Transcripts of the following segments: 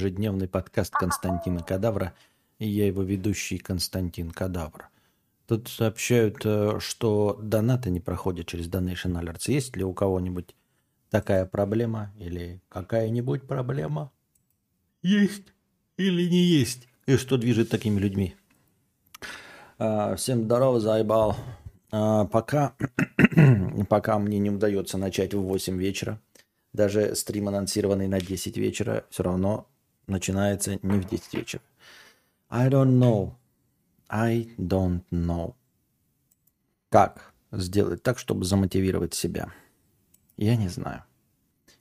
ежедневный подкаст Константина Кадавра, и я его ведущий Константин Кадавр. Тут сообщают, э, что донаты не проходят через Donation Alerts. Есть ли у кого-нибудь такая проблема или какая-нибудь проблема? Есть или не есть? И что движет такими людьми? А, всем здорово, заебал. А, пока, пока мне не удается начать в 8 вечера, даже стрим, анонсированный на 10 вечера, все равно начинается не в 10 вечера. I don't know. I don't know. Как сделать так, чтобы замотивировать себя? Я не знаю.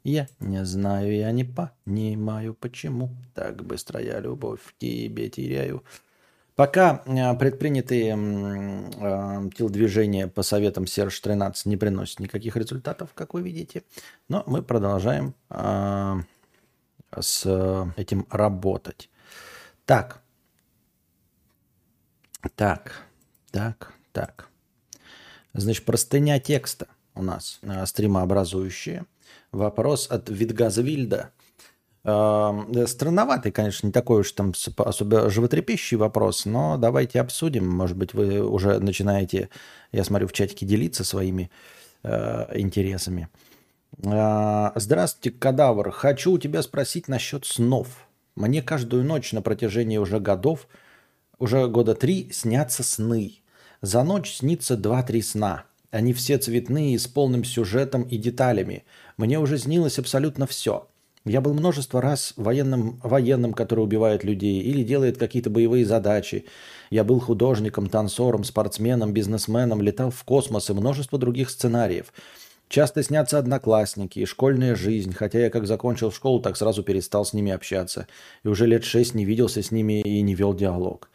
Я не знаю, я не понимаю, почему так быстро я любовь к тебе теряю. Пока э, предпринятые э, телодвижения по советам Серж 13 не приносят никаких результатов, как вы видите, но мы продолжаем э, с этим работать. Так, так, так, так. Значит, простыня текста у нас стримообразующая. Вопрос от Витгаза Странноватый, конечно, не такой уж там особо животрепещущий вопрос, но давайте обсудим. Может быть, вы уже начинаете, я смотрю, в чатике делиться своими э, интересами. Э, Здравствуйте, кадавр. Хочу у тебя спросить насчет снов. Мне каждую ночь на протяжении уже годов, уже года три, снятся сны. За ночь снится два-три сна. Они все цветные, с полным сюжетом и деталями. Мне уже снилось абсолютно все – я был множество раз военным, военным, который убивает людей или делает какие-то боевые задачи. Я был художником, танцором, спортсменом, бизнесменом, летал в космос и множество других сценариев. Часто снятся одноклассники и школьная жизнь, хотя я как закончил школу, так сразу перестал с ними общаться. И уже лет шесть не виделся с ними и не вел диалог.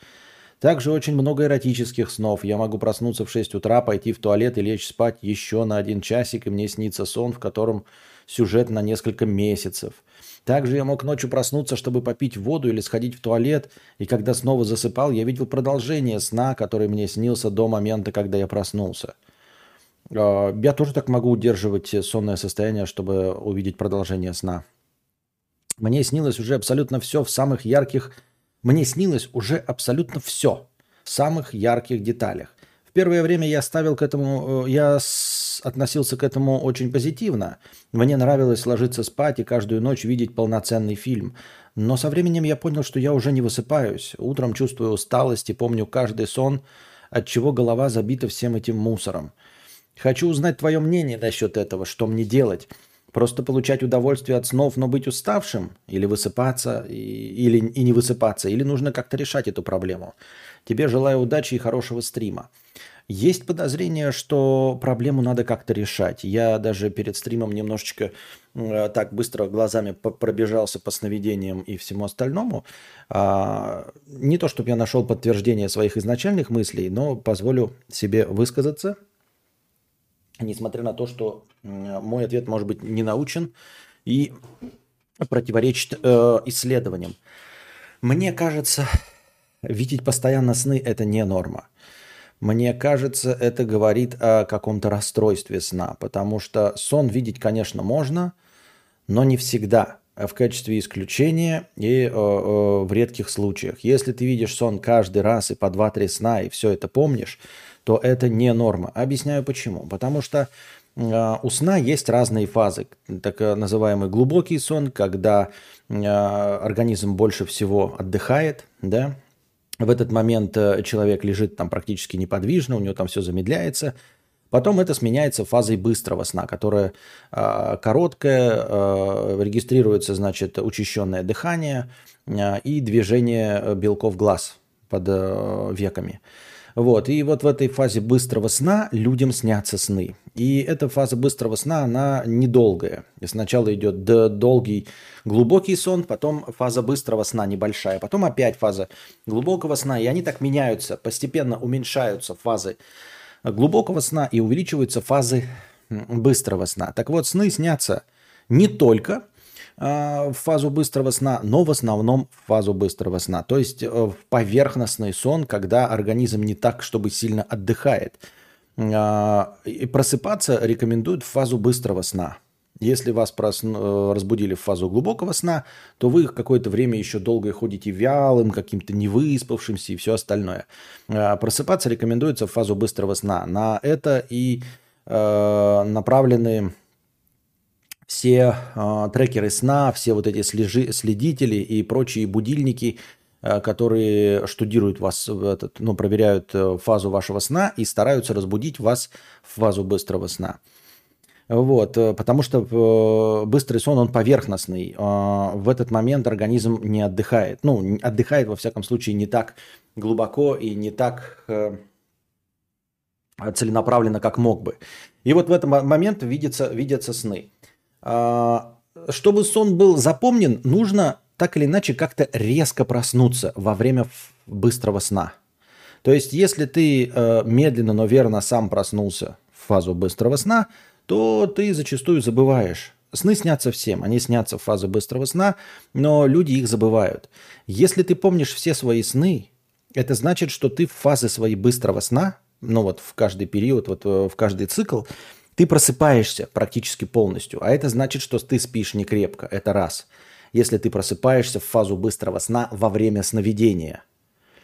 Также очень много эротических снов. Я могу проснуться в 6 утра, пойти в туалет и лечь спать еще на один часик, и мне снится сон, в котором сюжет на несколько месяцев. Также я мог ночью проснуться, чтобы попить воду или сходить в туалет, и когда снова засыпал, я видел продолжение сна, который мне снился до момента, когда я проснулся. А, я тоже так могу удерживать сонное состояние, чтобы увидеть продолжение сна. Мне снилось уже абсолютно все в самых ярких... Мне снилось уже абсолютно все в самых ярких деталях. В первое время я ставил к этому... Э, я относился к этому очень позитивно. Мне нравилось ложиться спать и каждую ночь видеть полноценный фильм. Но со временем я понял, что я уже не высыпаюсь. Утром чувствую усталость и помню каждый сон, от чего голова забита всем этим мусором. Хочу узнать твое мнение насчет этого, что мне делать. Просто получать удовольствие от снов, но быть уставшим? Или высыпаться, и, или и не высыпаться? Или нужно как-то решать эту проблему? Тебе желаю удачи и хорошего стрима. Есть подозрение, что проблему надо как-то решать. Я даже перед стримом немножечко э, так быстро глазами пробежался по сновидениям и всему остальному. А, не то, чтобы я нашел подтверждение своих изначальных мыслей, но позволю себе высказаться, несмотря на то, что мой ответ может быть не научен и противоречит э, исследованиям. Мне кажется, видеть постоянно сны – это не норма. Мне кажется, это говорит о каком-то расстройстве сна, потому что сон видеть, конечно, можно, но не всегда, а в качестве исключения и э, э, в редких случаях. Если ты видишь сон каждый раз и по 2-3 сна, и все это помнишь, то это не норма. Объясняю почему. Потому что э, у сна есть разные фазы. Так называемый глубокий сон, когда э, организм больше всего отдыхает, да, в этот момент э, человек лежит там практически неподвижно, у него там все замедляется. Потом это сменяется фазой быстрого сна, которая э, короткая, э, регистрируется, значит, учащенное дыхание э, и движение белков глаз под э, веками. Вот. И вот в этой фазе быстрого сна людям снятся сны. И эта фаза быстрого сна, она недолгая. И сначала идет долгий глубокий сон, потом фаза быстрого сна небольшая, потом опять фаза глубокого сна. И они так меняются, постепенно уменьшаются фазы глубокого сна и увеличиваются фазы быстрого сна. Так вот, сны снятся не только в фазу быстрого сна, но в основном в фазу быстрого сна. То есть э, в поверхностный сон, когда организм не так, чтобы сильно отдыхает. А, и просыпаться рекомендуют в фазу быстрого сна. Если вас просну, э, разбудили в фазу глубокого сна, то вы какое-то время еще долго ходите вялым, каким-то невыспавшимся и все остальное. Просыпаться рекомендуется в фазу быстрого сна. На это и э, направлены все э, трекеры сна, все вот эти слежи, следители и прочие будильники, э, которые штудируют вас, этот, ну, проверяют э, фазу вашего сна и стараются разбудить вас в фазу быстрого сна. Вот, э, потому что э, быстрый сон, он поверхностный. А, в этот момент организм не отдыхает. Ну, отдыхает, во всяком случае, не так глубоко и не так целенаправленно, как мог бы. И вот в этот момент видятся, видятся сны. А, чтобы сон был запомнен, нужно так или иначе как-то резко проснуться во время быстрого сна. То есть, если ты медленно, но верно сам проснулся в фазу быстрого сна – то ты зачастую забываешь. Сны снятся всем, они снятся в фазу быстрого сна, но люди их забывают. Если ты помнишь все свои сны, это значит, что ты в фазы своей быстрого сна, ну вот в каждый период, вот э, в каждый цикл, ты просыпаешься практически полностью. А это значит, что ты спишь не крепко. Это раз. Если ты просыпаешься в фазу быстрого сна во время сновидения.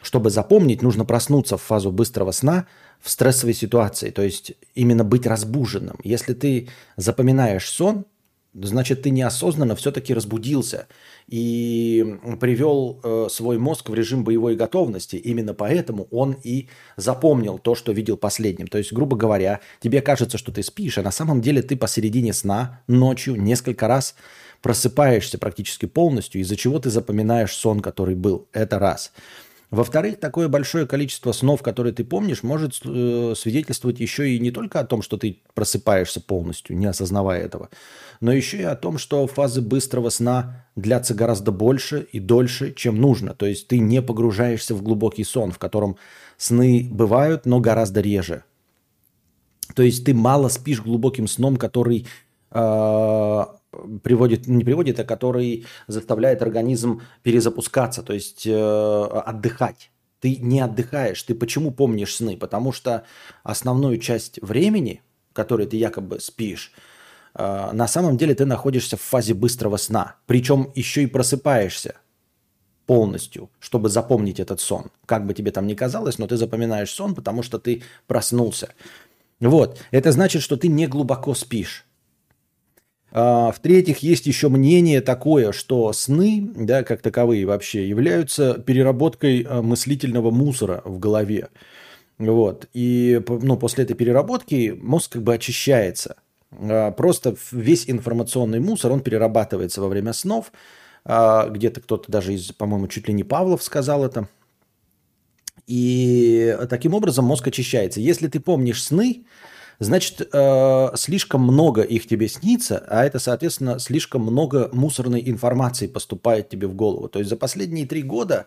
Чтобы запомнить, нужно проснуться в фазу быстрого сна в стрессовой ситуации, то есть именно быть разбуженным. Если ты запоминаешь сон, значит, ты неосознанно все-таки разбудился и привел э, свой мозг в режим боевой готовности. Именно поэтому он и запомнил то, что видел последним. То есть, грубо говоря, тебе кажется, что ты спишь, а на самом деле ты посередине сна ночью несколько раз просыпаешься практически полностью, из-за чего ты запоминаешь сон, который был. Это раз. Во-вторых, такое большое количество снов, которые ты помнишь, может э, свидетельствовать еще и не только о том, что ты просыпаешься полностью, не осознавая этого, но еще и о том, что фазы быстрого сна длятся гораздо больше и дольше, чем нужно. То есть ты не погружаешься в глубокий сон, в котором сны бывают, но гораздо реже. То есть ты мало спишь глубоким сном, который э, приводит, не приводит, а который заставляет организм перезапускаться, то есть э, отдыхать. Ты не отдыхаешь. Ты почему помнишь сны? Потому что основную часть времени, которой ты якобы спишь, э, на самом деле ты находишься в фазе быстрого сна. Причем еще и просыпаешься полностью, чтобы запомнить этот сон. Как бы тебе там ни казалось, но ты запоминаешь сон, потому что ты проснулся. Вот. Это значит, что ты не глубоко спишь. А, в-третьих, есть еще мнение такое, что сны, да, как таковые вообще, являются переработкой а, мыслительного мусора в голове. Вот. И ну, после этой переработки мозг как бы очищается. А, просто весь информационный мусор, он перерабатывается во время снов. Где-то кто-то даже из, по-моему, чуть ли не Павлов сказал это. И таким образом мозг очищается. Если ты помнишь сны, значит, э, слишком много их тебе снится, а это, соответственно, слишком много мусорной информации поступает тебе в голову. То есть за последние три года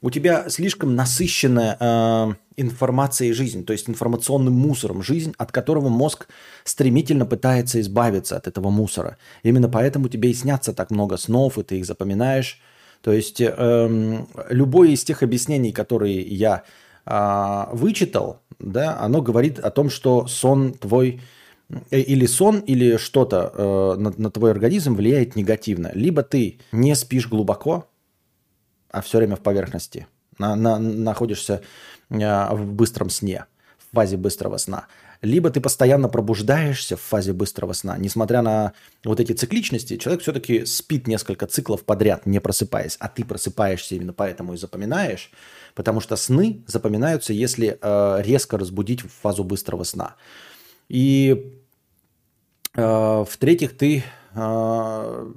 у тебя слишком насыщенная э, информацией жизнь, то есть информационным мусором жизнь, от которого мозг стремительно пытается избавиться от этого мусора. Именно поэтому тебе и снятся так много снов, и ты их запоминаешь. То есть э, любое из тех объяснений, которые я вычитал, да, оно говорит о том, что сон твой э, или сон, или что-то э, на, на твой организм влияет негативно. Либо ты не спишь глубоко, а все время в поверхности, на, на, находишься э, в быстром сне, в фазе быстрого сна. Либо ты постоянно пробуждаешься в фазе быстрого сна. Несмотря на вот эти цикличности, человек все-таки спит несколько циклов подряд, не просыпаясь. А ты просыпаешься именно поэтому и запоминаешь. Потому что сны запоминаются, если э, резко разбудить в фазу быстрого сна. И э, в-третьих, ты э,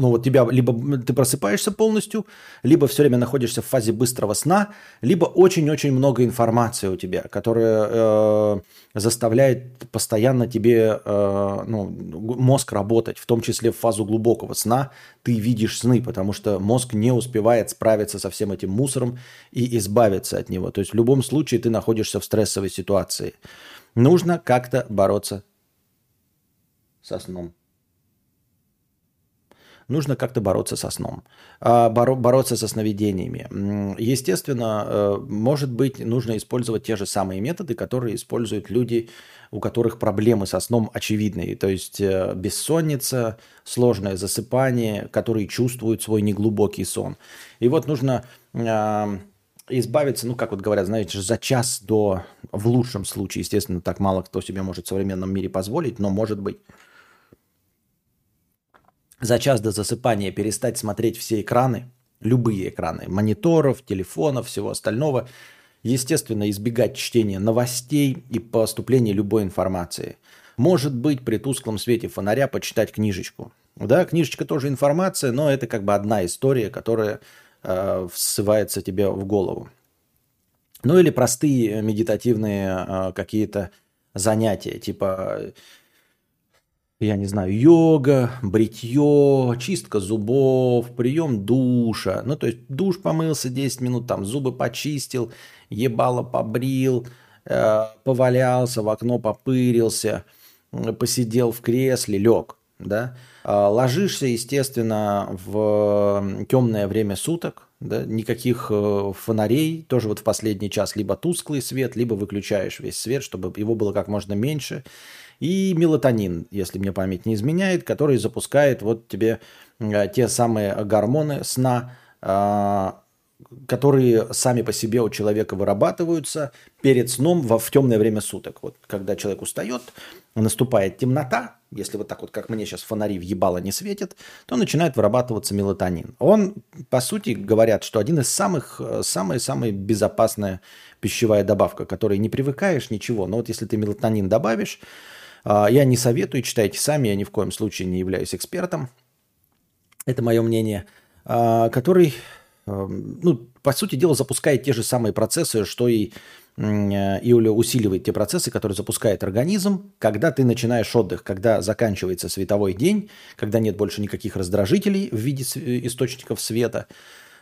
ну вот тебя либо ты просыпаешься полностью, либо все время находишься в фазе быстрого сна, либо очень-очень много информации у тебя, которая э, заставляет постоянно тебе э, ну, мозг работать, в том числе в фазу глубокого сна. Ты видишь сны, потому что мозг не успевает справиться со всем этим мусором и избавиться от него. То есть в любом случае ты находишься в стрессовой ситуации. Нужно как-то бороться со сном. Нужно как-то бороться со сном, а, боро- бороться со сновидениями. Естественно, э, может быть, нужно использовать те же самые методы, которые используют люди, у которых проблемы со сном очевидные. То есть э, бессонница, сложное засыпание, которые чувствуют свой неглубокий сон. И вот нужно а, избавиться, ну, как вот говорят, знаете, за час до, в лучшем случае, естественно, так мало кто себе может в современном мире позволить, но может быть, за час до засыпания перестать смотреть все экраны, любые экраны, мониторов, телефонов, всего остального, естественно, избегать чтения новостей и поступления любой информации. Может быть, при тусклом свете фонаря почитать книжечку. Да, книжечка тоже информация, но это как бы одна история, которая э, всывается тебе в голову. Ну или простые медитативные э, какие-то занятия, типа, я не знаю, йога, бритье, чистка зубов, прием душа. Ну то есть душ помылся 10 минут, там зубы почистил, ебало побрил, э, повалялся, в окно попырился, посидел в кресле, лег да, а, ложишься, естественно, в темное время суток, да, никаких э, фонарей, тоже вот в последний час либо тусклый свет, либо выключаешь весь свет, чтобы его было как можно меньше. И мелатонин, если мне память не изменяет, который запускает вот тебе э, те самые гормоны сна, а, которые сами по себе у человека вырабатываются перед сном во, в темное время суток. Вот когда человек устает, наступает темнота, если вот так вот, как мне сейчас фонари в ебало не светят, то начинает вырабатываться мелатонин. Он, по сути, говорят, что один из самых, самая-самая безопасная пищевая добавка, которой не привыкаешь, ничего. Но вот если ты мелатонин добавишь, я не советую, читайте сами, я ни в коем случае не являюсь экспертом. Это мое мнение. А, который, ну, по сути дела, запускает те же самые процессы, что и Иуля усиливает те процессы, которые запускает организм, когда ты начинаешь отдых, когда заканчивается световой день, когда нет больше никаких раздражителей в виде э, источников света.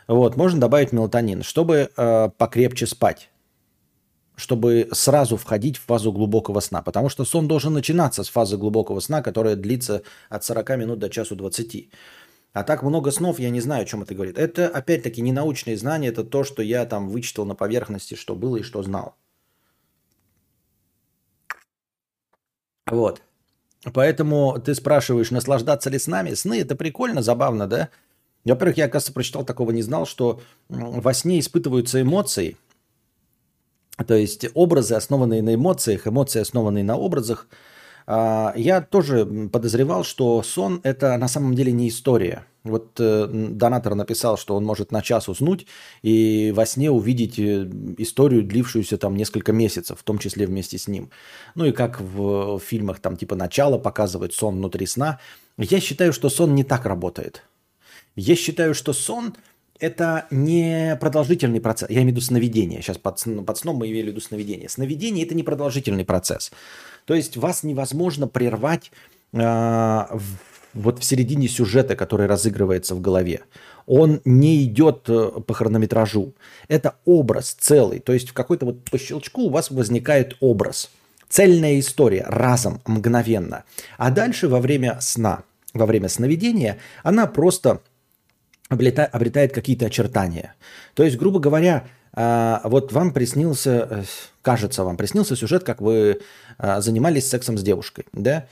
Вот, можно добавить мелатонин, чтобы э, покрепче спать, чтобы сразу входить в фазу глубокого сна. Потому что сон должен начинаться с фазы глубокого сна, которая длится от 40 минут до часу 20. А так много снов, я не знаю, о чем это говорит. Это, опять-таки, не научные знания, это то, что я там вычитал на поверхности, что было и что знал. Вот. Поэтому ты спрашиваешь, наслаждаться ли с нами? Сны – это прикольно, забавно, да? Во-первых, я, оказывается, прочитал, такого не знал, что во сне испытываются эмоции. То есть образы, основанные на эмоциях, эмоции, основанные на образах – а, я тоже подозревал, что сон – это на самом деле не история. Вот э, донатор написал, что он может на час уснуть и во сне увидеть э, историю, длившуюся там несколько месяцев, в том числе вместе с ним. Ну и как в фильмах там типа «Начало» показывает сон внутри сна. Я считаю, что сон не так работает. Я считаю, что сон – это не продолжительный процесс. Я имею в виду сновидение. Сейчас под, под сном мы имели в виду сновидение. Сновидение – это не продолжительный процесс. То есть вас невозможно прервать э, в, вот в середине сюжета, который разыгрывается в голове. Он не идет э, по хронометражу. Это образ целый. То есть в какой-то вот по щелчку у вас возникает образ. Цельная история разом, мгновенно. А дальше во время сна, во время сновидения, она просто обретает, какие-то очертания. То есть, грубо говоря, а, вот вам приснился, э, кажется, вам приснился сюжет, как вы а, занимались сексом с девушкой, да?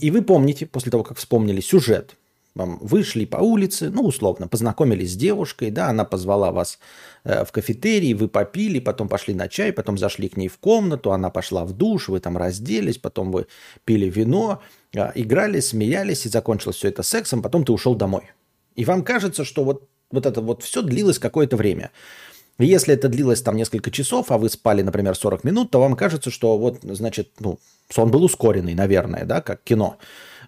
И вы помните, после того, как вспомнили сюжет, вам вышли по улице, ну, условно, познакомились с девушкой, да, она позвала вас э, в кафетерий, вы попили, потом пошли на чай, потом зашли к ней в комнату, она пошла в душ, вы там разделись, потом вы пили вино, а, играли, смеялись, и закончилось все это сексом, потом ты ушел домой. И вам кажется, что вот, вот это вот все длилось какое-то время. Если это длилось там несколько часов, а вы спали, например, 40 минут, то вам кажется, что вот, значит, ну, сон был ускоренный, наверное, да, как кино.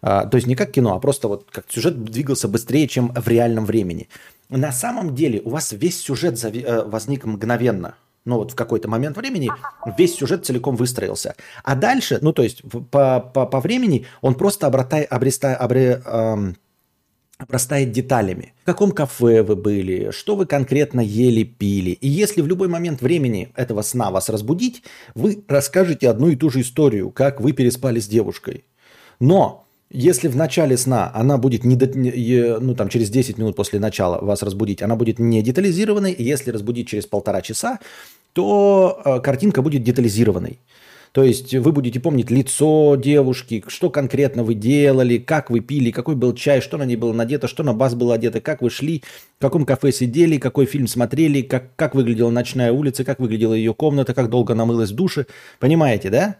А, то есть не как кино, а просто вот как сюжет двигался быстрее, чем в реальном времени. На самом деле у вас весь сюжет э, возник мгновенно. Ну вот в какой-то момент времени весь сюжет целиком выстроился. А дальше, ну то есть по, по, по времени он просто обратай, обреста, обре, эм, обрастает деталями. В каком кафе вы были, что вы конкретно ели, пили. И если в любой момент времени этого сна вас разбудить, вы расскажете одну и ту же историю, как вы переспали с девушкой. Но Если в начале сна она будет не, ну там через 10 минут после начала вас разбудить, она будет не детализированной, если разбудить через полтора часа, то э, картинка будет детализированной. То есть вы будете помнить лицо девушки, что конкретно вы делали, как вы пили, какой был чай, что на ней было надето, что на бас было одето, как вы шли, в каком кафе сидели, какой фильм смотрели, как, как выглядела ночная улица, как выглядела ее комната, как долго она мылась в душе. Понимаете, да?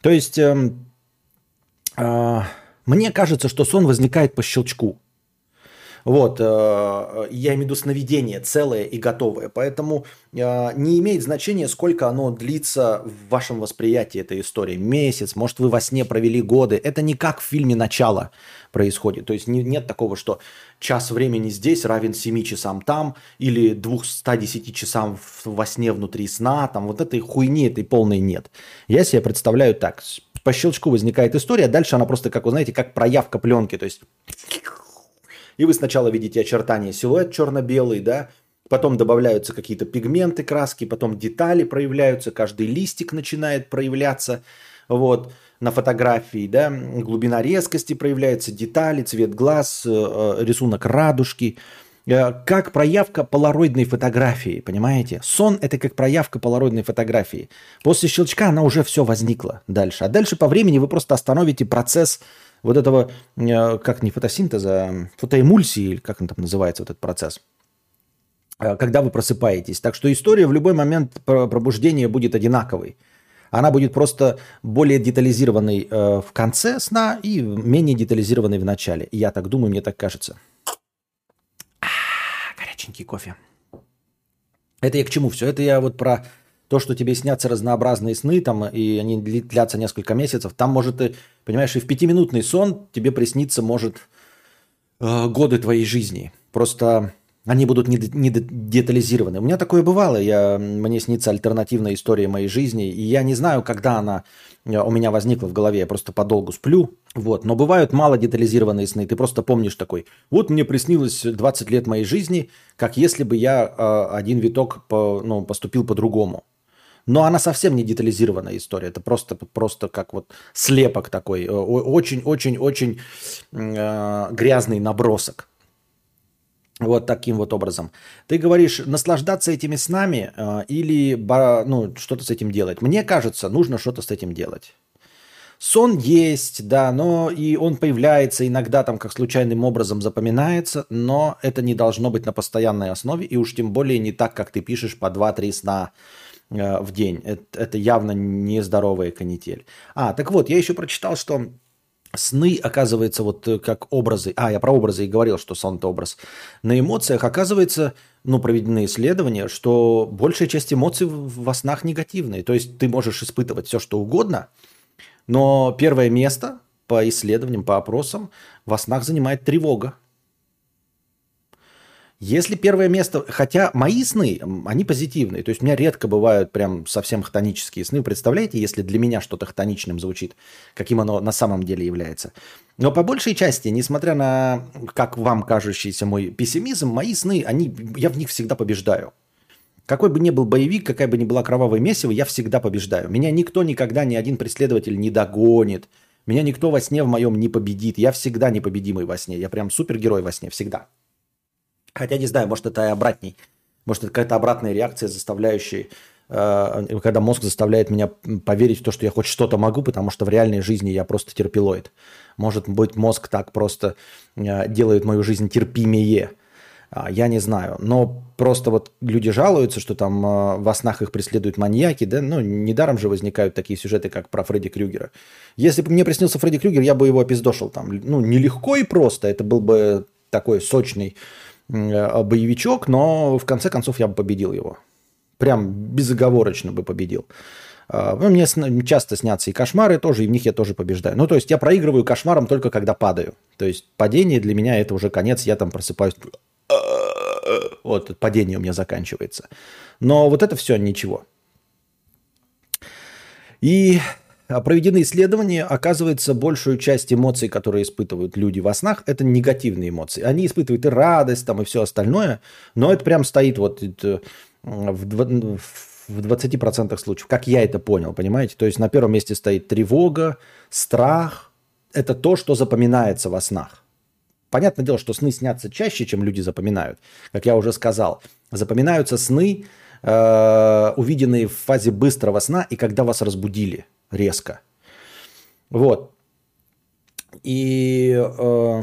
То есть э, э, мне кажется, что сон возникает по щелчку. Вот, э, я имею в виду сновидение целое и готовое. Поэтому э, не имеет значения, сколько оно длится в вашем восприятии этой истории. Месяц, может, вы во сне провели годы. Это не как в фильме «Начало» происходит. То есть не, нет такого, что час времени здесь равен 7 часам там или 210 часам во сне внутри сна. Там вот этой хуйни, этой полной нет. Я себе представляю так. По щелчку возникает история, а дальше она просто, как вы знаете, как проявка пленки. То есть и вы сначала видите очертания силуэт черно-белый, да, потом добавляются какие-то пигменты, краски, потом детали проявляются, каждый листик начинает проявляться, вот, на фотографии, да, глубина резкости проявляется, детали, цвет глаз, э, э, рисунок радужки, э, как проявка полароидной фотографии, понимаете? Сон – это как проявка полароидной фотографии. После щелчка она уже все возникла дальше. А дальше по времени вы просто остановите процесс вот этого, э, как не фотосинтеза, а фотоэмульсии, или как он там называется, вот этот процесс, э, когда вы просыпаетесь. Так что история в любой момент пробуждения будет одинаковой. Она будет просто более детализированной э, в конце сна и менее детализированной в начале. Я так думаю, мне так кажется. А, горяченький кофе. Это я к чему все? Это я вот про то, что тебе снятся разнообразные сны, там, и они длятся несколько месяцев, там может, и, понимаешь, и в пятиминутный сон тебе присниться может э, годы твоей жизни. Просто они будут не, не детализированы. У меня такое бывало. Я, мне снится альтернативная история моей жизни, и я не знаю, когда она э, у меня возникла в голове. Я просто подолгу сплю. Вот. Но бывают мало детализированные сны. Ты просто помнишь такой. Вот мне приснилось 20 лет моей жизни, как если бы я э, один виток по, ну, поступил по-другому. Но она совсем не детализированная история. Это просто, просто как вот слепок такой. Очень-очень-очень э, грязный набросок. Вот таким вот образом. Ты говоришь, наслаждаться этими снами э, или ну, что-то с этим делать. Мне кажется, нужно что-то с этим делать. Сон есть, да, но и он появляется иногда там как случайным образом запоминается, но это не должно быть на постоянной основе, и уж тем более не так, как ты пишешь по 2-3 сна Э, в день. Это, это явно нездоровая канитель. А, так вот, я еще прочитал, что сны, оказывается, вот э, как образы, а, я про образы и говорил, что сон – это образ, на эмоциях, оказывается, ну, проведены исследования, что большая часть эмоций во снах негативные. То есть ты можешь испытывать все, что угодно, но первое место по исследованиям, по опросам во снах занимает тревога. Если первое место, хотя мои сны, они позитивные, то есть у меня редко бывают прям совсем хтонические сны. Представляете, если для меня что-то хтоничным звучит, каким оно на самом деле является. Но по большей части, несмотря на, как вам кажущийся мой пессимизм, мои сны, они, я в них всегда побеждаю. Какой бы ни был боевик, какая бы ни была кровавая месиво, я всегда побеждаю. Меня никто никогда, ни один преследователь не догонит. Меня никто во сне в моем не победит. Я всегда непобедимый во сне. Я прям супергерой во сне, всегда. Хотя не знаю, может это и обратней. Может это какая-то обратная реакция, заставляющая, э, когда мозг заставляет меня поверить в то, что я хоть что-то могу, потому что в реальной жизни я просто терпилоид. Может быть, мозг так просто э, делает мою жизнь терпимее. А, я не знаю. Но просто вот люди жалуются, что там э, во снах их преследуют маньяки, да, ну, недаром же возникают такие сюжеты, как про Фредди Крюгера. Если бы мне приснился Фредди Крюгер, я бы его опиздошил там. Ну, нелегко и просто, это был бы такой сочный боевичок, но в конце концов я бы победил его. Прям безоговорочно бы победил. А, ну, мне часто снятся и кошмары тоже, и в них я тоже побеждаю. Ну, то есть я проигрываю кошмаром только когда падаю. То есть падение для меня это уже конец, я там просыпаюсь. Вот, падение у меня заканчивается. Но вот это все ничего. И а проведены исследования, оказывается, большую часть эмоций, которые испытывают люди во снах, это негативные эмоции. Они испытывают и радость, там, и все остальное, но это прям стоит вот в, в 20% случаев, как я это понял, понимаете? То есть на первом месте стоит тревога, страх, это то, что запоминается во снах. Понятное дело, что сны снятся чаще, чем люди запоминают. Как я уже сказал, запоминаются сны, э, увиденные в фазе быстрого сна и когда вас разбудили резко. Вот. И э,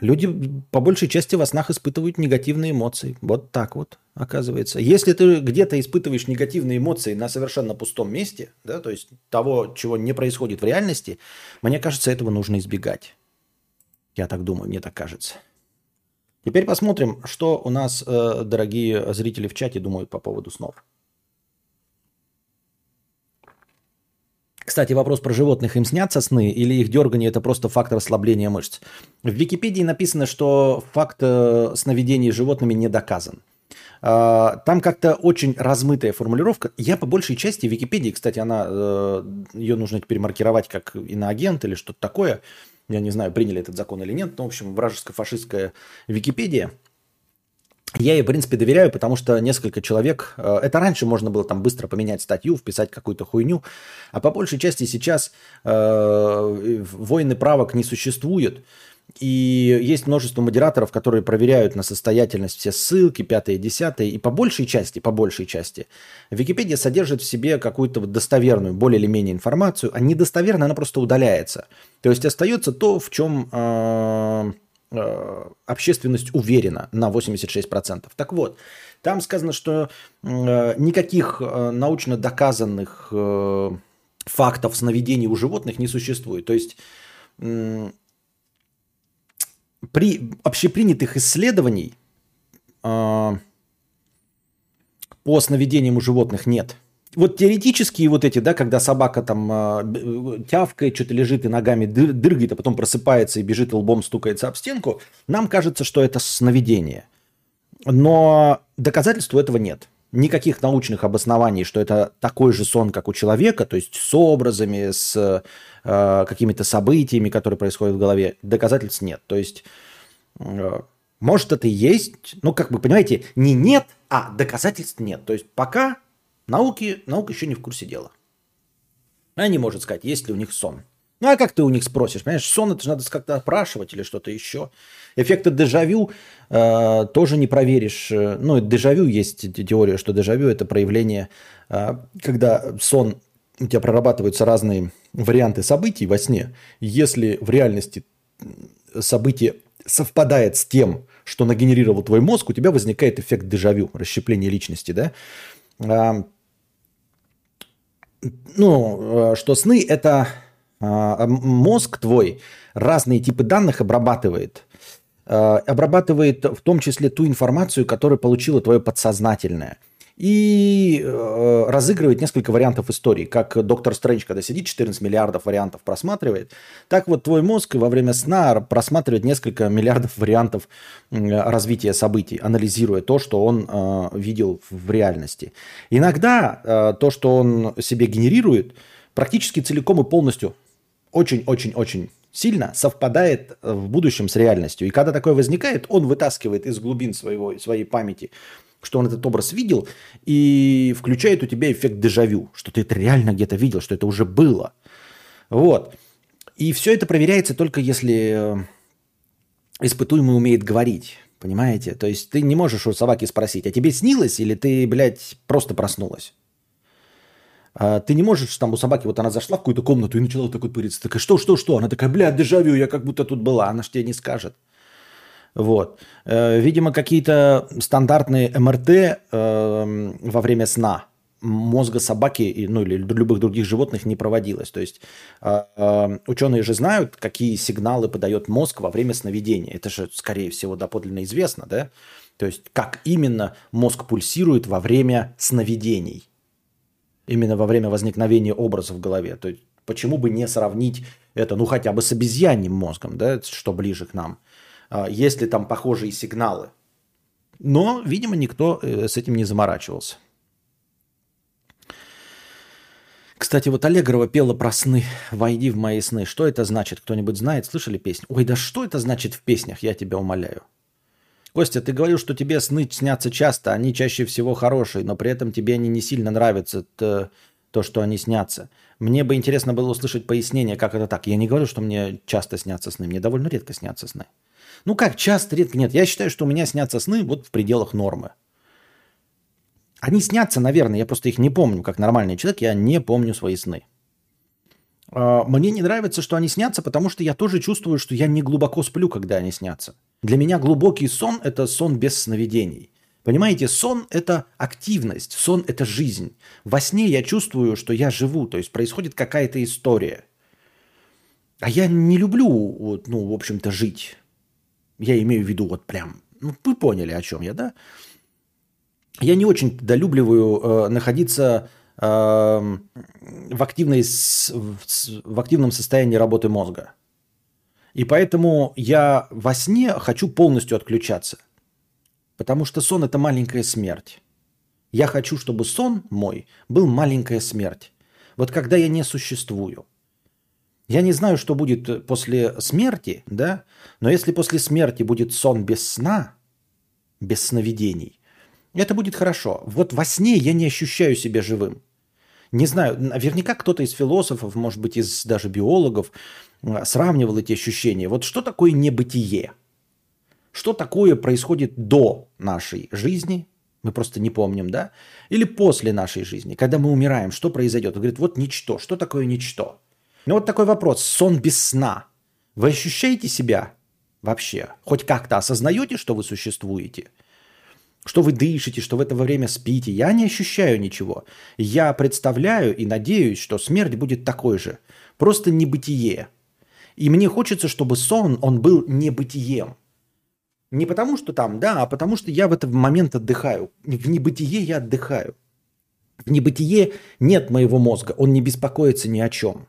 люди по большей части во снах испытывают негативные эмоции. Вот так вот, оказывается. Если ты где-то испытываешь негативные эмоции на совершенно пустом месте, да, то есть того, чего не происходит в реальности, мне кажется, этого нужно избегать. Я так думаю, мне так кажется. Теперь посмотрим, что у нас, э, дорогие зрители в чате, думают по поводу снов. Кстати, вопрос про животных. Им снятся сны или их дергание – это просто фактор ослабления мышц? В Википедии написано, что факт э, сновидений животными не доказан. А, там как-то очень размытая формулировка. Я по большей части в Википедии, кстати, она, э, ее нужно теперь маркировать как иноагент или что-то такое. Я не знаю, приняли этот закон или нет. Но, в общем, вражеско-фашистская Википедия – я ей, в принципе, доверяю, потому что несколько человек... Э, это раньше можно было там быстро поменять статью, вписать какую-то хуйню, а по большей части сейчас э, войны правок не существует. И есть множество модераторов, которые проверяют на состоятельность все ссылки, пятые, десятые. И по большей части, по большей части, Википедия содержит в себе какую-то достоверную, более или менее информацию, а недостоверная она просто удаляется. То есть остается то, в чем... Э, общественность уверена на 86%. Так вот, там сказано, что э, никаких э, научно доказанных фактов сновидений у животных не существует. То есть при общепринятых исследований по сновидениям у животных нет – вот теоретические вот эти, да, когда собака там э, тявкает, что-то лежит и ногами дыр, дыргает, а потом просыпается и бежит и лбом стукается об стенку, нам кажется, что это сновидение. Но доказательств этого нет. Никаких научных обоснований, что это такой же сон, как у человека, то есть с образами, с э, какими-то событиями, которые происходят в голове, доказательств нет. То есть, э, может, это и есть, ну, как бы, понимаете, не нет, а доказательств нет. То есть, пока Науки, наука еще не в курсе дела. Она не может сказать, есть ли у них сон. Ну а как ты у них спросишь? Понимаешь, сон это же надо как-то опрашивать или что-то еще. Эффекты дежавю э, тоже не проверишь. Ну, дежавю есть теория, что дежавю это проявление, э, когда сон у тебя прорабатываются разные варианты событий во сне. Если в реальности событие совпадает с тем, что нагенерировал твой мозг, у тебя возникает эффект дежавю, расщепление личности, да? Ну, э, что сны – это а, мозг твой разные типы данных обрабатывает. Э, обрабатывает в том числе ту информацию, которую получило твое подсознательное – и э, разыгрывает несколько вариантов истории. Как доктор Стрэндж, когда сидит, 14 миллиардов вариантов просматривает, так вот твой мозг во время сна просматривает несколько миллиардов вариантов развития событий, анализируя то, что он э, видел в реальности. Иногда э, то, что он себе генерирует, практически целиком и полностью очень-очень-очень сильно совпадает в будущем с реальностью. И когда такое возникает, он вытаскивает из глубин своего, своей памяти что он этот образ видел, и включает у тебя эффект дежавю, что ты это реально где-то видел, что это уже было. Вот. И все это проверяется только если э, испытуемый умеет говорить. Понимаете? То есть ты не можешь у собаки спросить, а тебе снилось или ты, блядь, просто проснулась? А ты не можешь там у собаки, вот она зашла в какую-то комнату и начала такой пыриться. Такая, что, что, что? Она такая, блядь, дежавю, я как будто тут была. Она ж тебе не скажет. Вот. Э, видимо, какие-то стандартные МРТ э, во время сна мозга собаки ну, или любых других животных не проводилось. То есть э, ученые же знают, какие сигналы подает мозг во время сновидения. Это же, скорее всего, доподлинно известно, да? То есть как именно мозг пульсирует во время сновидений. Именно во время возникновения образов в голове. То есть почему бы не сравнить это, ну, хотя бы с обезьяньим мозгом, да, что ближе к нам. А, есть ли там похожие сигналы. Но, видимо, никто э, с этим не заморачивался. Кстати, вот Аллегрова пела про сны. «Войди в мои сны». Что это значит? Кто-нибудь знает? Слышали песню? Ой, да что это значит в песнях? Я тебя умоляю. Костя, ты говорил, что тебе сны снятся часто, они чаще всего хорошие, но при этом тебе они не сильно нравятся. Ты, то, что они снятся. Мне бы интересно было услышать пояснение, как это так. Я не говорю, что мне часто снятся сны. Мне довольно редко снятся сны. Ну как, часто, редко, нет. Я считаю, что у меня снятся сны вот в пределах нормы. Они снятся, наверное, я просто их не помню. Как нормальный человек, я не помню свои сны. А, мне не нравится, что они снятся, потому что я тоже чувствую, что я не глубоко сплю, когда они снятся. Для меня глубокий сон – это сон без сновидений. Понимаете, сон – это активность, сон – это жизнь. Во сне я чувствую, что я живу, то есть происходит какая-то история. А я не люблю, ну, в общем-то, жить. Я имею в виду вот прям, ну, вы поняли, о чем я, да? Я не очень долюбливаю э, находиться э, в, активной, в, в активном состоянии работы мозга. И поэтому я во сне хочу полностью отключаться. Потому что сон – это маленькая смерть. Я хочу, чтобы сон мой был маленькая смерть. Вот когда я не существую. Я не знаю, что будет после смерти, да, но если после смерти будет сон без сна, без сновидений, это будет хорошо. Вот во сне я не ощущаю себя живым. Не знаю, наверняка кто-то из философов, может быть, из даже биологов, сравнивал эти ощущения. Вот что такое небытие? Что такое происходит до нашей жизни? Мы просто не помним, да? Или после нашей жизни, когда мы умираем, что произойдет? Он говорит, вот ничто. Что такое ничто? Ну вот такой вопрос. Сон без сна. Вы ощущаете себя вообще? Хоть как-то осознаете, что вы существуете? Что вы дышите, что в это время спите? Я не ощущаю ничего. Я представляю и надеюсь, что смерть будет такой же. Просто небытие. И мне хочется, чтобы сон, он был небытием. Не потому, что там, да, а потому, что я в этот момент отдыхаю. В небытие я отдыхаю. В небытие нет моего мозга. Он не беспокоится ни о чем.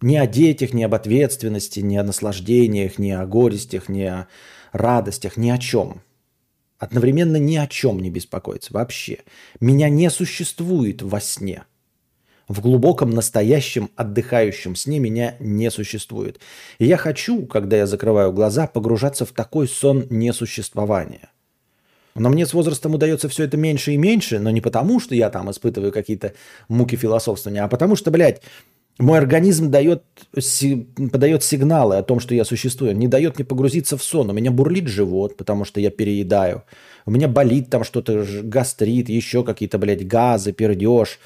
Ни о детях, ни об ответственности, ни о наслаждениях, ни о горестях, ни о радостях, ни о чем. Одновременно ни о чем не беспокоится вообще. Меня не существует во сне. В глубоком настоящем отдыхающем сне меня не существует. И я хочу, когда я закрываю глаза, погружаться в такой сон несуществования. Но мне с возрастом удается все это меньше и меньше, но не потому, что я там испытываю какие-то муки философствования, а потому что, блядь, мой организм дает, подает сигналы о том, что я существую. Он не дает мне погрузиться в сон. У меня бурлит живот, потому что я переедаю. У меня болит там что-то, гастрит, еще какие-то, блядь, газы, пердеж.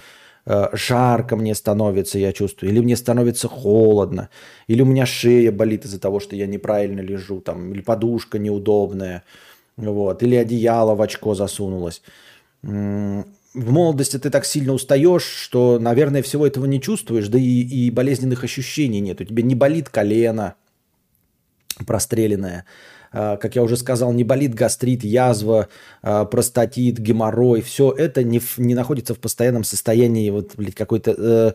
Э, жарко мне становится, я чувствую, или мне становится холодно, или у меня шея болит из-за того, что я неправильно лежу, там, или подушка неудобная, вот, или одеяло в очко засунулось. В молодости ты так сильно устаешь, что, наверное, всего этого не чувствуешь, да и, и болезненных ощущений нет. У тебя не болит колено простреленное, а, как я уже сказал, не болит гастрит, язва, а, простатит, геморрой. Все это не, не находится в постоянном состоянии вот, блядь, какой-то э,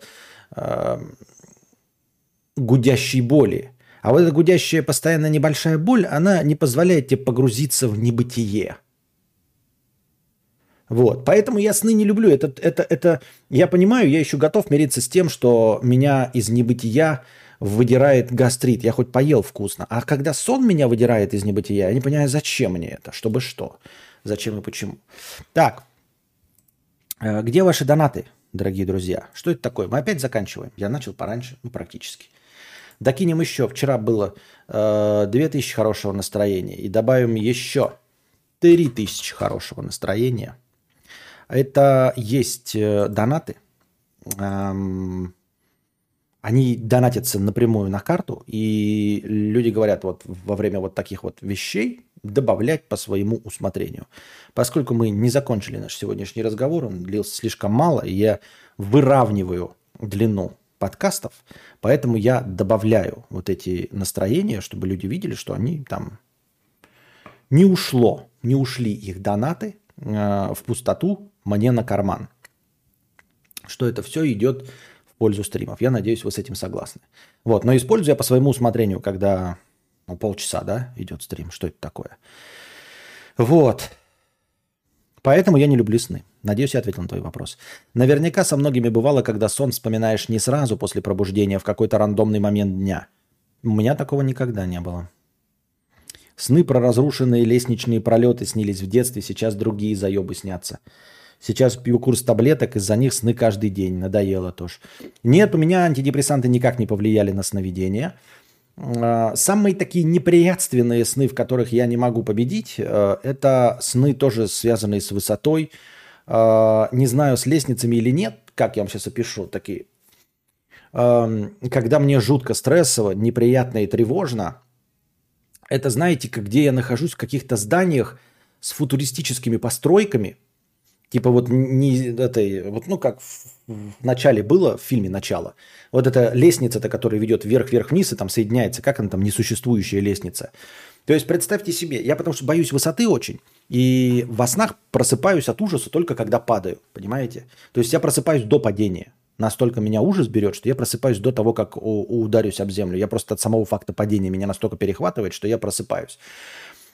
э, гудящей боли. А вот эта гудящая постоянно небольшая боль, она не позволяет тебе погрузиться в небытие. Вот. Поэтому я сны не люблю. Это, это, это, я понимаю, я еще готов мириться с тем, что меня из небытия выдирает гастрит. Я хоть поел вкусно. А когда сон меня выдирает из небытия, я не понимаю, зачем мне это, чтобы что. Зачем и почему. Так, э, где ваши донаты, дорогие друзья? Что это такое? Мы опять заканчиваем. Я начал пораньше, ну, практически. Докинем еще. Вчера было э, 2000 хорошего настроения. И добавим еще 3000 хорошего настроения. Это есть э, донаты. Они донатятся напрямую на карту, и люди говорят вот во время вот таких вот вещей добавлять по своему усмотрению. Поскольку мы не закончили наш сегодняшний разговор, он длился слишком мало, и я выравниваю длину подкастов, поэтому я добавляю вот эти настроения, чтобы люди видели, что они там не ушло, не ушли их донаты э, в пустоту мне на карман. Что это все идет пользу стримов. Я надеюсь, вы с этим согласны. Вот, но использую я по своему усмотрению, когда ну, полчаса, да, идет стрим. Что это такое? Вот. Поэтому я не люблю сны. Надеюсь, я ответил на твой вопрос. Наверняка со многими бывало, когда сон вспоминаешь не сразу после пробуждения, в какой-то рандомный момент дня. У меня такого никогда не было. Сны про разрушенные лестничные пролеты снились в детстве, сейчас другие заебы снятся. Сейчас пью курс таблеток, из-за них сны каждый день. Надоело тоже. Нет, у меня антидепрессанты никак не повлияли на сновидение. А, самые такие неприятственные сны, в которых я не могу победить, э, это сны тоже связанные с высотой. А, не знаю, с лестницами или нет, как я вам сейчас опишу, такие. Когда мне жутко стрессово, неприятно и тревожно, это, знаете, где я нахожусь в каких-то зданиях с футуристическими постройками, типа вот не этой, вот ну как в, в начале было в фильме «Начало», вот эта лестница-то, которая ведет вверх-вверх-вниз и там соединяется, как она там, несуществующая лестница. То есть представьте себе, я потому что боюсь высоты очень, и во снах просыпаюсь от ужаса только когда падаю, понимаете? То есть я просыпаюсь до падения. Настолько меня ужас берет, что я просыпаюсь до того, как ударюсь об землю. Я просто от самого факта падения меня настолько перехватывает, что я просыпаюсь.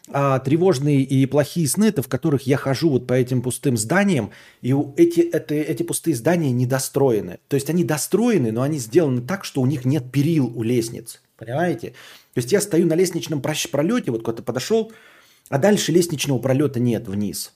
А тревожные и плохие сны, это в которых я хожу вот по этим пустым зданиям, и эти, это, эти пустые здания недостроены. То есть они достроены, но они сделаны так, что у них нет перил у лестниц. Понимаете? То есть я стою на лестничном пролете, вот куда-то подошел, а дальше лестничного пролета нет вниз.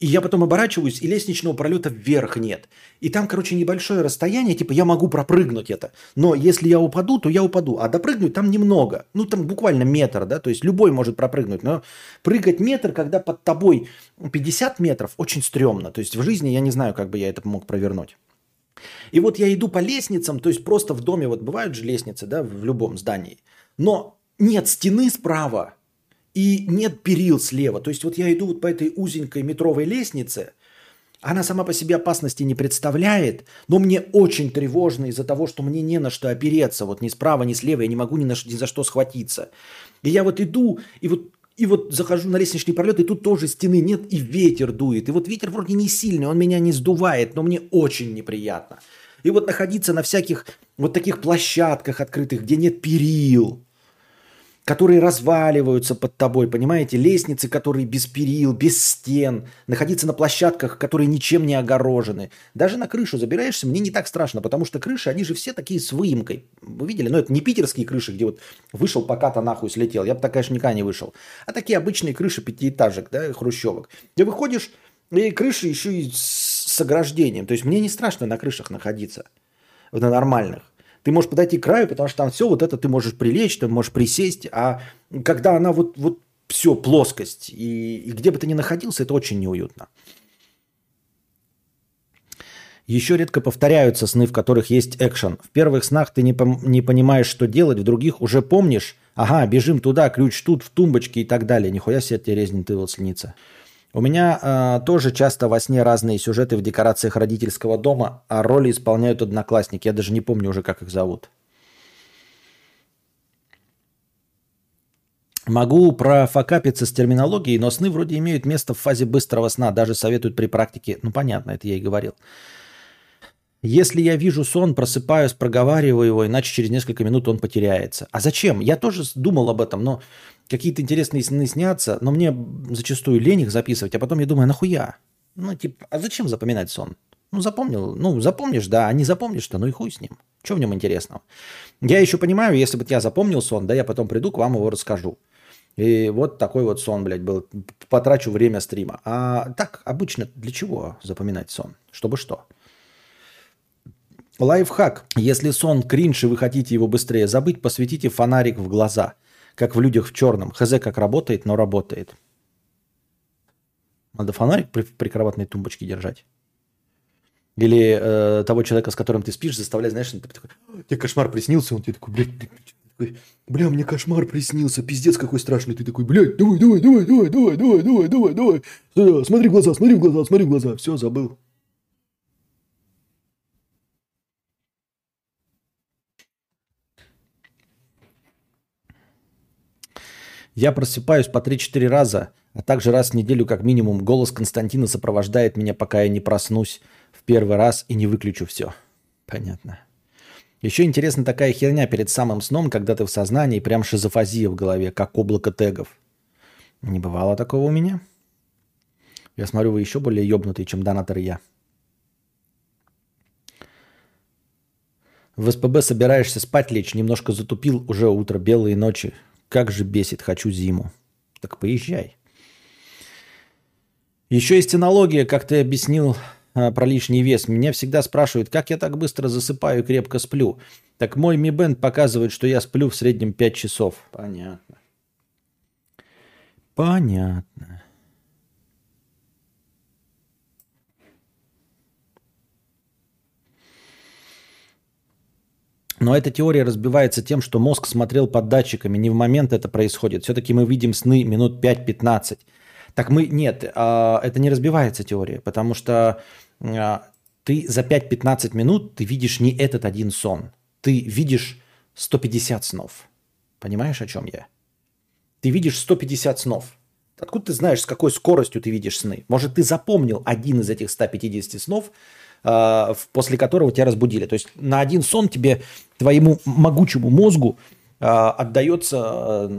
И я потом оборачиваюсь, и лестничного пролета вверх нет. И там, короче, небольшое расстояние, типа я могу пропрыгнуть это. Но если я упаду, то я упаду. А допрыгнуть там немного. Ну, там буквально метр, да, то есть любой может пропрыгнуть. Но прыгать метр, когда под тобой 50 метров, очень стрёмно. То есть в жизни я не знаю, как бы я это мог провернуть. И вот я иду по лестницам, то есть просто в доме, вот бывают же лестницы, да, в любом здании. Но нет стены справа, и нет перил слева. То есть вот я иду вот по этой узенькой метровой лестнице, она сама по себе опасности не представляет, но мне очень тревожно из-за того, что мне не на что опереться, вот ни справа, ни слева, я не могу ни, на, ни за что схватиться. И я вот иду, и вот, и вот захожу на лестничный пролет, и тут тоже стены нет, и ветер дует. И вот ветер вроде не сильный, он меня не сдувает, но мне очень неприятно. И вот находиться на всяких вот таких площадках открытых, где нет перил, которые разваливаются под тобой, понимаете, лестницы, которые без перил, без стен, находиться на площадках, которые ничем не огорожены. Даже на крышу забираешься, мне не так страшно, потому что крыши, они же все такие с выемкой. Вы видели? Ну, это не питерские крыши, где вот вышел, пока-то нахуй слетел. Я бы так, конечно, никогда не вышел. А такие обычные крыши пятиэтажек, да, хрущевок. Где выходишь, и крыши еще и с ограждением. То есть мне не страшно на крышах находиться, на нормальных. Ты можешь подойти к краю, потому что там все вот это ты можешь прилечь, ты можешь присесть, а когда она вот, вот все, плоскость, и, и где бы ты ни находился, это очень неуютно. Еще редко повторяются сны, в которых есть экшен. В первых снах ты не, пом- не понимаешь, что делать, в других уже помнишь. Ага, бежим туда, ключ тут, в тумбочке и так далее. Нихуя себе тебе резнин ты вот снится. У меня э, тоже часто во сне разные сюжеты в декорациях родительского дома, а роли исполняют одноклассники. Я даже не помню уже, как их зовут. Могу профокапиться с терминологией, но сны вроде имеют место в фазе быстрого сна. Даже советуют при практике. Ну, понятно, это я и говорил. Если я вижу сон, просыпаюсь, проговариваю его, иначе через несколько минут он потеряется. А зачем? Я тоже думал об этом, но какие-то интересные сны снятся, но мне зачастую лень их записывать, а потом я думаю, нахуя? Ну, типа, а зачем запоминать сон? Ну, запомнил, ну, запомнишь, да, а не запомнишь-то, ну и хуй с ним. Что в нем интересного? Я еще понимаю, если бы я запомнил сон, да, я потом приду к вам его расскажу. И вот такой вот сон, блядь, был. Потрачу время стрима. А так, обычно для чего запоминать сон? Чтобы что? Лайфхак. Если сон кринж и вы хотите его быстрее забыть, посветите фонарик в глаза – как в людях в черном. Хз как работает, но работает. Надо фонарик при прикроватной тумбочке держать. Или э, того человека, с которым ты спишь, заставлять, знаешь, ты такой, тебе кошмар приснился, он тебе такой, блядь, бля, мне кошмар приснился, пиздец какой страшный. Ты такой, блядь, давай, давай, давай, давай, давай, давай, давай, давай, давай, смотри в глаза, смотри в глаза, смотри в глаза, все, забыл. Я просыпаюсь по 3-4 раза, а также раз в неделю как минимум голос Константина сопровождает меня, пока я не проснусь в первый раз и не выключу все. Понятно. Еще интересна такая херня перед самым сном, когда ты в сознании, прям шизофазия в голове, как облако тегов. Не бывало такого у меня. Я смотрю, вы еще более ебнутые, чем донатор я. В СПБ собираешься спать лечь, немножко затупил, уже утро, белые ночи. Как же бесит, хочу зиму. Так поезжай. Еще есть аналогия, как ты объяснил а, про лишний вес. Меня всегда спрашивают, как я так быстро засыпаю и крепко сплю. Так мой Mi Band показывает, что я сплю в среднем 5 часов. Понятно. Понятно. Но эта теория разбивается тем, что мозг смотрел под датчиками, не в момент это происходит. Все-таки мы видим сны минут 5-15. Так мы, нет, а, это не разбивается теория, потому что а, ты за 5-15 минут ты видишь не этот один сон. Ты видишь 150 снов. Понимаешь, о чем я? Ты видишь 150 снов. Откуда ты знаешь, с какой скоростью ты видишь сны? Может, ты запомнил один из этих 150 снов, после которого тебя разбудили. То есть на один сон тебе, твоему могучему мозгу а, отдается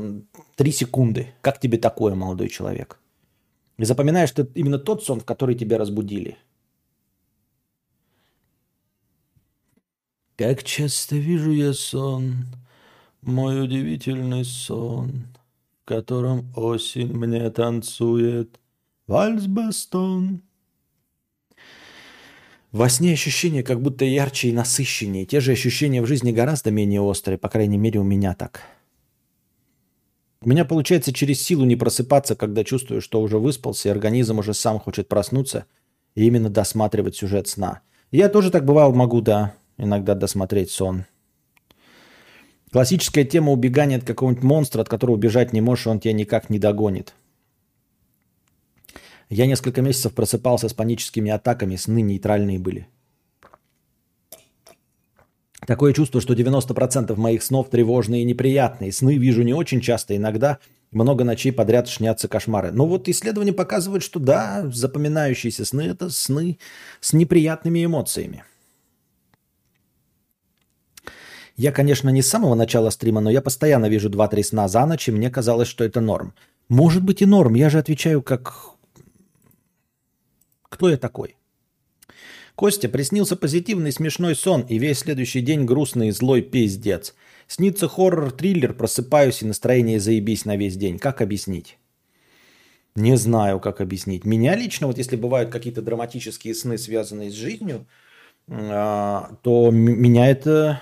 3 секунды. Как тебе такое, молодой человек? И запоминаешь ты именно тот сон, в который тебя разбудили. Как часто вижу я сон, мой удивительный сон, в котором осень мне танцует вальс-бастон. Во сне ощущения как будто ярче и насыщеннее. Те же ощущения в жизни гораздо менее острые, по крайней мере, у меня так. У меня получается через силу не просыпаться, когда чувствую, что уже выспался, и организм уже сам хочет проснуться и именно досматривать сюжет сна. Я тоже так бывал могу, да, иногда досмотреть сон. Классическая тема убегания от какого-нибудь монстра, от которого убежать не можешь, он тебя никак не догонит. Я несколько месяцев просыпался с паническими атаками, сны нейтральные были. Такое чувство, что 90% моих снов тревожные и неприятные. Сны вижу не очень часто, иногда много ночей подряд шнятся кошмары. Но вот исследования показывают, что да, запоминающиеся сны – это сны с неприятными эмоциями. Я, конечно, не с самого начала стрима, но я постоянно вижу 2-3 сна за ночь, и мне казалось, что это норм. Может быть и норм, я же отвечаю как кто я такой? Костя, приснился позитивный смешной сон, и весь следующий день грустный и злой пиздец. Снится хоррор-триллер, просыпаюсь, и настроение заебись на весь день. Как объяснить? Не знаю, как объяснить. Меня лично, вот если бывают какие-то драматические сны, связанные с жизнью, а, то меня это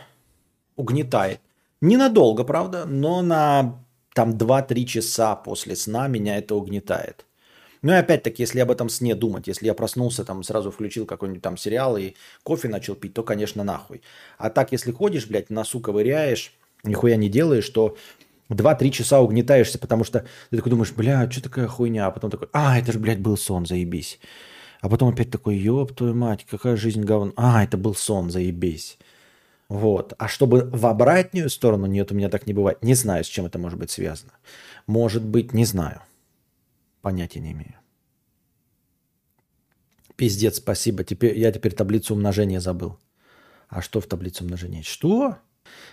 угнетает. Ненадолго, правда, но на там 2-3 часа после сна меня это угнетает. Ну и опять-таки, если об этом сне думать, если я проснулся, там сразу включил какой-нибудь там сериал и кофе начал пить, то, конечно, нахуй. А так, если ходишь, блядь, носу ковыряешь, нихуя не делаешь, то 2-3 часа угнетаешься, потому что ты такой думаешь, бля, что такая хуйня? А потом такой, а, это же, блядь, был сон, заебись. А потом опять такой, ёб твою мать, какая жизнь говно. А, это был сон, заебись. Вот. А чтобы в обратную сторону, нет, у меня так не бывает. Не знаю, с чем это может быть связано. Может быть, не знаю. Понятия не имею. Пиздец, спасибо. Теперь, я теперь таблицу умножения забыл. А что в таблице умножения? Что?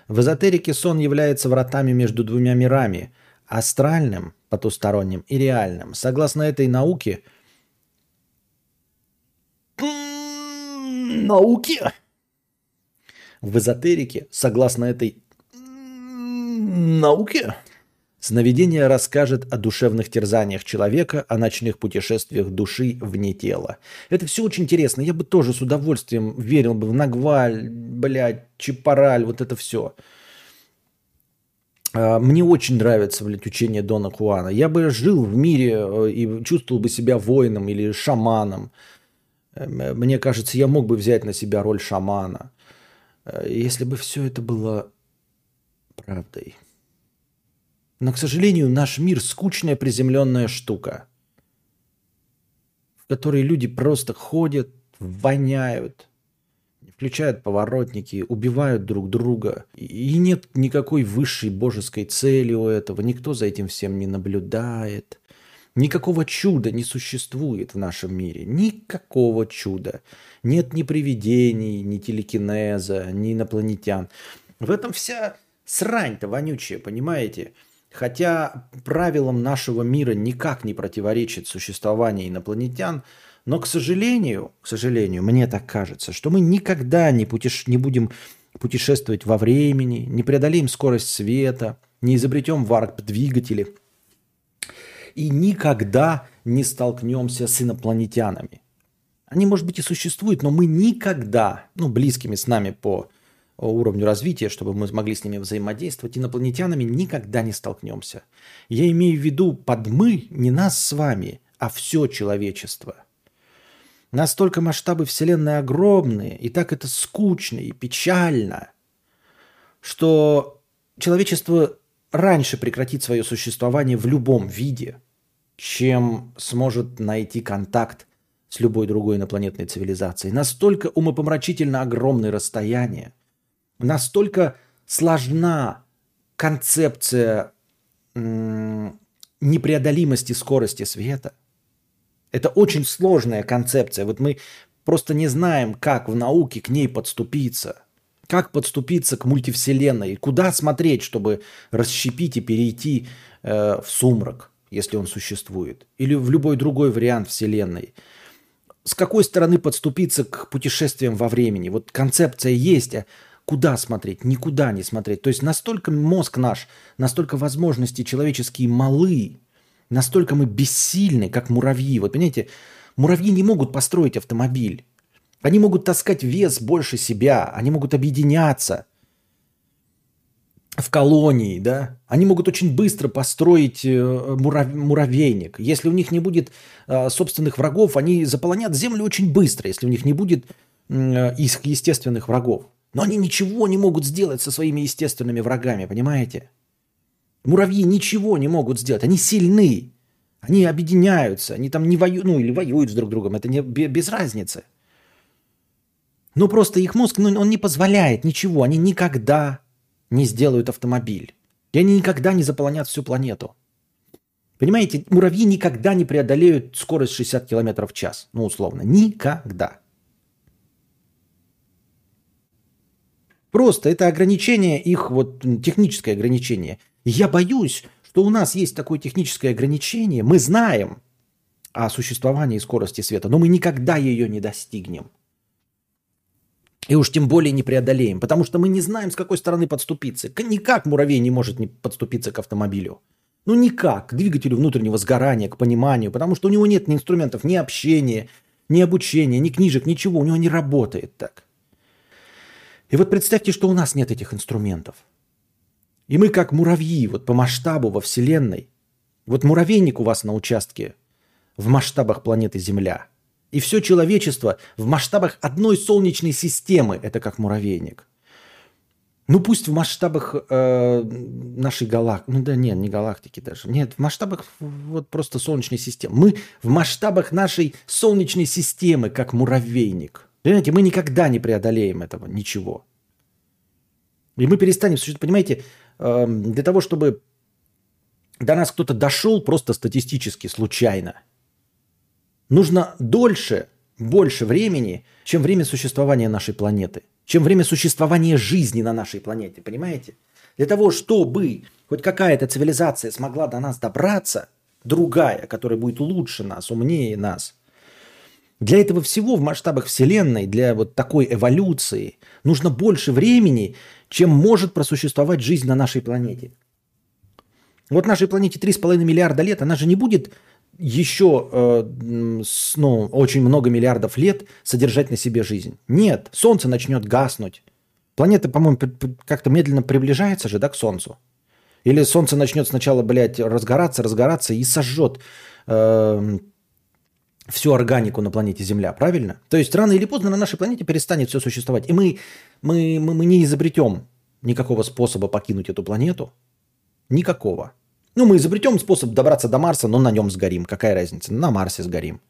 В эзотерике сон является вратами между двумя мирами. Астральным, потусторонним и реальным. Согласно этой науке... Науке? В эзотерике, согласно этой науке, Сновидение расскажет о душевных терзаниях человека, о ночных путешествиях души вне тела. Это все очень интересно. Я бы тоже с удовольствием верил бы в Нагваль, блядь, Чапараль, вот это все. А, мне очень нравится, блядь, учение Дона Куана. Я бы жил в мире э, и чувствовал бы себя воином или шаманом. Эм, мне кажется, я мог бы взять на себя роль шамана, э, если бы все это было правдой. Но, к сожалению, наш мир скучная приземленная штука, в которой люди просто ходят, воняют, включают поворотники, убивают друг друга. И нет никакой высшей божеской цели у этого. Никто за этим всем не наблюдает. Никакого чуда не существует в нашем мире. Никакого чуда. Нет ни привидений, ни телекинеза, ни инопланетян. В этом вся срань-то вонючая, понимаете? Хотя правилам нашего мира никак не противоречит существование инопланетян, но, к сожалению, к сожалению, мне так кажется, что мы никогда не, путеш... не будем путешествовать во времени, не преодолеем скорость света, не изобретем варп-двигатели и никогда не столкнемся с инопланетянами. Они, может быть, и существуют, но мы никогда, ну, близкими с нами по уровню развития, чтобы мы смогли с ними взаимодействовать, инопланетянами никогда не столкнемся. Я имею в виду под «мы» не нас с вами, а все человечество. Настолько масштабы Вселенной огромные, и так это скучно и печально, что человечество раньше прекратит свое существование в любом виде, чем сможет найти контакт с любой другой инопланетной цивилизацией. Настолько умопомрачительно огромное расстояние, настолько сложна концепция непреодолимости скорости света. Это очень сложная концепция. Вот мы просто не знаем, как в науке к ней подступиться. Как подступиться к мультивселенной? Куда смотреть, чтобы расщепить и перейти э, в сумрак, если он существует? Или в любой другой вариант вселенной? С какой стороны подступиться к путешествиям во времени? Вот концепция есть, а куда смотреть? Никуда не смотреть. То есть настолько мозг наш, настолько возможности человеческие малы, настолько мы бессильны, как муравьи. Вот понимаете, муравьи не могут построить автомобиль. Они могут таскать вес больше себя, они могут объединяться в колонии, да, они могут очень быстро построить э, мурав... муравейник. Если у них не будет э, собственных врагов, они заполонят землю очень быстро, если у них не будет э, их естественных врагов. Но они ничего не могут сделать со своими естественными врагами, понимаете? Муравьи ничего не могут сделать, они сильны, они объединяются, они там не воюют, ну или воюют с друг другом, это не без разницы. Ну просто их мозг, ну, он не позволяет ничего. Они никогда не сделают автомобиль. И они никогда не заполонят всю планету. Понимаете, муравьи никогда не преодолеют скорость 60 км в час. Ну, условно. Никогда. Просто это ограничение их, вот техническое ограничение. я боюсь, что у нас есть такое техническое ограничение. Мы знаем о существовании скорости света, но мы никогда ее не достигнем. И уж тем более не преодолеем, потому что мы не знаем, с какой стороны подступиться. Никак муравей не может не подступиться к автомобилю. Ну никак, к двигателю внутреннего сгорания, к пониманию, потому что у него нет ни инструментов, ни общения, ни обучения, ни книжек, ничего, у него не работает так. И вот представьте, что у нас нет этих инструментов. И мы как муравьи, вот по масштабу во Вселенной. Вот муравейник у вас на участке в масштабах планеты Земля – и все человечество в масштабах одной солнечной системы, это как муравейник. Ну пусть в масштабах э, нашей галактики, ну да нет, не галактики даже, нет, в масштабах вот просто солнечной системы. Мы в масштабах нашей солнечной системы, как муравейник. Понимаете, мы никогда не преодолеем этого, ничего. И мы перестанем существовать, понимаете, э, для того, чтобы до нас кто-то дошел просто статистически, случайно – нужно дольше, больше времени, чем время существования нашей планеты, чем время существования жизни на нашей планете, понимаете? Для того, чтобы хоть какая-то цивилизация смогла до нас добраться, другая, которая будет лучше нас, умнее нас, для этого всего в масштабах Вселенной, для вот такой эволюции, нужно больше времени, чем может просуществовать жизнь на нашей планете. Вот нашей планете 3,5 миллиарда лет, она же не будет еще э, ну, очень много миллиардов лет содержать на себе жизнь. Нет, Солнце начнет гаснуть. Планета, по-моему, как-то медленно приближается же, да, к Солнцу. Или Солнце начнет сначала, блядь, разгораться, разгораться и сожжет э, всю органику на планете Земля, правильно? То есть рано или поздно на нашей планете перестанет все существовать. И мы, мы, мы, мы не изобретем никакого способа покинуть эту планету. Никакого. Ну, мы изобретем способ добраться до Марса, но на нем сгорим. Какая разница? На Марсе сгорим.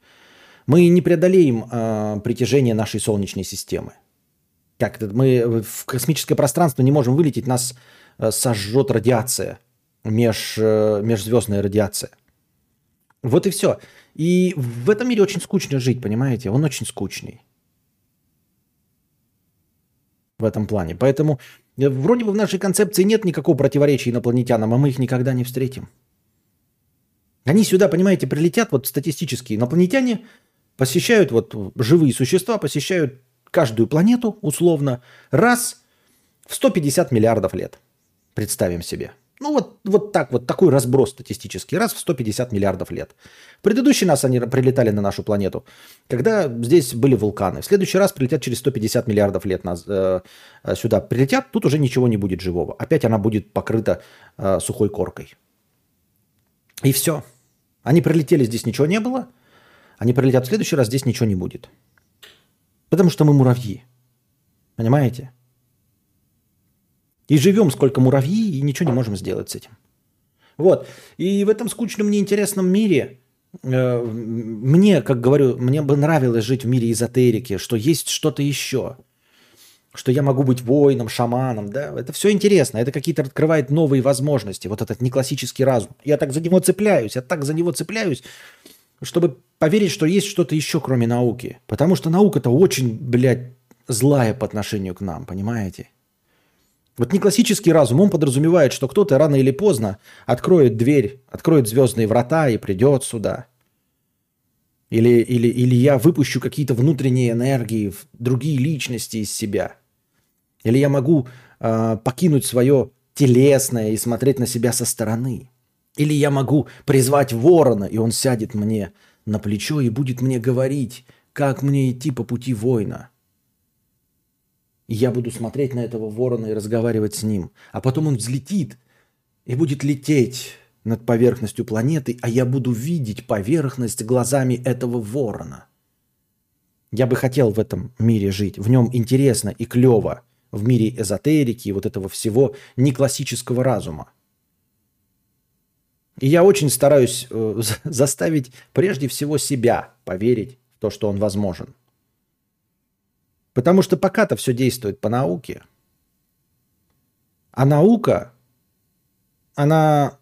Мы не преодолеем э, притяжение нашей Солнечной системы. Как? Мы в космическое пространство не можем вылететь, нас э, сожжет радиация, меж, э, межзвездная радиация. Вот и все. И в этом мире очень скучно жить, понимаете? Он очень скучный. В этом плане. Поэтому Э, вроде бы в нашей концепции нет никакого противоречия инопланетянам, а мы их никогда не встретим. Они сюда, понимаете, прилетят, вот статистически инопланетяне посещают, вот живые существа посещают каждую планету условно раз в 150 миллиардов лет. Представим себе. Ну вот, вот так вот, такой разброс статистический, раз в 150 миллиардов лет. В предыдущий раз они прилетали на нашу планету, когда здесь были вулканы. В следующий раз прилетят через 150 миллиардов лет нас, э, э, сюда. Прилетят, тут уже ничего не будет живого. Опять она будет покрыта э, сухой коркой. И все. Они прилетели, здесь ничего не было. Они прилетят в следующий раз, здесь ничего не будет. Потому что мы муравьи. Понимаете? И живем сколько муравьи, и ничего не можем сделать с этим. Вот. И в этом скучном, неинтересном мире э, мне, как говорю, мне бы нравилось жить в мире эзотерики, что есть что-то еще. Что я могу быть воином, шаманом, да, это все интересно, это какие-то открывает новые возможности, вот этот неклассический разум. Я так за него цепляюсь, я так за него цепляюсь, чтобы поверить, что есть что-то еще, кроме науки. Потому что наука-то очень, блядь, злая по отношению к нам, понимаете? Вот не классический разум, он подразумевает, что кто-то рано или поздно откроет дверь, откроет звездные врата и придет сюда. Или, или, или я выпущу какие-то внутренние энергии в другие личности из себя. Или я могу э, покинуть свое телесное и смотреть на себя со стороны. Или я могу призвать ворона, и он сядет мне на плечо и будет мне говорить, как мне идти по пути воина – я буду смотреть на этого ворона и разговаривать с ним. А потом он взлетит и будет лететь над поверхностью планеты, а я буду видеть поверхность глазами этого ворона. Я бы хотел в этом мире жить. В нем интересно и клево. В мире эзотерики и вот этого всего не классического разума. И я очень стараюсь э, заставить прежде всего себя поверить в то, что он возможен. Потому что пока-то все действует по науке. А наука, она,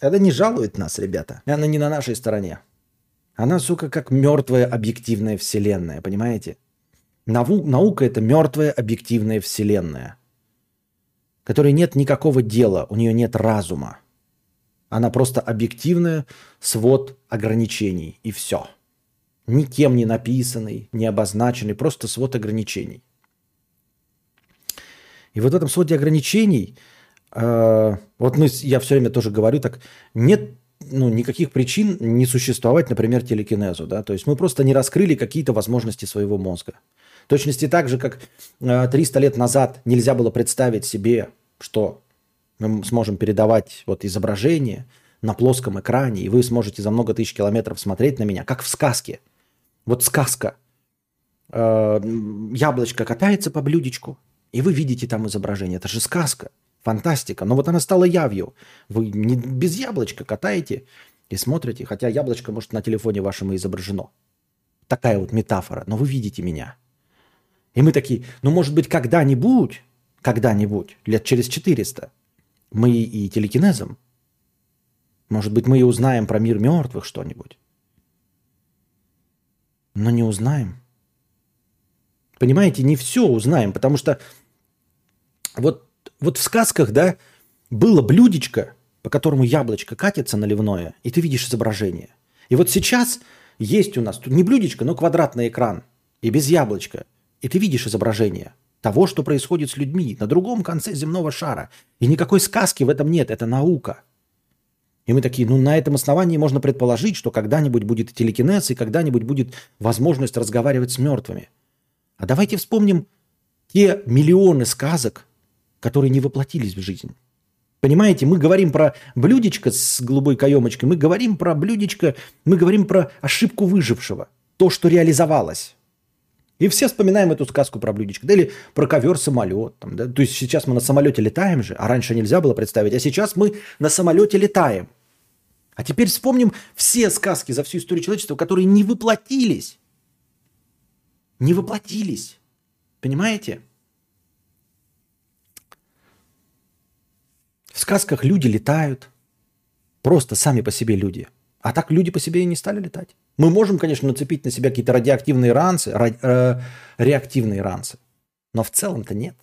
она не жалует нас, ребята. Она не на нашей стороне. Она, сука, как мертвая объективная вселенная, понимаете? Нау, наука – это мертвая объективная вселенная, которой нет никакого дела, у нее нет разума. Она просто объективная свод ограничений, и все – никем не написанный, не обозначенный, просто свод ограничений. И вот в этом своде ограничений, э, вот мы, я все время тоже говорю так, нет ну, никаких причин не существовать, например, телекинезу. Да? То есть мы просто не раскрыли какие-то возможности своего мозга. В точности так же, как э, 300 лет назад нельзя было представить себе, что мы сможем передавать вот изображение на плоском экране, и вы сможете за много тысяч километров смотреть на меня, как в сказке – вот сказка. Э, яблочко катается по блюдечку, и вы видите там изображение. Это же сказка, фантастика. Но вот она стала явью. Вы не без яблочка катаете и смотрите, хотя яблочко, может, на телефоне вашем и изображено. Такая вот метафора. Но вы видите меня. И мы такие, ну, может быть, когда-нибудь, когда-нибудь, лет через 400, мы и телекинезом, может быть, мы и узнаем про мир мертвых что-нибудь но не узнаем. Понимаете, не все узнаем, потому что вот, вот в сказках, да, было блюдечко, по которому яблочко катится наливное, и ты видишь изображение. И вот сейчас есть у нас тут не блюдечко, но квадратный экран, и без яблочка, и ты видишь изображение того, что происходит с людьми на другом конце земного шара. И никакой сказки в этом нет, это наука – и мы такие, ну на этом основании можно предположить, что когда-нибудь будет телекинез и когда-нибудь будет возможность разговаривать с мертвыми. А давайте вспомним те миллионы сказок, которые не воплотились в жизнь. Понимаете, мы говорим про блюдечко с голубой каемочкой, мы говорим про блюдечко, мы говорим про ошибку выжившего, то, что реализовалось. И все вспоминаем эту сказку про блюдечко. Да, или про ковер-самолет. Там, да? То есть сейчас мы на самолете летаем же, а раньше нельзя было представить. А сейчас мы на самолете летаем. А теперь вспомним все сказки за всю историю человечества, которые не воплотились. Не воплотились. Понимаете? В сказках люди летают. Просто сами по себе люди. А так люди по себе и не стали летать. Мы можем, конечно, нацепить на себя какие-то радиоактивные ранцы, ра, э, реактивные ранцы, но в целом-то нет.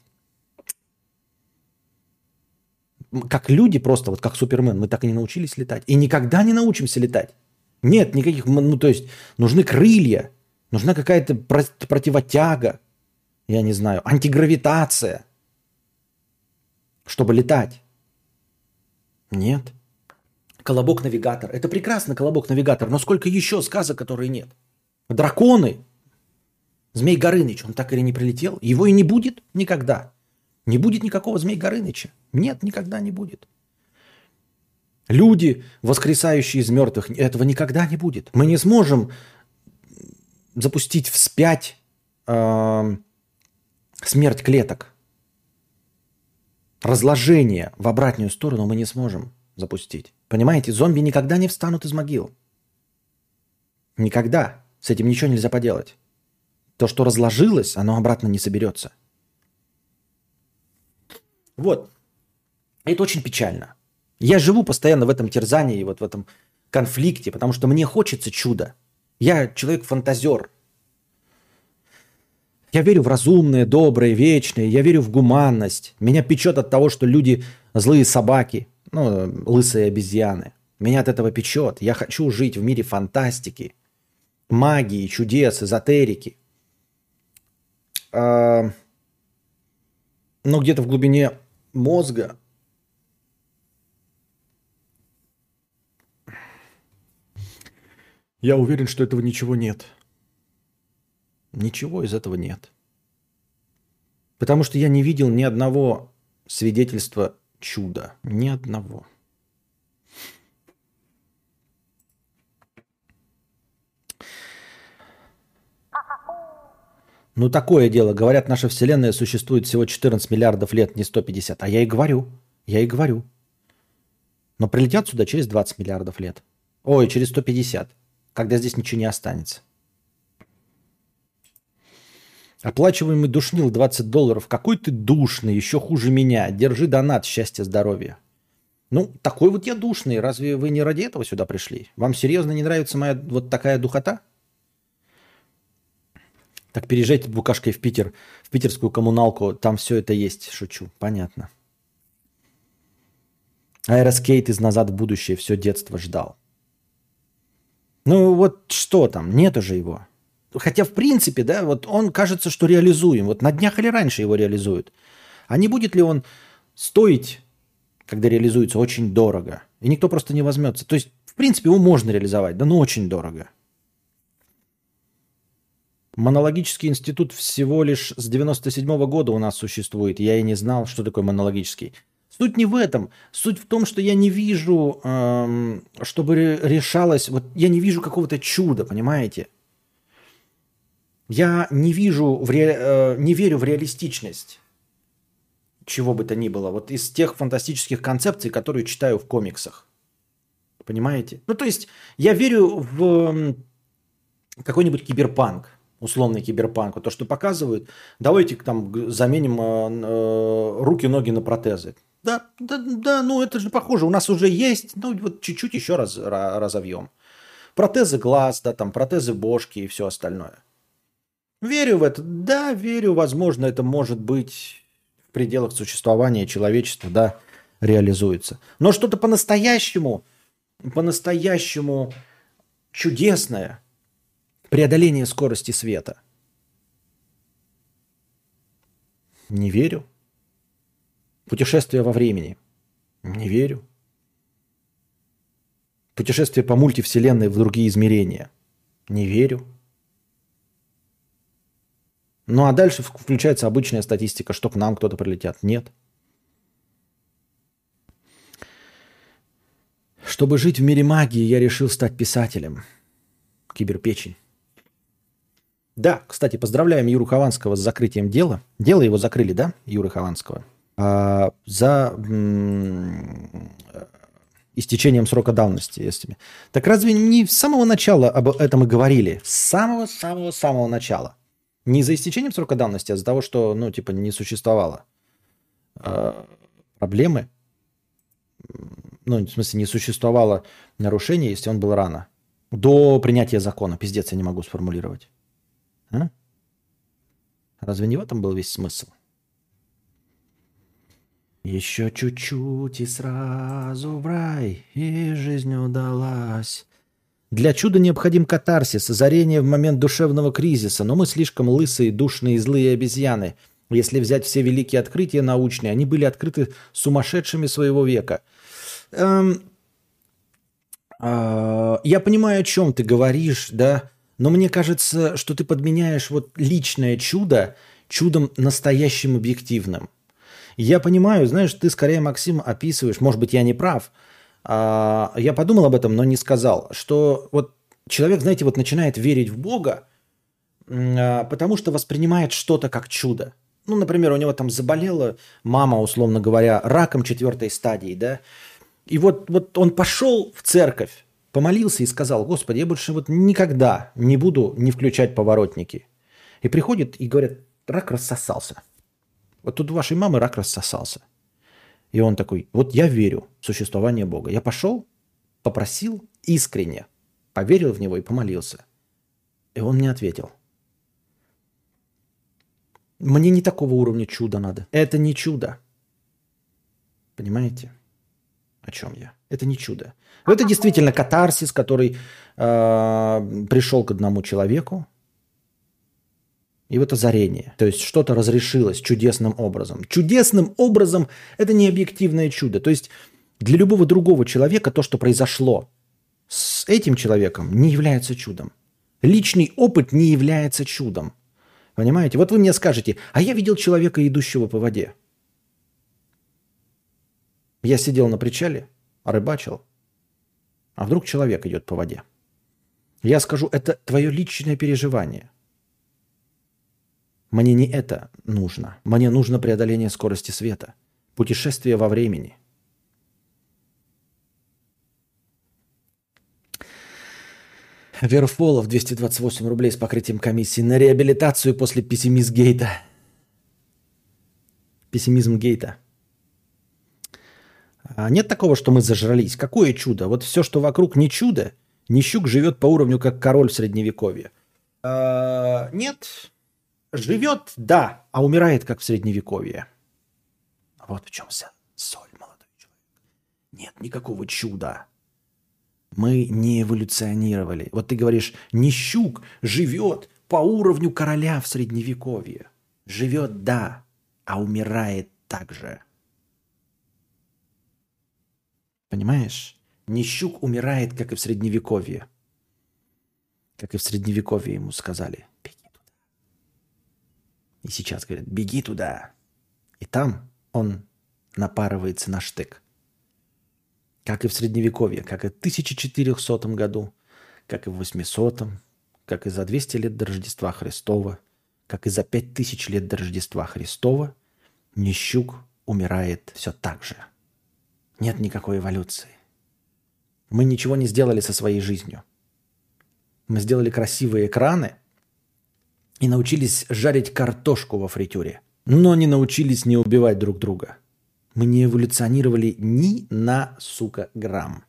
Как люди просто, вот как Супермен, мы так и не научились летать. И никогда не научимся летать. Нет никаких, ну то есть нужны крылья, нужна какая-то противотяга, я не знаю, антигравитация, чтобы летать. Нет. Колобок-навигатор. Это прекрасно, Колобок-навигатор, но сколько еще сказок, которые нет? Драконы. Змей Горыныч, он так или не прилетел? Его и не будет никогда. Не будет никакого Змей Горыныча. Нет, никогда не будет. Люди, воскресающие из мертвых, этого никогда не будет. Мы не сможем запустить вспять э, смерть клеток. Разложение в обратную сторону мы не сможем запустить. Понимаете, зомби никогда не встанут из могил. Никогда. С этим ничего нельзя поделать. То, что разложилось, оно обратно не соберется. Вот. Это очень печально. Я живу постоянно в этом терзании, вот в этом конфликте, потому что мне хочется чуда. Я человек-фантазер. Я верю в разумное, доброе, вечное. Я верю в гуманность. Меня печет от того, что люди злые собаки, ну, лысые обезьяны. Меня от этого печет. Я хочу жить в мире фантастики, магии, чудес, эзотерики. А, но где-то в глубине мозга Я уверен, что этого ничего нет. Ничего из этого нет. Потому что я не видел ни одного свидетельства чуда. Ни одного. Ну, такое дело. Говорят, наша Вселенная существует всего 14 миллиардов лет, не 150. А я и говорю. Я и говорю. Но прилетят сюда через 20 миллиардов лет. Ой, через 150 когда здесь ничего не останется. Оплачиваемый душнил 20 долларов. Какой ты душный, еще хуже меня. Держи донат, счастья, здоровья. Ну, такой вот я душный. Разве вы не ради этого сюда пришли? Вам серьезно не нравится моя вот такая духота? Так переезжайте букашкой в Питер, в питерскую коммуналку. Там все это есть. Шучу. Понятно. Аэроскейт из «Назад в будущее» все детство ждал. Ну вот что там, нету же его. Хотя в принципе, да, вот он кажется, что реализуем. Вот на днях или раньше его реализуют. А не будет ли он стоить, когда реализуется, очень дорого? И никто просто не возьмется. То есть, в принципе, его можно реализовать, да, но очень дорого. Монологический институт всего лишь с 97 -го года у нас существует. Я и не знал, что такое монологический. Суть не в этом. Суть в том, что я не вижу, эм, чтобы решалось... Вот я не вижу какого-то чуда, понимаете? Я не вижу, в ре, э, не верю в реалистичность чего бы то ни было. Вот из тех фантастических концепций, которые читаю в комиксах. Понимаете? Ну, то есть, я верю в какой-нибудь киберпанк, условный киберпанк. То, что показывают, давайте там заменим э, э, руки, ноги на протезы. Да, да, да, ну это же похоже, у нас уже есть, ну вот чуть-чуть еще раз разовьем. Протезы глаз, да, там протезы бошки и все остальное. Верю в это, да, верю, возможно, это может быть в пределах существования человечества, да, реализуется. Но что-то по-настоящему, по-настоящему чудесное, преодоление скорости света. Не верю. Путешествие во времени. Не верю. Путешествие по мультивселенной в другие измерения. Не верю. Ну а дальше включается обычная статистика, что к нам кто-то прилетят. Нет. Чтобы жить в мире магии, я решил стать писателем. Киберпечень. Да, кстати, поздравляем Юру Хованского с закрытием дела. Дело его закрыли, да, Юры Хованского? а, за истечением срока давности. Если... Так разве не с самого начала об этом и говорили? С самого-самого-самого начала. Не за истечением срока давности, а за того, что, ну, типа, не существовало э, проблемы. Ну, в смысле, не существовало нарушения, если он был рано. До принятия закона. Пиздец, я не могу сформулировать. А? Разве не в этом был весь смысл? Еще чуть-чуть и сразу в рай, и жизнь удалась. Для чуда необходим катарсис, озарение в момент душевного кризиса, но мы слишком лысые, душные и злые обезьяны. Если взять все великие открытия научные, они были открыты сумасшедшими своего века. эм, э, я понимаю, о чем ты говоришь, да, но мне кажется, что ты подменяешь вот личное чудо чудом настоящим объективным. Я понимаю, знаешь, ты скорее, Максим, описываешь, может быть, я не прав, я подумал об этом, но не сказал, что вот человек, знаете, вот начинает верить в Бога, а, потому что воспринимает что-то как чудо. Ну, например, у него там заболела мама, условно говоря, раком четвертой стадии, да, и вот, вот он пошел в церковь, помолился и сказал, Господи, я больше вот никогда не буду не включать поворотники. И приходит и говорят, рак рассосался. Вот тут у вашей мамы рак рассосался. И он такой, вот я верю в существование Бога. Я пошел, попросил искренне, поверил в него и помолился. И он мне ответил. Мне не такого уровня чуда надо. Это не чудо. Понимаете? О чем я? Это не чудо. Это действительно катарсис, который э, пришел к одному человеку, и вот озарение. То есть что-то разрешилось чудесным образом. Чудесным образом это не объективное чудо. То есть для любого другого человека то, что произошло с этим человеком, не является чудом. Личный опыт не является чудом. Понимаете? Вот вы мне скажете, а я видел человека, идущего по воде. Я сидел на причале, рыбачил, а вдруг человек идет по воде. Я скажу, это твое личное переживание – мне не это нужно. Мне нужно преодоление скорости света. Путешествие во времени. Верфолов 228 рублей с покрытием комиссии на реабилитацию после пессимизм гейта. Пессимизм гейта. А нет такого, что мы зажрались. Какое чудо? Вот все, что вокруг не чудо. Нищук живет по уровню, как король в средневековье. А, нет, Живет, да, а умирает, как в средневековье. Вот в чем вся соль, молодой человек. Нет никакого чуда. Мы не эволюционировали. Вот ты говоришь, Нищук живет по уровню короля в средневековье. Живет, да, а умирает также. Понимаешь? Нищук умирает, как и в средневековье. Как и в средневековье ему сказали. И сейчас говорят, беги туда. И там он напарывается на штык. Как и в Средневековье, как и в 1400 году, как и в 800, как и за 200 лет до Рождества Христова, как и за 5000 лет до Рождества Христова, Нищук умирает все так же. Нет никакой эволюции. Мы ничего не сделали со своей жизнью. Мы сделали красивые экраны – и научились жарить картошку во фритюре, но не научились не убивать друг друга. Мы не эволюционировали ни на, сука, грамм.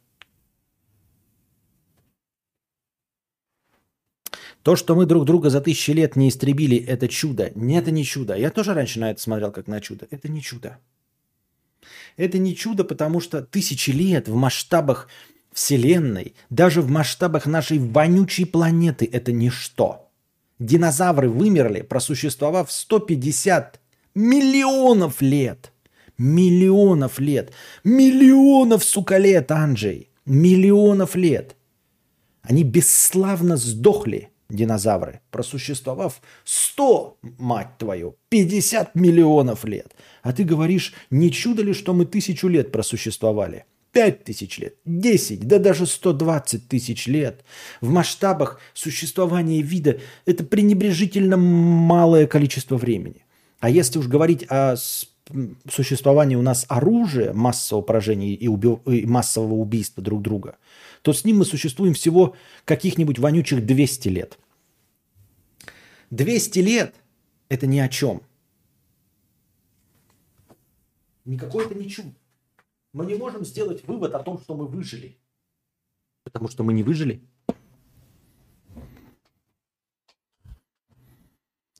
То, что мы друг друга за тысячи лет не истребили, это чудо. Нет, это не чудо. Я тоже раньше на это смотрел как на чудо. Это не чудо. Это не чудо, потому что тысячи лет в масштабах Вселенной, даже в масштабах нашей вонючей планеты, это ничто. Динозавры вымерли, просуществовав 150 миллионов лет. Миллионов лет. Миллионов, сука, лет, Анджей. Миллионов лет. Они бесславно сдохли, динозавры, просуществовав 100, мать твою, 50 миллионов лет. А ты говоришь, не чудо ли, что мы тысячу лет просуществовали? 5 тысяч лет, 10, да даже 120 тысяч лет. В масштабах существования вида это пренебрежительно малое количество времени. А если уж говорить о существовании у нас оружия массового поражения и, уби- и массового убийства друг друга, то с ним мы существуем всего каких-нибудь вонючих 200 лет. 200 лет – это ни о чем. Никакой это не чудо мы не можем сделать вывод о том, что мы выжили. Потому что мы не выжили.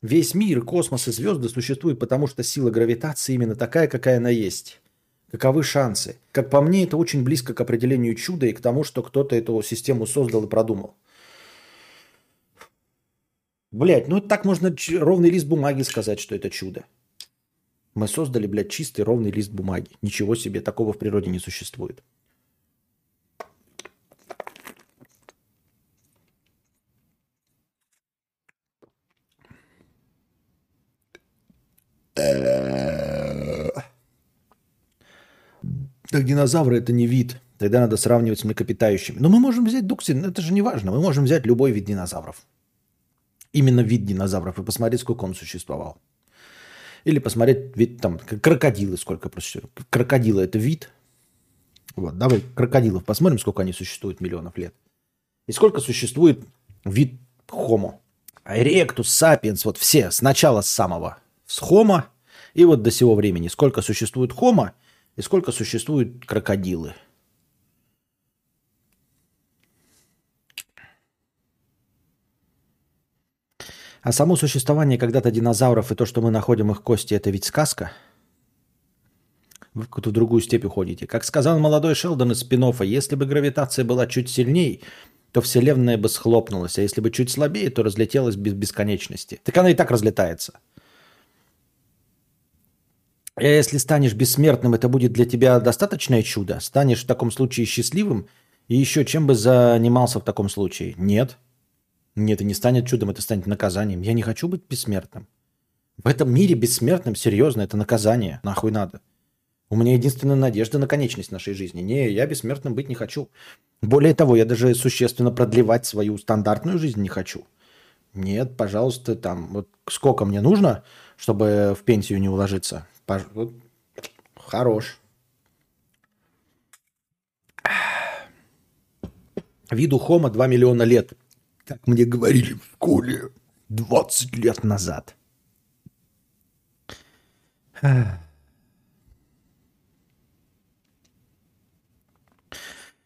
Весь мир, космос и звезды существуют, потому что сила гравитации именно такая, какая она есть. Каковы шансы? Как по мне, это очень близко к определению чуда и к тому, что кто-то эту систему создал и продумал. Блять, ну так можно ровный лист бумаги сказать, что это чудо. Мы создали, блядь, чистый ровный лист бумаги. Ничего себе, такого в природе не существует. Так динозавры это не вид. Тогда надо сравнивать с млекопитающими. Но мы можем взять дуксин, это же не важно. Мы можем взять любой вид динозавров. Именно вид динозавров и посмотреть, сколько он существовал. Или посмотреть вид там, крокодилы сколько просто. Крокодилы это вид. Вот, давай крокодилов посмотрим, сколько они существуют миллионов лет. И сколько существует вид Homo. Erectus, Sapiens, вот все, с начала с самого. С Homo и вот до сего времени. Сколько существует Homo и сколько существуют крокодилы. А само существование когда-то динозавров и то, что мы находим их кости, это ведь сказка? Вы в какую-то другую степь уходите. Как сказал молодой Шелдон из спин если бы гравитация была чуть сильней, то Вселенная бы схлопнулась, а если бы чуть слабее, то разлетелась без бесконечности. Так она и так разлетается. А если станешь бессмертным, это будет для тебя достаточное чудо? Станешь в таком случае счастливым? И еще чем бы занимался в таком случае? Нет. Нет, это не станет чудом, это станет наказанием. Я не хочу быть бессмертным. В этом мире бессмертным, серьезно, это наказание. Нахуй надо. У меня единственная надежда на конечность нашей жизни. Не, я бессмертным быть не хочу. Более того, я даже существенно продлевать свою стандартную жизнь не хочу. Нет, пожалуйста, там, вот сколько мне нужно, чтобы в пенсию не уложиться? Пож... Вот. Хорош. Виду Хома 2 миллиона лет. Как мне говорили в школе 20 лет назад.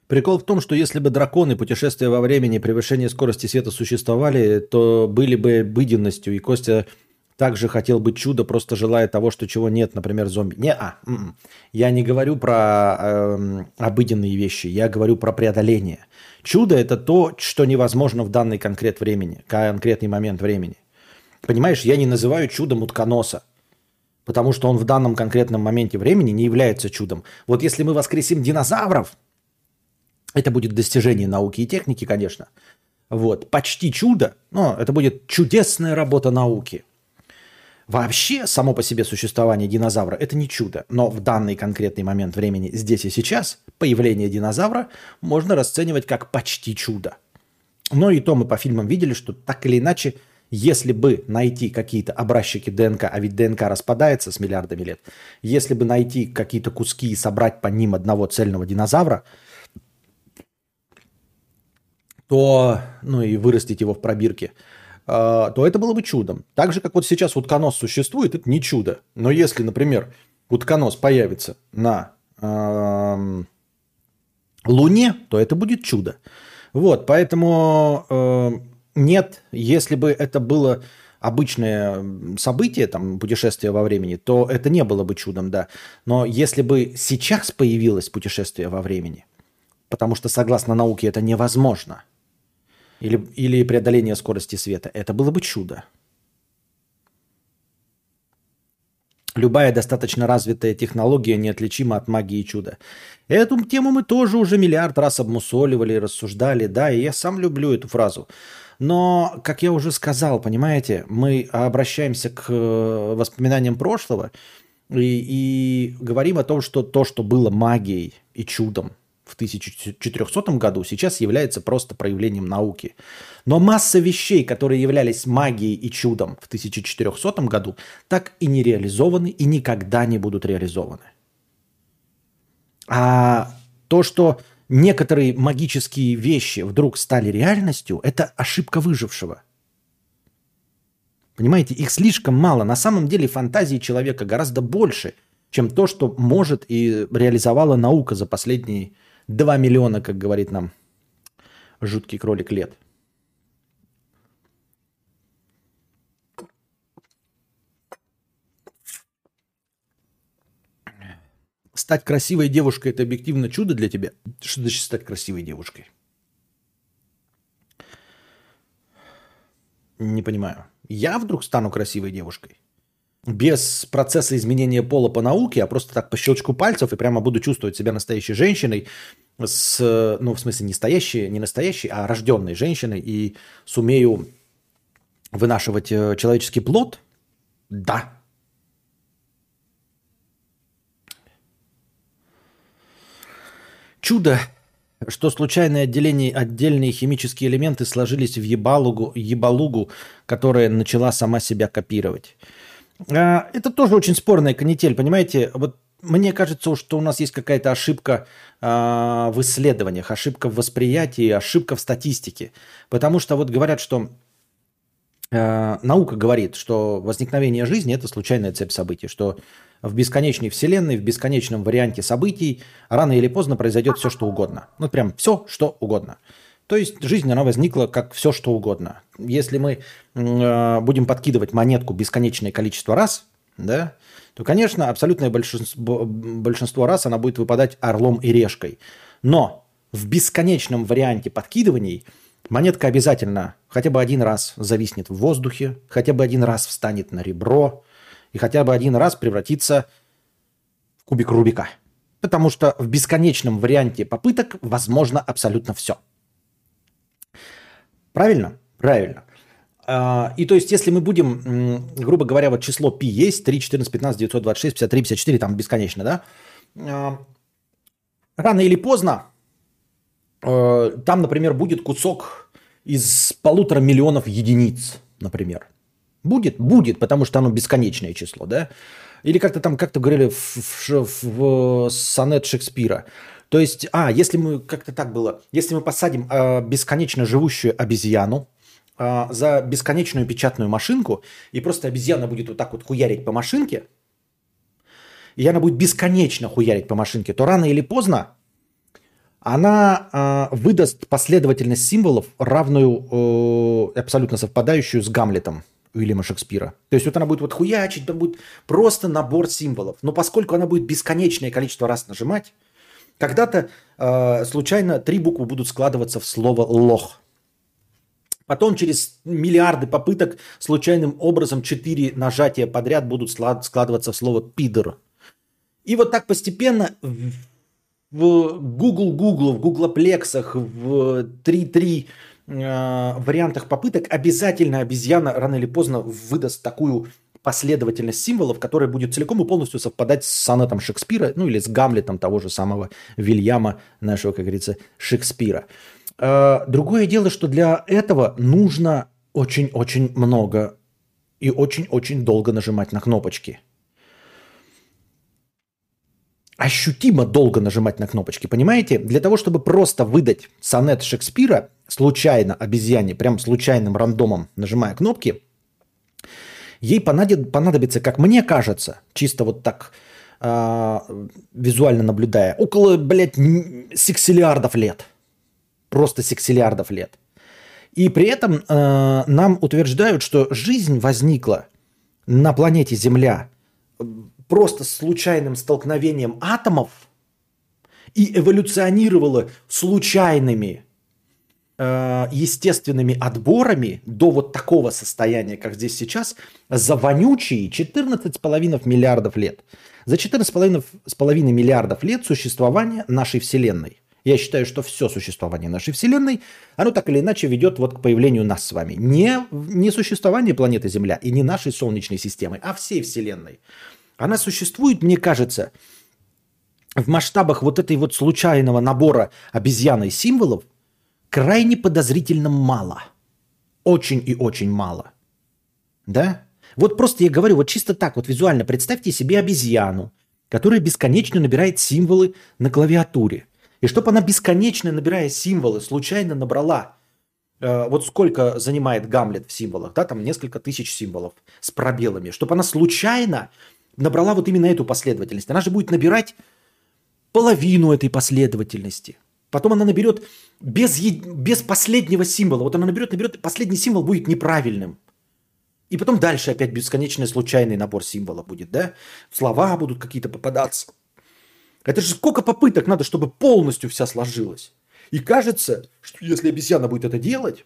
Прикол в том, что если бы драконы, путешествия во времени, превышение скорости света существовали, то были бы обыденностью, и Костя также хотел бы чудо, просто желая того, что чего нет, например, зомби. Не, а, м-м. я не говорю про э, обыденные вещи, я говорю про преодоление. Чудо это то, что невозможно в данный конкрет времени, конкретный момент времени. Понимаешь, я не называю чудом утконоса, потому что он в данном конкретном моменте времени не является чудом. Вот если мы воскресим динозавров, это будет достижение науки и техники, конечно. Вот, почти чудо, но это будет чудесная работа науки. Вообще, само по себе существование динозавра – это не чудо. Но в данный конкретный момент времени, здесь и сейчас, появление динозавра можно расценивать как почти чудо. Но и то мы по фильмам видели, что так или иначе, если бы найти какие-то образчики ДНК, а ведь ДНК распадается с миллиардами лет, если бы найти какие-то куски и собрать по ним одного цельного динозавра – то, ну и вырастить его в пробирке, то это было бы чудом. Так же, как вот сейчас утконос существует, это не чудо. Но если, например, утконос появится на Луне, то это будет чудо. Вот, поэтому э, нет, если бы это было обычное событие, там, путешествие во времени, то это не было бы чудом, да. Но если бы сейчас появилось путешествие во времени, потому что согласно науке это невозможно – или, или преодоление скорости света. Это было бы чудо. Любая достаточно развитая технология неотличима от магии чуда. Эту тему мы тоже уже миллиард раз обмусоливали, рассуждали, да, и я сам люблю эту фразу. Но, как я уже сказал, понимаете, мы обращаемся к э, воспоминаниям прошлого и, и говорим о том, что то, что было магией и чудом, в 1400 году сейчас является просто проявлением науки. Но масса вещей, которые являлись магией и чудом в 1400 году, так и не реализованы и никогда не будут реализованы. А то, что некоторые магические вещи вдруг стали реальностью, это ошибка выжившего. Понимаете, их слишком мало. На самом деле фантазии человека гораздо больше, чем то, что может и реализовала наука за последние 2 миллиона, как говорит нам жуткий кролик лет. Стать красивой девушкой – это объективно чудо для тебя? Что значит стать красивой девушкой? Не понимаю. Я вдруг стану красивой девушкой? Без процесса изменения пола по науке, а просто так по щелчку пальцев и прямо буду чувствовать себя настоящей женщиной, с, ну, в смысле, не настоящей, не настоящей, а рожденной женщиной, и сумею вынашивать э, человеческий плод? Да. Чудо, что случайные отделения, отдельные химические элементы сложились в ебалугу, ебалугу, которая начала сама себя копировать. А, это тоже очень спорная канитель, понимаете? Вот мне кажется, что у нас есть какая-то ошибка э, в исследованиях, ошибка в восприятии, ошибка в статистике. Потому что вот говорят, что э, наука говорит, что возникновение жизни – это случайная цепь событий, что в бесконечной вселенной, в бесконечном варианте событий рано или поздно произойдет все, что угодно. Ну, прям все, что угодно. То есть жизнь, она возникла как все, что угодно. Если мы э, будем подкидывать монетку бесконечное количество раз, да, то, конечно, абсолютное большинство, большинство раз она будет выпадать орлом и решкой. Но в бесконечном варианте подкидываний монетка обязательно хотя бы один раз зависнет в воздухе, хотя бы один раз встанет на ребро и хотя бы один раз превратится в кубик Рубика. Потому что в бесконечном варианте попыток возможно абсолютно все. Правильно? Правильно. А, и то есть, если мы будем, грубо говоря, вот число π есть, 3, 14, 15, 926, 53, 54, там бесконечно, да? А, рано или поздно а, там, например, будет кусок из полутора миллионов единиц, например. Будет? Будет, потому что оно бесконечное число, да? Или как-то там, как-то говорили в, в, в сонет Шекспира. То есть, а, если мы, как-то так было, если мы посадим э, бесконечно живущую обезьяну, а, за бесконечную печатную машинку, и просто обезьяна будет вот так вот хуярить по машинке, и она будет бесконечно хуярить по машинке, то рано или поздно она э, выдаст последовательность символов, равную, э, абсолютно совпадающую с Гамлетом Уильяма Шекспира. То есть вот она будет вот хуячить, там будет просто набор символов. Но поскольку она будет бесконечное количество раз нажимать, когда-то э, случайно три буквы будут складываться в слово «лох». Потом через миллиарды попыток случайным образом четыре нажатия подряд будут складываться в слово «пидор». И вот так постепенно в Google Google, в Гуглоплексах, в 3.3 э, вариантах попыток обязательно обезьяна рано или поздно выдаст такую последовательность символов, которая будет целиком и полностью совпадать с сонетом Шекспира, ну или с Гамлетом того же самого Вильяма, нашего, как говорится, Шекспира. Э, другое дело, что для этого нужно очень-очень много и очень-очень долго нажимать на кнопочки. Ощутимо долго нажимать на кнопочки, понимаете? Для того, чтобы просто выдать сонет Шекспира случайно обезьяне, прям случайным рандомом нажимая кнопки, ей понадобится, как мне кажется, чисто вот так э, визуально наблюдая, около, блядь, сексиллиардов лет – просто сексиллиардов лет. И при этом э, нам утверждают, что жизнь возникла на планете Земля просто случайным столкновением атомов и эволюционировала случайными естественными отборами до вот такого состояния, как здесь сейчас, за вонючие 14,5 миллиардов лет. За 14,5 миллиардов лет существования нашей Вселенной. Я считаю, что все существование нашей Вселенной, оно так или иначе ведет вот к появлению нас с вами. Не, не существование планеты Земля и не нашей Солнечной системы, а всей Вселенной. Она существует, мне кажется, в масштабах вот этой вот случайного набора обезьяной символов крайне подозрительно мало. Очень и очень мало. Да? Вот просто я говорю, вот чисто так, вот визуально представьте себе обезьяну, которая бесконечно набирает символы на клавиатуре – и чтобы она бесконечно, набирая символы, случайно набрала, э, вот сколько занимает Гамлет в символах, да, там несколько тысяч символов с пробелами, чтобы она случайно набрала вот именно эту последовательность. Она же будет набирать половину этой последовательности. Потом она наберет без, без последнего символа. Вот она наберет, наберет, последний символ будет неправильным. И потом дальше опять бесконечный случайный набор символов будет, да? Слова будут какие-то попадаться. Это же сколько попыток надо, чтобы полностью вся сложилась. И кажется, что если обезьяна будет это делать,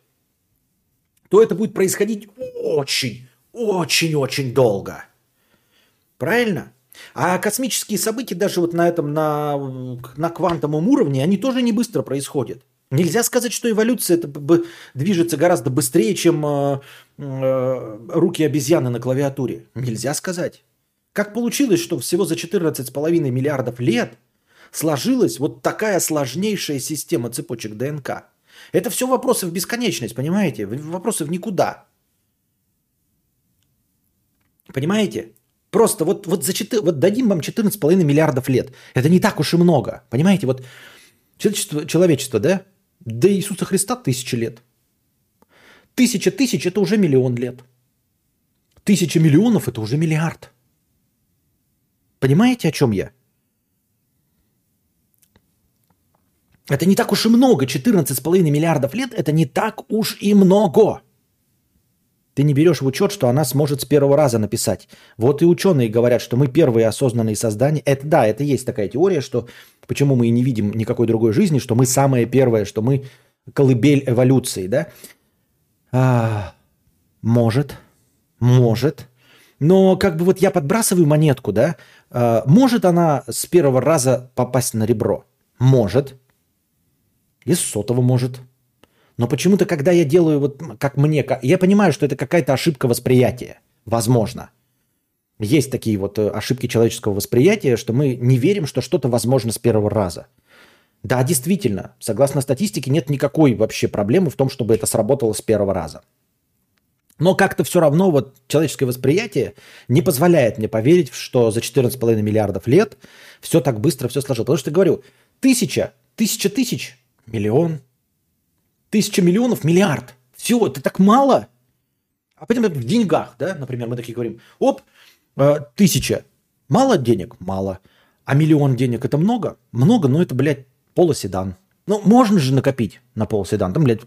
то это будет происходить очень, очень-очень долго. Правильно? А космические события даже вот на этом, на, на квантовом уровне, они тоже не быстро происходят. Нельзя сказать, что эволюция это движется гораздо быстрее, чем э, э, руки обезьяны на клавиатуре. Нельзя сказать. Как получилось, что всего за 14,5 миллиардов лет сложилась вот такая сложнейшая система цепочек ДНК? Это все вопросы в бесконечность, понимаете? Вопросы в никуда. Понимаете? Просто вот, вот, за 4, вот дадим вам 14,5 миллиардов лет. Это не так уж и много. Понимаете? Вот человечество, человечество, да? До Иисуса Христа тысячи лет. Тысяча тысяч – это уже миллион лет. Тысяча миллионов – это уже миллиард. Понимаете, о чем я? Это не так уж и много. 14,5 миллиардов лет – это не так уж и много. Ты не берешь в учет, что она сможет с первого раза написать. Вот и ученые говорят, что мы первые осознанные создания. Это да, это есть такая теория, что почему мы и не видим никакой другой жизни, что мы самое первое, что мы колыбель эволюции, да? А, может, может. Но как бы вот я подбрасываю монетку, да? А, может она с первого раза попасть на ребро? Может. И с сотого может. Но почему-то, когда я делаю вот как мне, я понимаю, что это какая-то ошибка восприятия. Возможно. Есть такие вот э, ошибки человеческого восприятия, что мы не верим, что что-то возможно с первого раза. Да, действительно, согласно статистике, нет никакой вообще проблемы в том, чтобы это сработало с первого раза. Но как-то все равно вот человеческое восприятие не позволяет мне поверить, что за 14,5 миллиардов лет все так быстро все сложилось. Потому что, говорю, тысяча, тысяча тысяч, миллион, Тысяча миллионов, миллиард. Все, это так мало. А потом в деньгах, да, например, мы такие говорим, оп, э, тысяча. Мало денег? Мало. А миллион денег это много? Много, но это, блядь, полоседан. Ну, можно же накопить на полоседан. Там, блядь,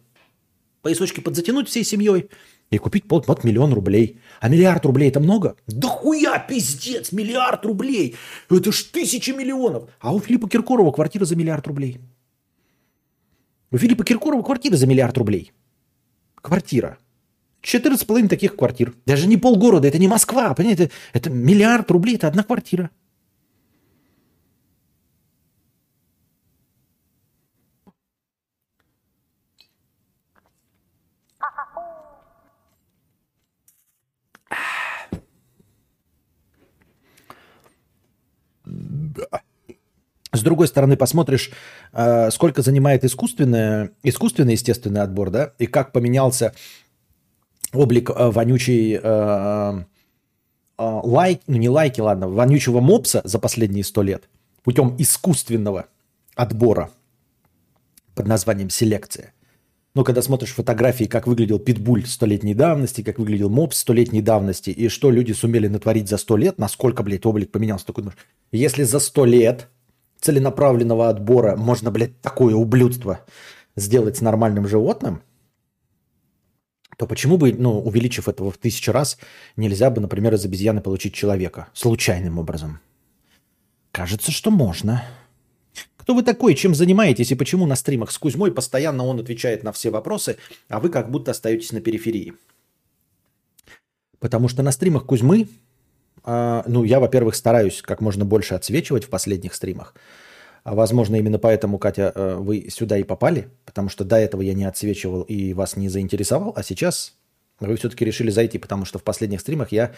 поясочки подзатянуть всей семьей и купить пол, вот миллион рублей. А миллиард рублей это много? Да хуя, пиздец, миллиард рублей. Это ж тысячи миллионов. А у Филиппа Киркорова квартира за миллиард рублей. У Филиппа Киркорова квартира за миллиард рублей. Квартира. 14,5 таких квартир. Даже не полгорода, это не Москва, понимаете? Это, миллиард рублей, это одна квартира. С другой стороны, посмотришь, э, сколько занимает искусственный, искусственный естественный отбор, да, и как поменялся облик э, вонючий э, лайк, ну не лайки, ладно, вонючего мопса за последние сто лет путем искусственного отбора под названием селекция. Ну, когда смотришь фотографии, как выглядел питбуль столетней давности, как выглядел мопс столетней давности, и что люди сумели натворить за сто лет, насколько, блядь, облик поменялся. Такой, если за сто лет целенаправленного отбора можно, блядь, такое ублюдство сделать с нормальным животным, то почему бы, ну, увеличив этого в тысячу раз, нельзя бы, например, из обезьяны получить человека случайным образом? Кажется, что можно. Кто вы такой, чем занимаетесь и почему на стримах с Кузьмой постоянно он отвечает на все вопросы, а вы как будто остаетесь на периферии? Потому что на стримах Кузьмы а, ну, я, во-первых, стараюсь как можно больше отсвечивать в последних стримах. А, возможно, именно поэтому, Катя, э, вы сюда и попали, потому что до этого я не отсвечивал и вас не заинтересовал, а сейчас вы все-таки решили зайти, потому что в последних стримах я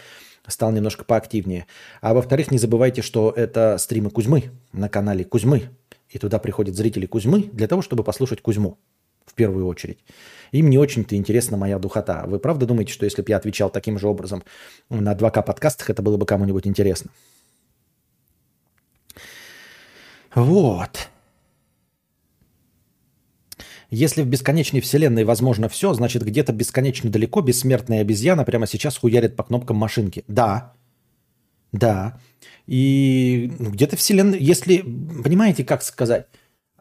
стал немножко поактивнее. А во-вторых, не забывайте, что это стримы Кузьмы на канале Кузьмы. И туда приходят зрители Кузьмы для того, чтобы послушать Кузьму в первую очередь. Им не очень-то интересна моя духота. Вы правда думаете, что если бы я отвечал таким же образом на 2К подкастах, это было бы кому-нибудь интересно? Вот. Если в бесконечной вселенной возможно все, значит где-то бесконечно далеко бессмертная обезьяна прямо сейчас хуярит по кнопкам машинки. Да. Да. И где-то вселенная, если, понимаете, как сказать,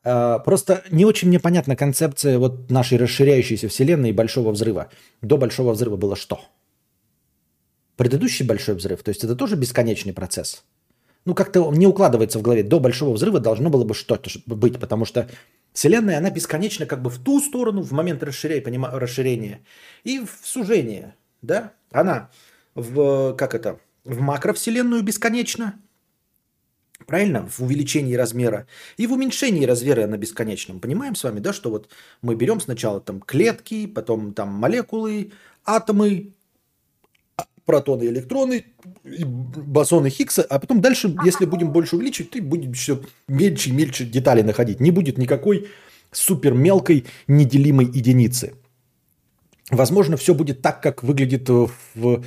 просто не очень мне понятна концепция вот нашей расширяющейся вселенной и большого взрыва. До большого взрыва было что? Предыдущий большой взрыв, то есть это тоже бесконечный процесс. Ну, как-то не укладывается в голове. До большого взрыва должно было бы что-то быть, потому что Вселенная, она бесконечна как бы в ту сторону, в момент расширения, понима, расширения и в сужение, да? Она в, как это, в макровселенную бесконечна, Правильно? В увеличении размера и в уменьшении размера на бесконечном. Понимаем с вами, да, что вот мы берем сначала там клетки, потом там молекулы, атомы, протоны, электроны, босоны Хиггса, а потом дальше, если будем больше увеличивать, то будет все мельче и мельче детали находить. Не будет никакой супер мелкой неделимой единицы. Возможно, все будет так, как выглядит в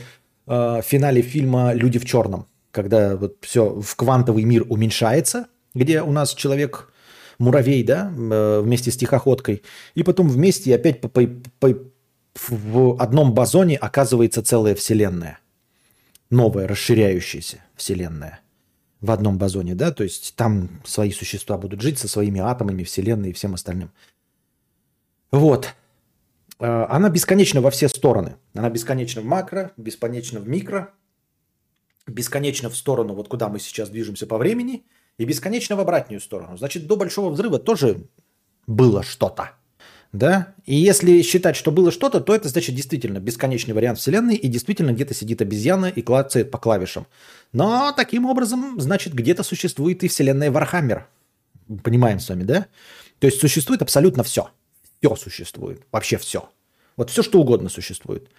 э, финале фильма «Люди в черном», когда вот все в квантовый мир уменьшается, где у нас человек муравей, да, э, вместе с тихоходкой, и потом вместе опять по, по, по, в одном бозоне оказывается целая вселенная. Новая, расширяющаяся вселенная в одном бозоне, да, то есть там свои существа будут жить со своими атомами, вселенной и всем остальным. Вот. А, она бесконечна во все стороны. Она бесконечна в макро, бесконечна в микро, бесконечно в сторону, вот куда мы сейчас движемся по времени, и бесконечно в обратную сторону. Значит, до Большого Взрыва тоже было что-то. Да? И если считать, что было что-то, то это значит действительно бесконечный вариант Вселенной, и действительно где-то сидит обезьяна и клацает по клавишам. Но таким образом, значит, где-то существует и Вселенная Warhammer. Понимаем с вами, да? То есть существует абсолютно все. Все существует. Вообще все. Вот все, что угодно существует.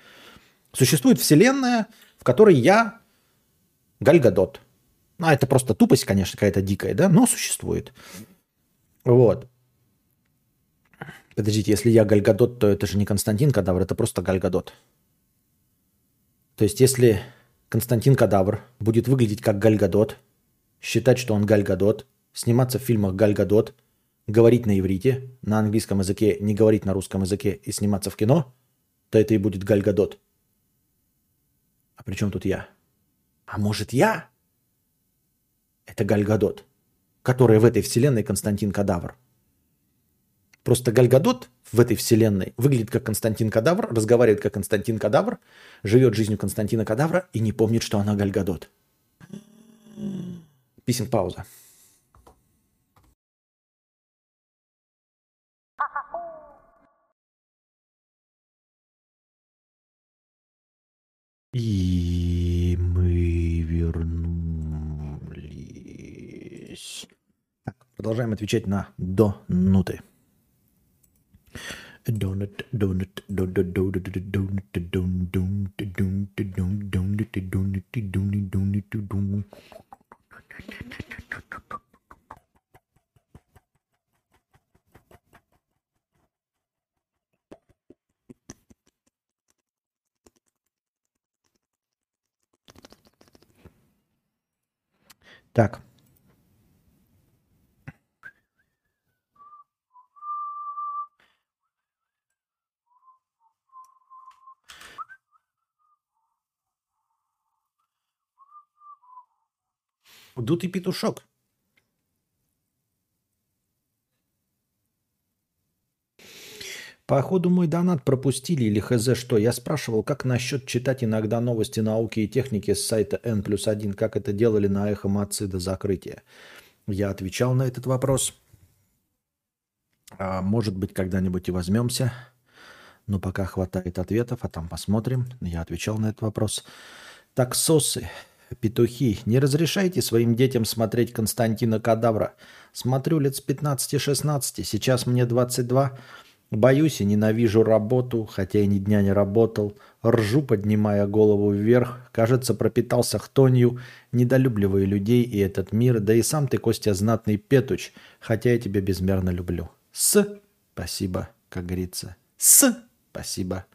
Существует Вселенная, в которой я Гальгадот. Ну, а это просто тупость, конечно, какая-то дикая, да, но существует. Вот. Подождите, если я Гальгадот, то это же не Константин Кадавр, это просто Гальгадот. То есть, если Константин Кадавр будет выглядеть как Гальгадот, считать, что он Гальгадот, сниматься в фильмах Гальгадот, говорить на иврите, на английском языке, не говорить на русском языке и сниматься в кино, то это и будет Гальгадот. А при чем тут я? А может я? Это Гальгадот, которая в этой вселенной Константин Кадавр. Просто Гальгадот в этой вселенной выглядит как Константин Кадавр, разговаривает как Константин Кадавр, живет жизнью Константина Кадавра и не помнит, что она Гальгадот. Писем пауза. И продолжаем отвечать на донуты. Донат, донат, донат, донат, донат, донат, донат, донат, донат, донат, донат, донат, донат. Так. Дутый петушок. Походу мой донат пропустили или хз что. Я спрашивал, как насчет читать иногда новости науки и техники с сайта N плюс 1, как это делали на эхо Мацы до закрытия. Я отвечал на этот вопрос. А, может быть, когда-нибудь и возьмемся. Но пока хватает ответов, а там посмотрим. Я отвечал на этот вопрос. Таксосы, петухи, не разрешайте своим детям смотреть Константина Кадавра. Смотрю лет с 15-16, сейчас мне 22. Боюсь и ненавижу работу, хотя и ни дня не работал. Ржу, поднимая голову вверх. Кажется, пропитался хтонью. Недолюбливаю людей и этот мир. Да и сам ты, Костя, знатный петуч, хотя я тебя безмерно люблю. С. Спасибо, как говорится. С. Спасибо.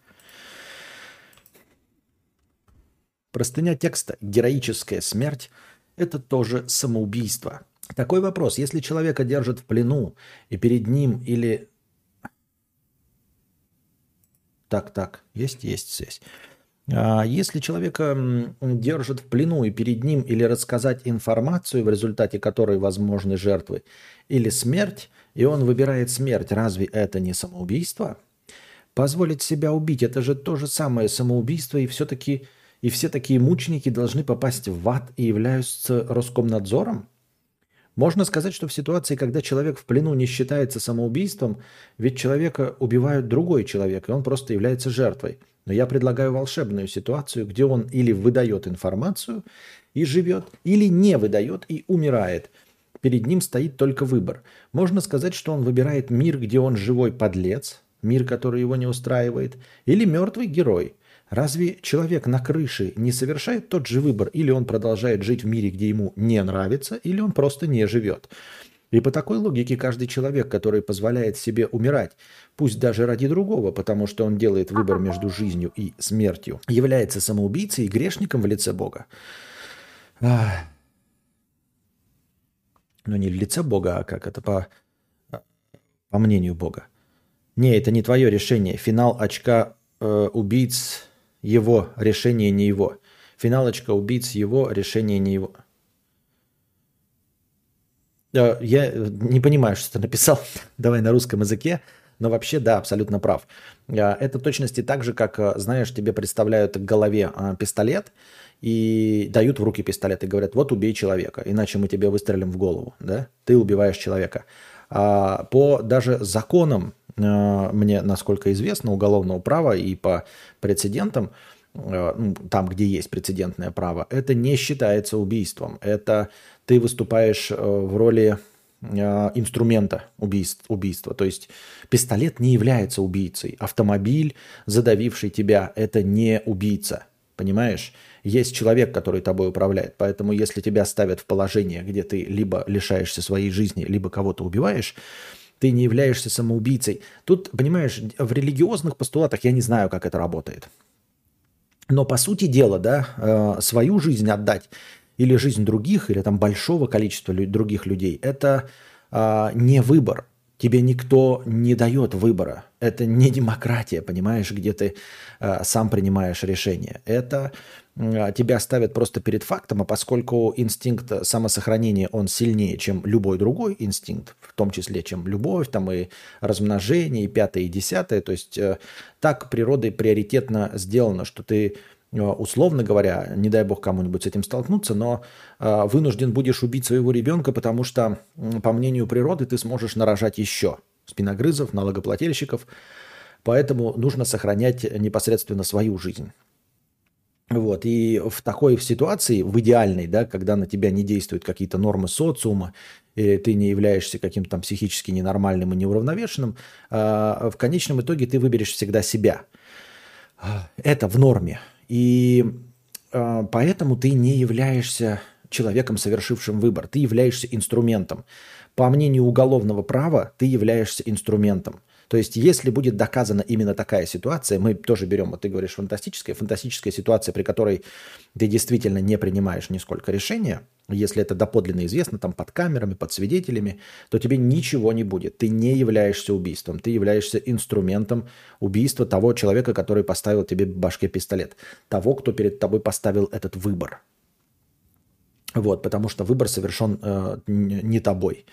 Простыня текста «Героическая смерть» – это тоже самоубийство. Такой вопрос. Если человека держат в плену, и перед ним или так, так, есть, есть связь. А если человека держат в плену и перед ним или рассказать информацию, в результате которой возможны жертвы, или смерть, и он выбирает смерть, разве это не самоубийство? Позволить себя убить – это же то же самое самоубийство, и все-таки и все такие мученики должны попасть в ад и являются Роскомнадзором? Можно сказать, что в ситуации, когда человек в плену не считается самоубийством, ведь человека убивают другой человек, и он просто является жертвой. Но я предлагаю волшебную ситуацию, где он или выдает информацию и живет, или не выдает и умирает. Перед ним стоит только выбор. Можно сказать, что он выбирает мир, где он живой подлец, мир, который его не устраивает, или мертвый герой. Разве человек на крыше не совершает тот же выбор, или он продолжает жить в мире, где ему не нравится, или он просто не живет? И по такой логике каждый человек, который позволяет себе умирать, пусть даже ради другого, потому что он делает выбор между жизнью и смертью, является самоубийцей и грешником в лице Бога. Ну, не в лице Бога, а как это по, по мнению Бога. Не, это не твое решение. Финал очка э, убийц его, решение не его. Финал очка убийц его, решение не его. Я не понимаю, что ты написал. Давай на русском языке. Но вообще, да, абсолютно прав. Э, это точности так же, как, э, знаешь, тебе представляют к голове пистолет и дают в руки пистолет и говорят, вот убей человека, иначе мы тебе выстрелим в голову. Да? Ты убиваешь человека. А по даже законам, мне, насколько известно, уголовного права и по прецедентам, ну, там, где есть прецедентное право, это не считается убийством. Это ты выступаешь э, в роли инструмента убийств, убийства. То есть пистолет не является убийцей. Автомобиль, задавивший тебя, это не убийца. Понимаешь? Есть человек, который тобой управляет. Поэтому если тебя ставят в положение, где ты либо лишаешься своей жизни, либо кого-то убиваешь, ты не являешься самоубийцей. Тут, понимаешь, в религиозных постулатах я не знаю, как это работает. Но по сути дела, да, э, свою жизнь отдать или жизнь других, или там большого количества других людей, это а, не выбор. Тебе никто не дает выбора. Это не демократия, понимаешь, где ты а, сам принимаешь решение. Это а, тебя ставят просто перед фактом, а поскольку инстинкт самосохранения, он сильнее, чем любой другой инстинкт, в том числе, чем любовь, там и размножение, и пятое, и десятое, то есть э, так природой приоритетно сделано, что ты Э, условно говоря, не дай бог кому-нибудь с этим столкнуться, но э, вынужден будешь убить своего ребенка, потому что, по мнению природы, ты сможешь нарожать еще спиногрызов, налогоплательщиков, поэтому нужно сохранять непосредственно свою жизнь. Вот. И в такой ситуации, в идеальной, да, когда на тебя не действуют какие-то нормы социума, и ты не являешься каким-то там психически ненормальным и неуравновешенным, э, в конечном итоге ты выберешь всегда себя. Это в норме. И э, поэтому ты не являешься человеком, совершившим выбор. Ты являешься инструментом. По мнению уголовного права, ты являешься инструментом. То есть, если будет доказана именно такая ситуация, мы тоже берем, вот ты говоришь, фантастическая, фантастическая ситуация, при которой ты действительно не принимаешь нисколько решения, если это доподлинно известно, там под камерами, под свидетелями, то тебе ничего не будет. Ты не являешься убийством, ты являешься инструментом убийства того человека, который поставил тебе в башке пистолет, того, кто перед тобой поставил этот выбор. Вот, потому что выбор совершен э, не тобой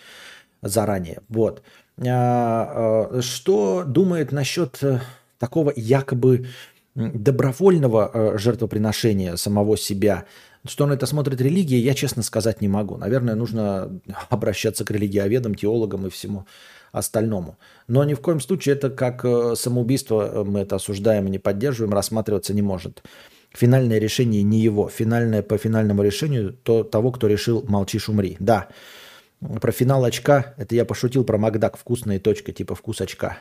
заранее. Вот. А, а, что думает насчет э, такого якобы добровольного э, жертвоприношения самого себя? Что на это смотрит религия, я честно сказать не могу. Наверное, нужно обращаться к религиоведам, теологам и всему остальному. Но ни в коем случае это как э, самоубийство, мы это осуждаем и не поддерживаем, рассматриваться не может. Финальное решение не его. Финальное по финальному решению то, того, кто решил «молчишь, умри». Да, про финал очка, это я пошутил про Макдак, вкусная точка, типа вкус очка.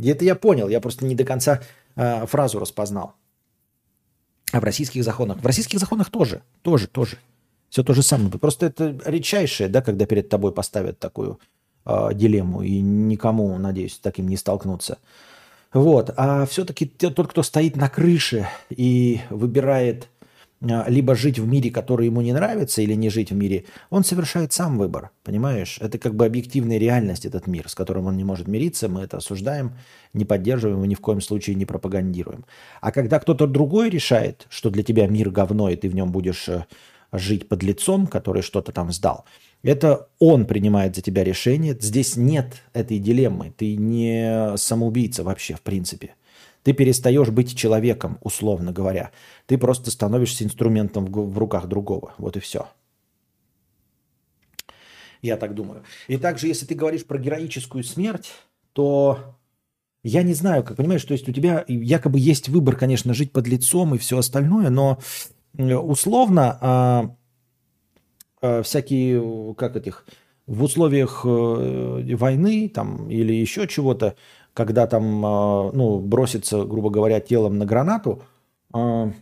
Это я понял, я просто не до конца э, фразу распознал. А в российских законах? В российских законах тоже, тоже, тоже. Все то же самое. Просто это редчайшее, да, когда перед тобой поставят такую э, дилемму, и никому, надеюсь, таким не столкнуться. Вот. А все-таки тот, кто стоит на крыше и выбирает либо жить в мире, который ему не нравится, или не жить в мире, он совершает сам выбор, понимаешь? Это как бы объективная реальность, этот мир, с которым он не может мириться, мы это осуждаем, не поддерживаем и ни в коем случае не пропагандируем. А когда кто-то другой решает, что для тебя мир говно, и ты в нем будешь э, жить под лицом, который что-то там сдал, это он принимает за тебя решение. Здесь нет этой дилеммы. Ты не самоубийца вообще, в принципе. Ты перестаешь быть человеком, условно говоря. Ты просто становишься инструментом в, руках другого. Вот и все. Я так думаю. И также, если ты говоришь про героическую смерть, то я не знаю, как понимаешь, то есть у тебя якобы есть выбор, конечно, жить под лицом и все остальное, но условно а, а, всякие, как этих, в условиях э, войны там или еще чего-то, когда там, а, ну, бросится, грубо говоря, телом на гранату, а,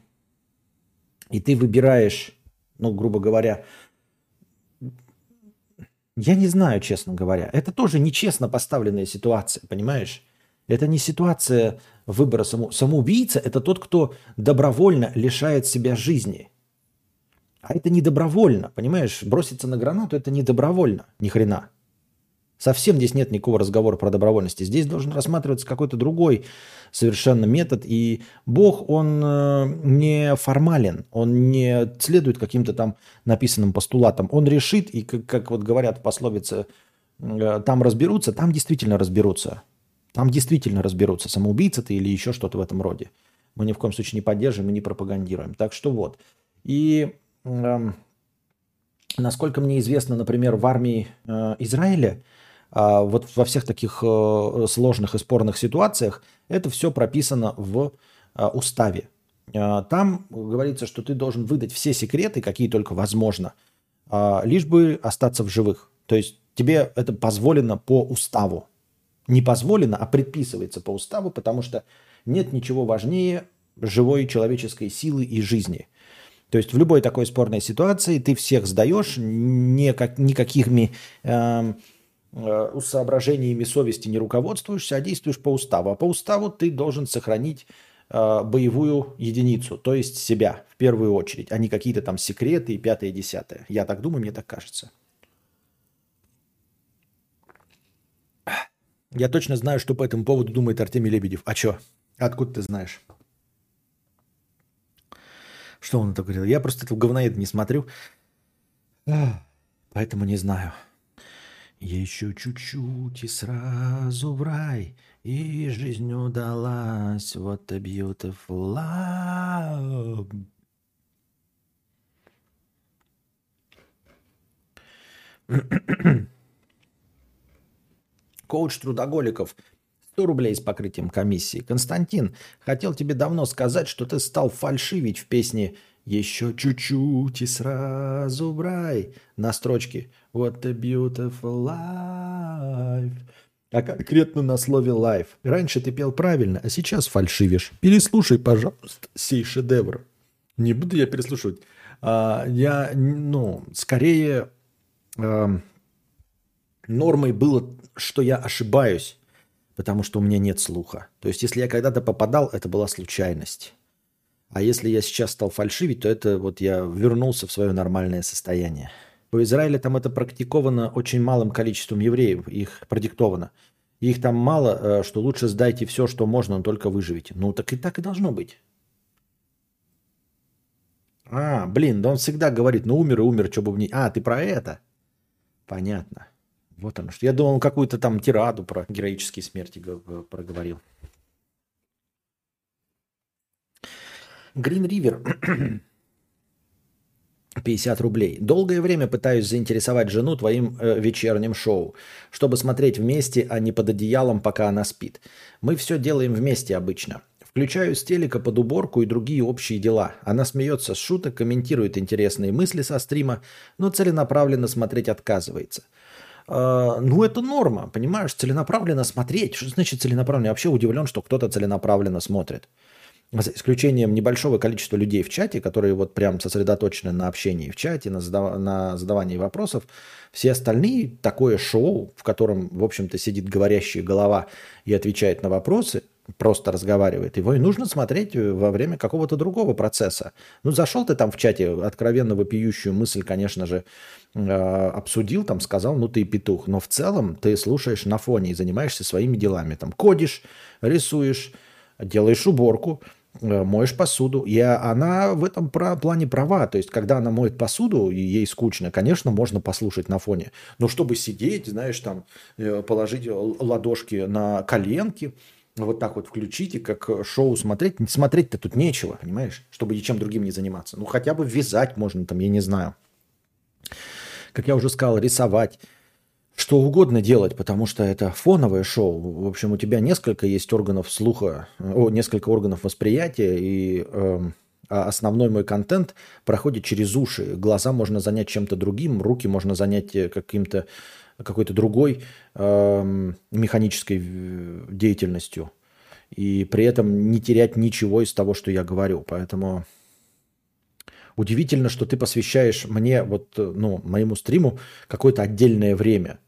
и ты выбираешь, ну, грубо говоря, я не знаю, честно говоря. Это тоже нечестно поставленная ситуация, понимаешь? Это не ситуация выбора само... самоубийца, это тот, кто добровольно лишает себя жизни. А это не добровольно, понимаешь? Броситься на гранату это не добровольно, ни хрена. Совсем здесь нет никакого разговора про добровольность. Здесь должен рассматриваться какой-то другой совершенно метод. И Бог, он э, не формален, он не следует каким-то там написанным постулатам. Он решит, и как, как вот говорят пословицы, э, там разберутся, там действительно разберутся. Там действительно разберутся, самоубийца ты или еще что-то в этом роде. Мы ни в коем случае не поддерживаем и не пропагандируем. Так что вот. И насколько мне известно, например, в армии э, Израиля а вот во всех таких э, сложных и спорных ситуациях это все прописано в э, уставе. А, там говорится, что ты должен выдать все секреты, какие только возможно, а, лишь бы остаться в живых. То есть тебе это позволено по уставу. Не позволено, а предписывается по уставу, потому что нет ничего важнее живой человеческой силы и жизни. То есть в любой такой спорной ситуации ты всех сдаешь, никак, никакими э, Э, соображениями совести не руководствуешься, а действуешь по уставу. А по уставу ты должен сохранить э, боевую единицу, то есть себя в первую очередь, а не какие-то там секреты и пятое, десятое. Я так думаю, мне так кажется. Я точно знаю, что по этому поводу думает Артемий Лебедев. А что? Откуда ты знаешь? Что он это говорил? Я просто этого говноеда не смотрю. Поэтому не знаю. Еще чуть-чуть и сразу в рай, и жизнь удалась. What a beautiful love. Коуч трудоголиков. 100 рублей с покрытием комиссии. Константин, хотел тебе давно сказать, что ты стал фальшивить в песне «Еще чуть-чуть и сразу в рай» на строчке What a beautiful life. А конкретно на слове life. Раньше ты пел правильно, а сейчас фальшивишь. Переслушай, пожалуйста, сей шедевр. Не буду я переслушивать. А, я, ну, скорее а, нормой было, что я ошибаюсь, потому что у меня нет слуха. То есть, если я когда-то попадал, это была случайность. А если я сейчас стал фальшивить, то это вот я вернулся в свое нормальное состояние. В Израиле там это практиковано очень малым количеством евреев, их продиктовано. Их там мало, э, что лучше сдайте все, что можно, но только выживите. Ну, так и так и должно быть. А, блин, да он всегда говорит, ну умер и умер, что бы мне... А, ты про это? Понятно. Вот оно что. Я думал, он какую-то там тираду про героические смерти проговорил. Green River 50 рублей. Долгое время пытаюсь заинтересовать жену твоим э, вечерним шоу, чтобы смотреть вместе, а не под одеялом, пока она спит. Мы все делаем вместе обычно. Включаю с телека под уборку и другие общие дела. Она смеется с шуток, комментирует интересные мысли со стрима, но целенаправленно смотреть отказывается. Э, ну, это норма, понимаешь? Целенаправленно смотреть. Что значит целенаправленно? Я вообще удивлен, что кто-то целенаправленно смотрит за исключением небольшого количества людей в чате, которые вот прям сосредоточены на общении в чате, на, задав... на задавании вопросов, все остальные такое шоу, в котором, в общем-то, сидит говорящая голова и отвечает на вопросы, просто разговаривает, его и нужно смотреть во время какого-то другого процесса. Ну, зашел ты там в чате, откровенно вопиющую мысль, конечно же, э, обсудил, там сказал, ну ты петух, но в целом ты слушаешь на фоне и занимаешься своими делами, там кодишь, рисуешь, делаешь уборку, Э, моешь посуду. И она в этом плане права. То есть, когда она моет посуду, и ей скучно, конечно, можно послушать на фоне. Но чтобы сидеть, знаешь, там, э, положить ладошки на коленки, вот так вот включить и как шоу смотреть. Смотреть-то тут нечего, понимаешь? Чтобы ничем другим не заниматься. Ну, хотя бы вязать можно там, я не знаю. Как я уже сказал, рисовать что угодно делать, потому что это фоновое шоу. В общем, у тебя несколько есть органов слуха, о, несколько органов восприятия, и э, основной мой контент проходит через уши. Глаза можно занять чем-то другим, руки можно занять э, каким-то какой-то другой э, механической деятельностью. и при этом не терять ничего из того, что я говорю. Поэтому удивительно, что ты посвящаешь мне, вот, ну, моему стриму какое-то отдельное время.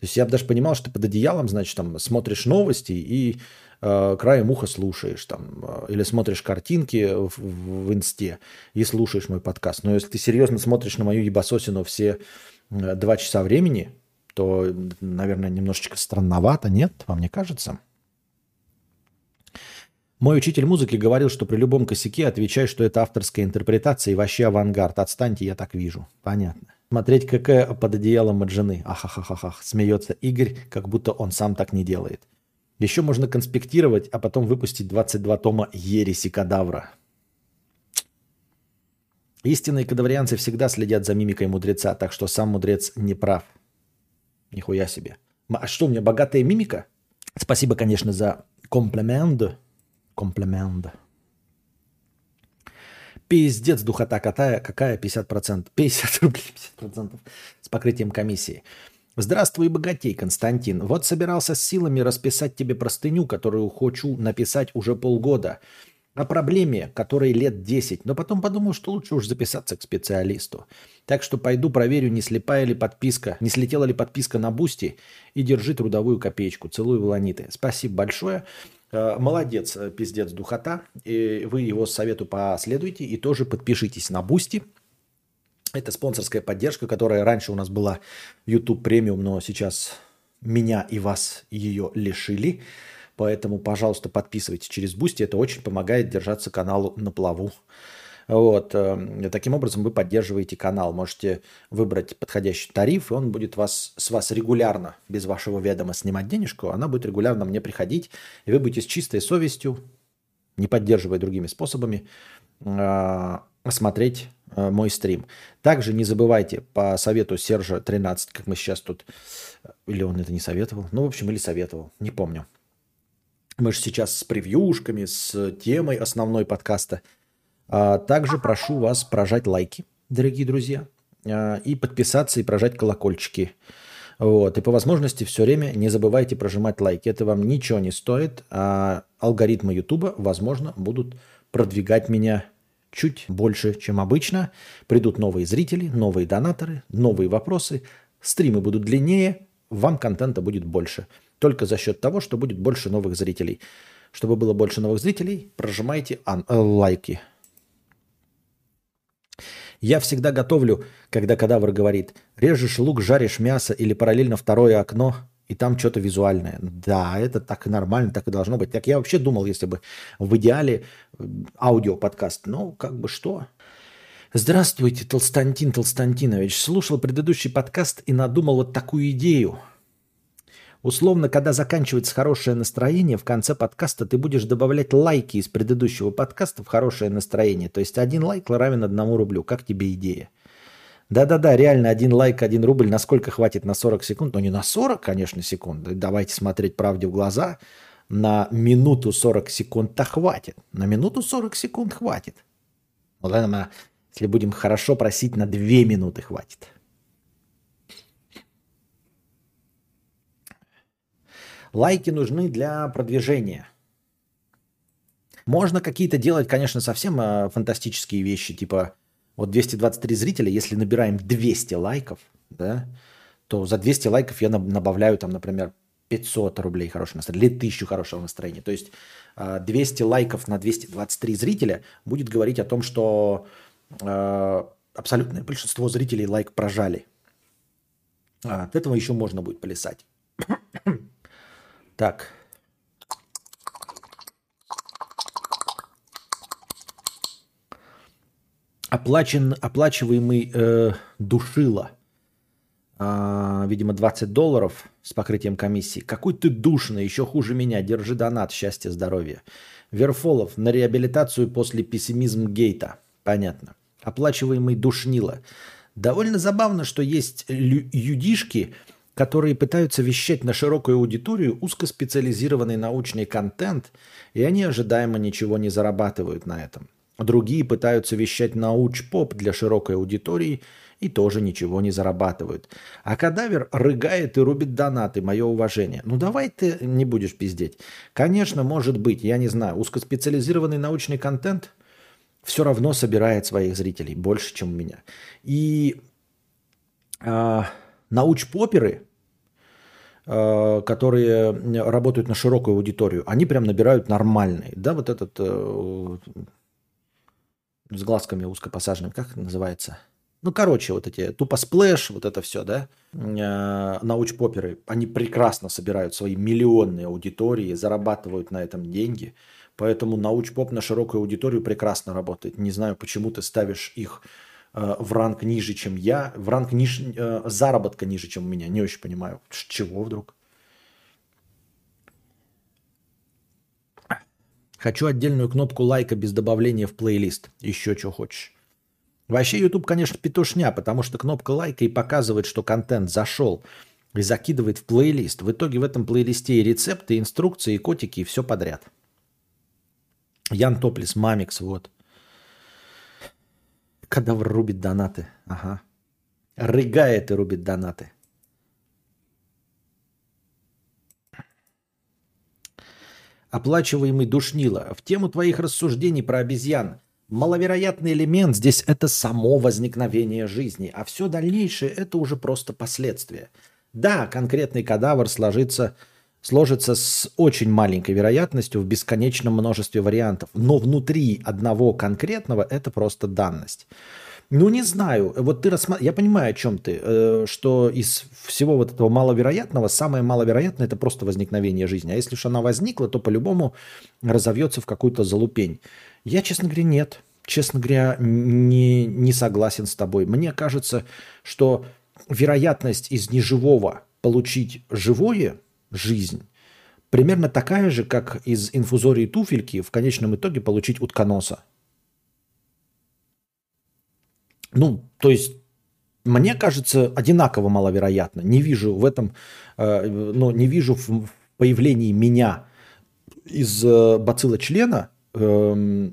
То есть я бы даже понимал, что ты под одеялом, значит, там смотришь новости и э, краем уха слушаешь там, э, или смотришь картинки в, в, в инсте и слушаешь мой подкаст. Но если ты серьезно смотришь на мою ебасосину все э, два часа времени, то, наверное, немножечко странновато, нет? Вам не кажется? Мой учитель музыки говорил, что при любом косяке отвечай, что это авторская интерпретация и вообще авангард. Отстаньте, я так вижу. Понятно. Смотреть КК под одеялом от жены. Ахахахахах. Смеется Игорь, как будто он сам так не делает. Еще можно конспектировать, а потом выпустить 22 тома ереси кадавра. Истинные кадаврианцы всегда следят за мимикой мудреца, так что сам мудрец не прав. Нихуя себе. А что, у меня богатая мимика? Спасибо, конечно, за комплимент. Комплимент. Пиздец, духота какая, какая 50%? 50 рублей, 50% с покрытием комиссии. Здравствуй, богатей, Константин. Вот собирался с силами расписать тебе простыню, которую хочу написать уже полгода – о проблеме, которой лет 10, но потом подумал, что лучше уж записаться к специалисту. Так что пойду проверю, не слепая ли подписка, не слетела ли подписка на Бусти и держи трудовую копеечку. Целую, Волониты. Спасибо большое. Э, молодец, э, пиздец, духота. И вы его совету последуйте и тоже подпишитесь на Бусти. Это спонсорская поддержка, которая раньше у нас была YouTube Premium, но сейчас меня и вас ее лишили. Поэтому, пожалуйста, подписывайтесь через Бусти. Это очень помогает держаться каналу на плаву. Вот. Э, таким образом вы поддерживаете канал. Можете выбрать подходящий тариф, и он будет вас, с вас регулярно, без вашего ведома, снимать денежку. Она будет регулярно мне приходить, и вы будете с чистой совестью, не поддерживая другими способами, э, смотреть э, мой стрим. Также не забывайте по совету Сержа 13, как мы сейчас тут... Или он это не советовал? Ну, в общем, или советовал, не помню. Мы же сейчас с превьюшками, с темой основной подкаста. А также прошу вас прожать лайки, дорогие друзья, а, и подписаться и прожать колокольчики. Вот. И по возможности все время не забывайте прожимать лайки. Это вам ничего не стоит, а алгоритмы Ютуба, возможно, будут продвигать меня чуть больше, чем обычно. Придут новые зрители, новые донаторы, новые вопросы. Стримы будут длиннее, вам контента будет больше только за счет того, что будет больше новых зрителей. Чтобы было больше новых зрителей, прожимайте э, лайки. Я всегда готовлю, когда кадавр говорит, режешь лук, жаришь мясо или параллельно второе окно, и там что-то визуальное. Да, это так и нормально, так и должно быть. Так я вообще думал, если бы в идеале аудиоподкаст. Ну, как бы что? Здравствуйте, Толстантин Толстантинович. Слушал предыдущий подкаст и надумал вот такую идею – Условно, когда заканчивается хорошее настроение, в конце подкаста ты будешь добавлять лайки из предыдущего подкаста в хорошее настроение. То есть один лайк равен одному рублю. Как тебе идея? Да-да-да, реально один лайк, один рубль. Насколько хватит на 40 секунд? Ну не на 40, конечно, секунд. Давайте смотреть правде в глаза. На минуту 40 секунд-то хватит. На минуту 40 секунд хватит. Ну, ладно, если будем хорошо просить, на 2 минуты хватит. Лайки нужны для продвижения. Можно какие-то делать, конечно, совсем э, фантастические вещи, типа вот 223 зрителя, если набираем 200 лайков, да, то за 200 лайков я набавляю там, например, 500 рублей хорошего настроения или 1000 хорошего настроения. То есть 200 э, лайков на 223 зрителя будет говорить о том, что э, абсолютное большинство зрителей лайк прожали. А от этого еще можно будет плясать. Так. Оплачен, оплачиваемый э, душило. А, видимо, 20 долларов с покрытием комиссии. Какой ты душный, еще хуже меня. Держи донат, счастья, здоровья. Верфолов на реабилитацию после пессимизм гейта. Понятно. Оплачиваемый душнило. Довольно забавно, что есть юдишки, которые пытаются вещать на широкую аудиторию узкоспециализированный научный контент, и они ожидаемо ничего не зарабатывают на этом. Другие пытаются вещать науч-поп для широкой аудитории и тоже ничего не зарабатывают. А кадавер рыгает и рубит донаты, мое уважение. Ну давай ты не будешь пиздеть. Конечно, может быть, я не знаю, узкоспециализированный научный контент все равно собирает своих зрителей больше, чем у меня. И э, науч-поперы, э, которые работают на широкую аудиторию, они прям набирают нормальные. Да, вот этот э, с глазками узкопосаженными, как называется? Ну, короче, вот эти Топлес, вот это все, да, э, научпоперы, они прекрасно собирают свои миллионные аудитории, зарабатывают на этом деньги. Поэтому научпоп на широкую аудиторию прекрасно работает. Не знаю, почему ты ставишь их э, в ранг ниже, чем я, в ранг ниж, э, заработка ниже, чем у меня. Не очень понимаю, с чего вдруг. Хочу отдельную кнопку лайка без добавления в плейлист. Еще что хочешь. Вообще YouTube, конечно, петушня, потому что кнопка лайка и показывает, что контент зашел и закидывает в плейлист. В итоге в этом плейлисте и рецепты, и инструкции, и котики, и все подряд. Ян Топлис, Мамикс, вот. Кадавр рубит донаты. Ага. Рыгает и рубит донаты. оплачиваемый душнило. В тему твоих рассуждений про обезьян. Маловероятный элемент здесь это само возникновение жизни, а все дальнейшее это уже просто последствия. Да, конкретный кадавр сложится, сложится с очень маленькой вероятностью в бесконечном множестве вариантов, но внутри одного конкретного это просто данность. Ну, не знаю. Вот ты рассматриваешь... Я понимаю, о чем ты. Э, что из всего вот этого маловероятного, самое маловероятное – это просто возникновение жизни. А если уж она возникла, то по-любому разовьется в какую-то залупень. Я, честно говоря, нет. Честно говоря, не, не согласен с тобой. Мне кажется, что вероятность из неживого получить живое, жизнь, примерно такая же, как из инфузории туфельки в конечном итоге получить утконоса. Ну, то есть, мне кажется, одинаково маловероятно. Не вижу в этом, э, ну, не вижу в появлении меня из э, бацилла члена, э,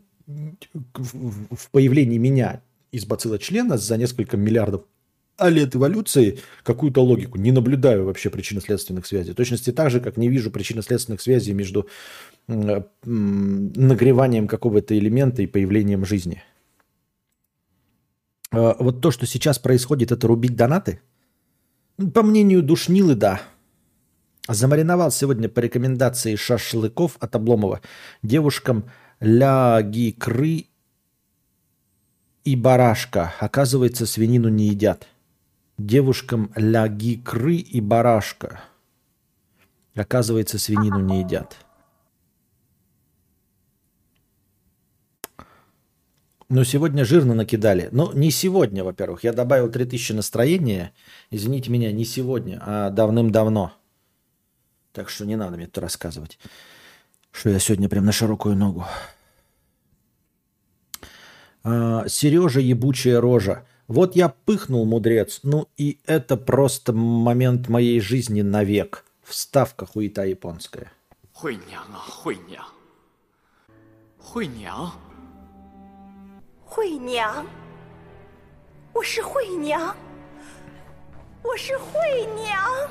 в появлении меня из бацилла члена за несколько миллиардов лет эволюции какую-то логику. Не наблюдаю вообще причинно-следственных связей. В точности так же, как не вижу причинно-следственных связей между э, нагреванием какого-то элемента и появлением жизни. Э, вот то, что сейчас происходит, это рубить донаты? Ну, по мнению Душнилы, да. Замариновал сегодня по рекомендации шашлыков от Обломова девушкам ляги кры и барашка. Оказывается, свинину не едят. Девушкам ляги кры и барашка. Оказывается, свинину не едят. Ну, сегодня жирно накидали. Ну, не сегодня, во-первых. Я добавил 3000 настроения. Извините меня, не сегодня, а давным-давно. Так что не надо мне это рассказывать. Что я сегодня прям на широкую ногу. А, Сережа ебучая рожа. Вот я пыхнул, мудрец. Ну и это просто момент моей жизни навек. Вставка хуета японская. Хуйня, хуйня. Хуйня. 惠娘，我是惠娘，我是惠娘。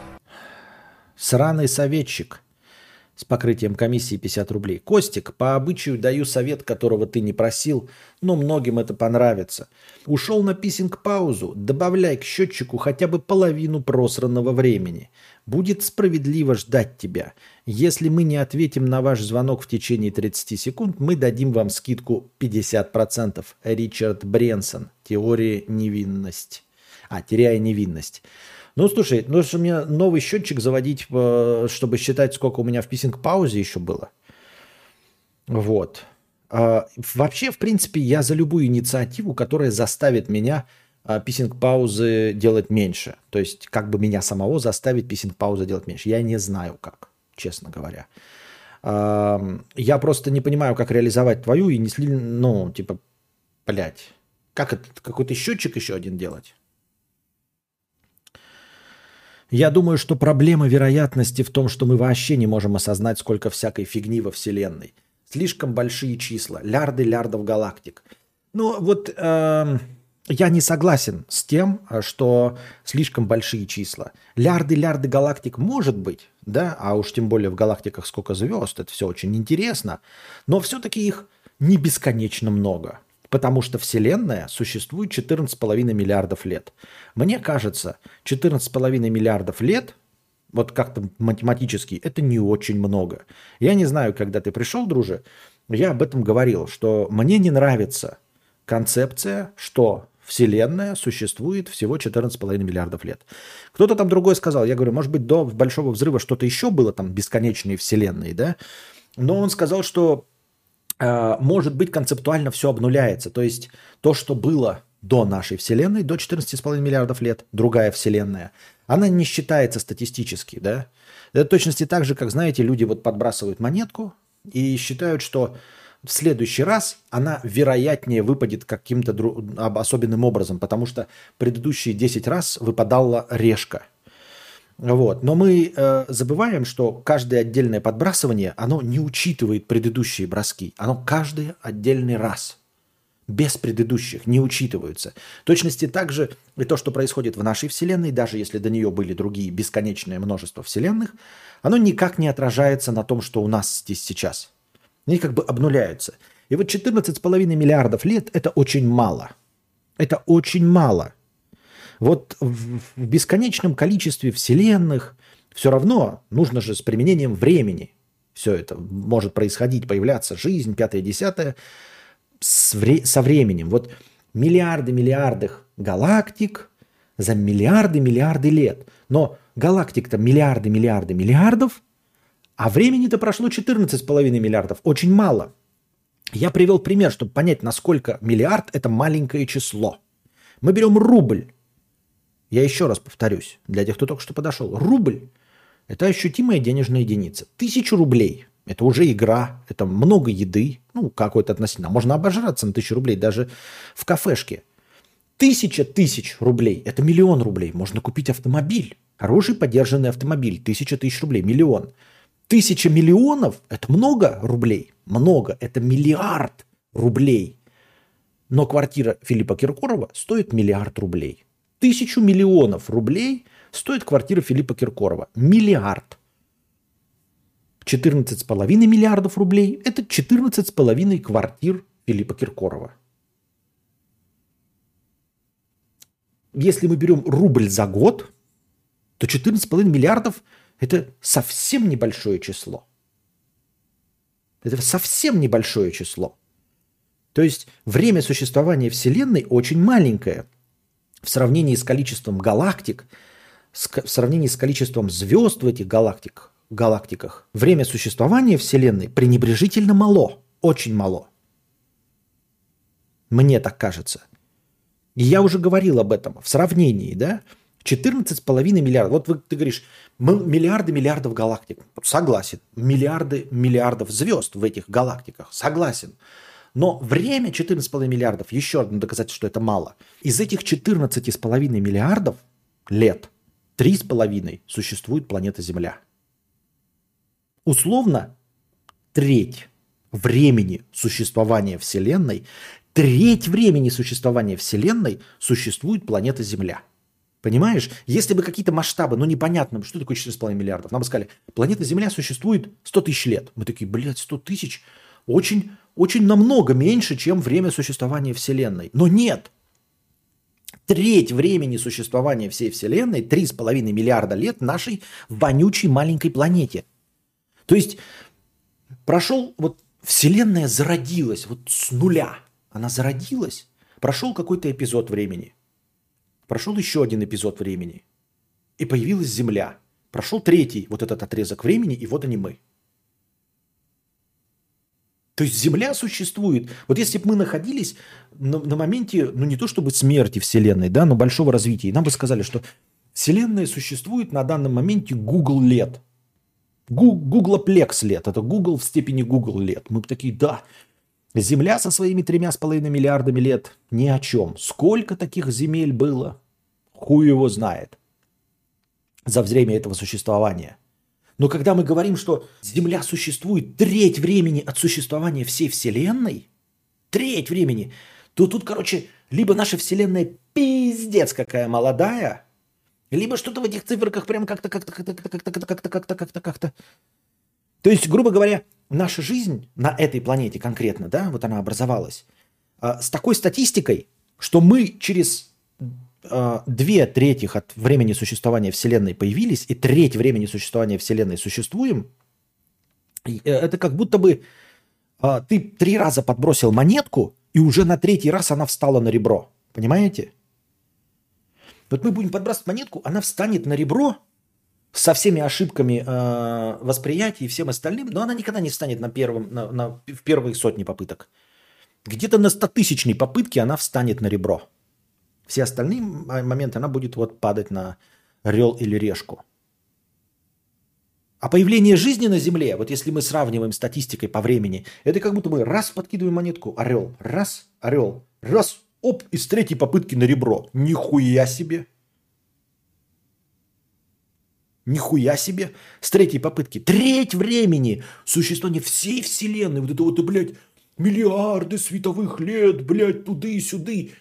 Сраный советчик с покрытием комиссии 50 рублей. Костик, по обычаю даю совет, которого ты не просил, но многим это понравится. Ушел на писинг-паузу, добавляй к счетчику хотя бы половину просранного времени. Будет справедливо ждать тебя. Если мы не ответим на ваш звонок в течение 30 секунд, мы дадим вам скидку 50%. Ричард Бренсон. Теория невинность. А, теряя невинность. Ну, слушай, нужно мне новый счетчик заводить, э, чтобы считать, сколько у меня в писинг-паузе еще было. Вот. А, вообще, в принципе, я за любую инициативу, которая заставит меня а, писинг-паузы делать меньше. То есть как бы меня самого заставить писинг-паузы делать меньше. Я не знаю как, честно говоря. Я просто не понимаю, как реализовать твою и не сли... Ну, типа, блядь. Как это, какой-то счетчик еще один делать? Я думаю, что проблема вероятности в том, что мы вообще не можем осознать, сколько всякой фигни во Вселенной. Слишком большие числа. Лярды лярдов галактик. Ну вот э, я не согласен с тем, что слишком большие числа. Лярды лярды галактик может быть, да, а уж тем более в галактиках сколько звезд, это все очень интересно. Но все-таки их не бесконечно много. Потому что Вселенная существует 14,5 миллиардов лет. Мне кажется, 14,5 миллиардов лет, вот как-то математически, это не очень много. Я не знаю, когда ты пришел, друже, я об этом говорил, что мне не нравится концепция, что Вселенная существует всего 14,5 миллиардов лет. Кто-то там другой сказал, я говорю, может быть, до Большого взрыва что-то еще было, там бесконечные Вселенные, да? Но он сказал, что Э, может быть, концептуально все обнуляется. То есть то, что было до нашей Вселенной, до 14,5 миллиардов лет, другая Вселенная, она не считается статистически, да? Это точности так же, как, знаете, люди вот подбрасывают монетку и считают, что в следующий раз она вероятнее выпадет каким-то дру... особенным образом, потому что предыдущие 10 раз выпадала решка – вот. Но мы э, забываем, что каждое отдельное подбрасывание, оно не учитывает предыдущие броски. Оно каждый отдельный раз. Без предыдущих не учитываются. В точности также и то, что происходит в нашей Вселенной, даже если до нее были другие бесконечное множество Вселенных, оно никак не отражается на том, что у нас здесь сейчас. Они как бы обнуляются. И вот 14,5 миллиардов лет – это очень мало. Это очень мало – вот в, бесконечном количестве вселенных все равно нужно же с применением времени все это может происходить, появляться жизнь, пятое, десятое, со временем. Вот миллиарды, миллиарды галактик за миллиарды, миллиарды лет. Но галактик-то миллиарды, миллиарды, миллиардов, а времени-то прошло 14,5 миллиардов. Очень мало. Я привел пример, чтобы понять, насколько миллиард – это маленькое число. Мы берем рубль. Я еще раз повторюсь, для тех, кто только что подошел. Рубль – это ощутимая денежная единица. Тысячу рублей – это уже игра, это много еды, ну, какой-то относительно. Можно обожраться на тысячу рублей даже в кафешке. Тысяча тысяч рублей – это миллион рублей. Можно купить автомобиль, хороший поддержанный автомобиль. Тысяча тысяч рублей – миллион. Тысяча миллионов – это много рублей. Много – это миллиард рублей. Но квартира Филиппа Киркорова стоит миллиард рублей – Тысячу миллионов рублей стоит квартира Филиппа Киркорова. Миллиард. 14,5 миллиардов рублей – это 14,5 квартир Филиппа Киркорова. Если мы берем рубль за год, то 14,5 миллиардов – это совсем небольшое число. Это совсем небольшое число. То есть время существования Вселенной очень маленькое – в сравнении с количеством галактик, в сравнении с количеством звезд в этих галактик, галактиках, время существования Вселенной пренебрежительно мало, очень мало. Мне так кажется. И я уже говорил об этом в сравнении, да? 14,5 миллиардов. Вот вы, ты говоришь, миллиарды миллиардов галактик. Согласен. Миллиарды миллиардов звезд в этих галактиках. Согласен. Но время 14,5 миллиардов, еще одно доказательство, что это мало. Из этих 14,5 миллиардов лет 3,5 существует планета Земля. Условно, треть времени существования Вселенной, треть времени существования Вселенной существует планета Земля. Понимаешь? Если бы какие-то масштабы, ну непонятно, что такое 4,5 миллиардов, нам бы сказали, планета Земля существует 100 тысяч лет. Мы такие, блядь, 100 тысяч? Очень очень намного меньше, чем время существования Вселенной. Но нет. Треть времени существования всей Вселенной, 3,5 миллиарда лет нашей вонючей маленькой планете. То есть прошел, вот Вселенная зародилась вот с нуля. Она зародилась. Прошел какой-то эпизод времени. Прошел еще один эпизод времени. И появилась Земля. Прошел третий вот этот отрезок времени, и вот они мы. То есть Земля существует. Вот если бы мы находились на, на моменте, ну не то чтобы смерти Вселенной, да, но большого развития, нам бы сказали, что Вселенная существует на данном моменте Google лет. Гуглоплекс лет. Это Google в степени Google лет. Мы бы такие, да, Земля со своими тремя с половиной миллиардами лет ни о чем. Сколько таких земель было? Хуй его знает за время этого существования. Но когда мы говорим, что Земля существует треть времени от существования всей Вселенной, треть времени, то тут, короче, либо наша Вселенная пиздец какая молодая, либо что-то в этих циферках прям как-то, как-то, как-то, как-то, как-то, как-то, как-то, как-то, как-то. То есть, грубо говоря, наша жизнь на этой планете конкретно, да, вот она образовалась, с такой статистикой, что мы через две трети от времени существования Вселенной появились, и треть времени существования Вселенной существуем, это как будто бы ты три раза подбросил монетку, и уже на третий раз она встала на ребро. Понимаете? Вот мы будем подбрасывать монетку, она встанет на ребро со всеми ошибками э, восприятия и всем остальным, но она никогда не встанет на первом, на, на, в первые сотни попыток. Где-то на стотысячной попытке она встанет на ребро. Все остальные моменты она будет вот падать на рел или решку. А появление жизни на Земле, вот если мы сравниваем статистикой по времени, это как будто мы раз подкидываем монетку, орел, раз, орел, раз, Оп, из третьей попытки на ребро. Нихуя себе. Нихуя себе. С третьей попытки. Треть времени существования всей вселенной. Вот это вот, блядь, миллиарды световых лет, блядь, туды и сюды.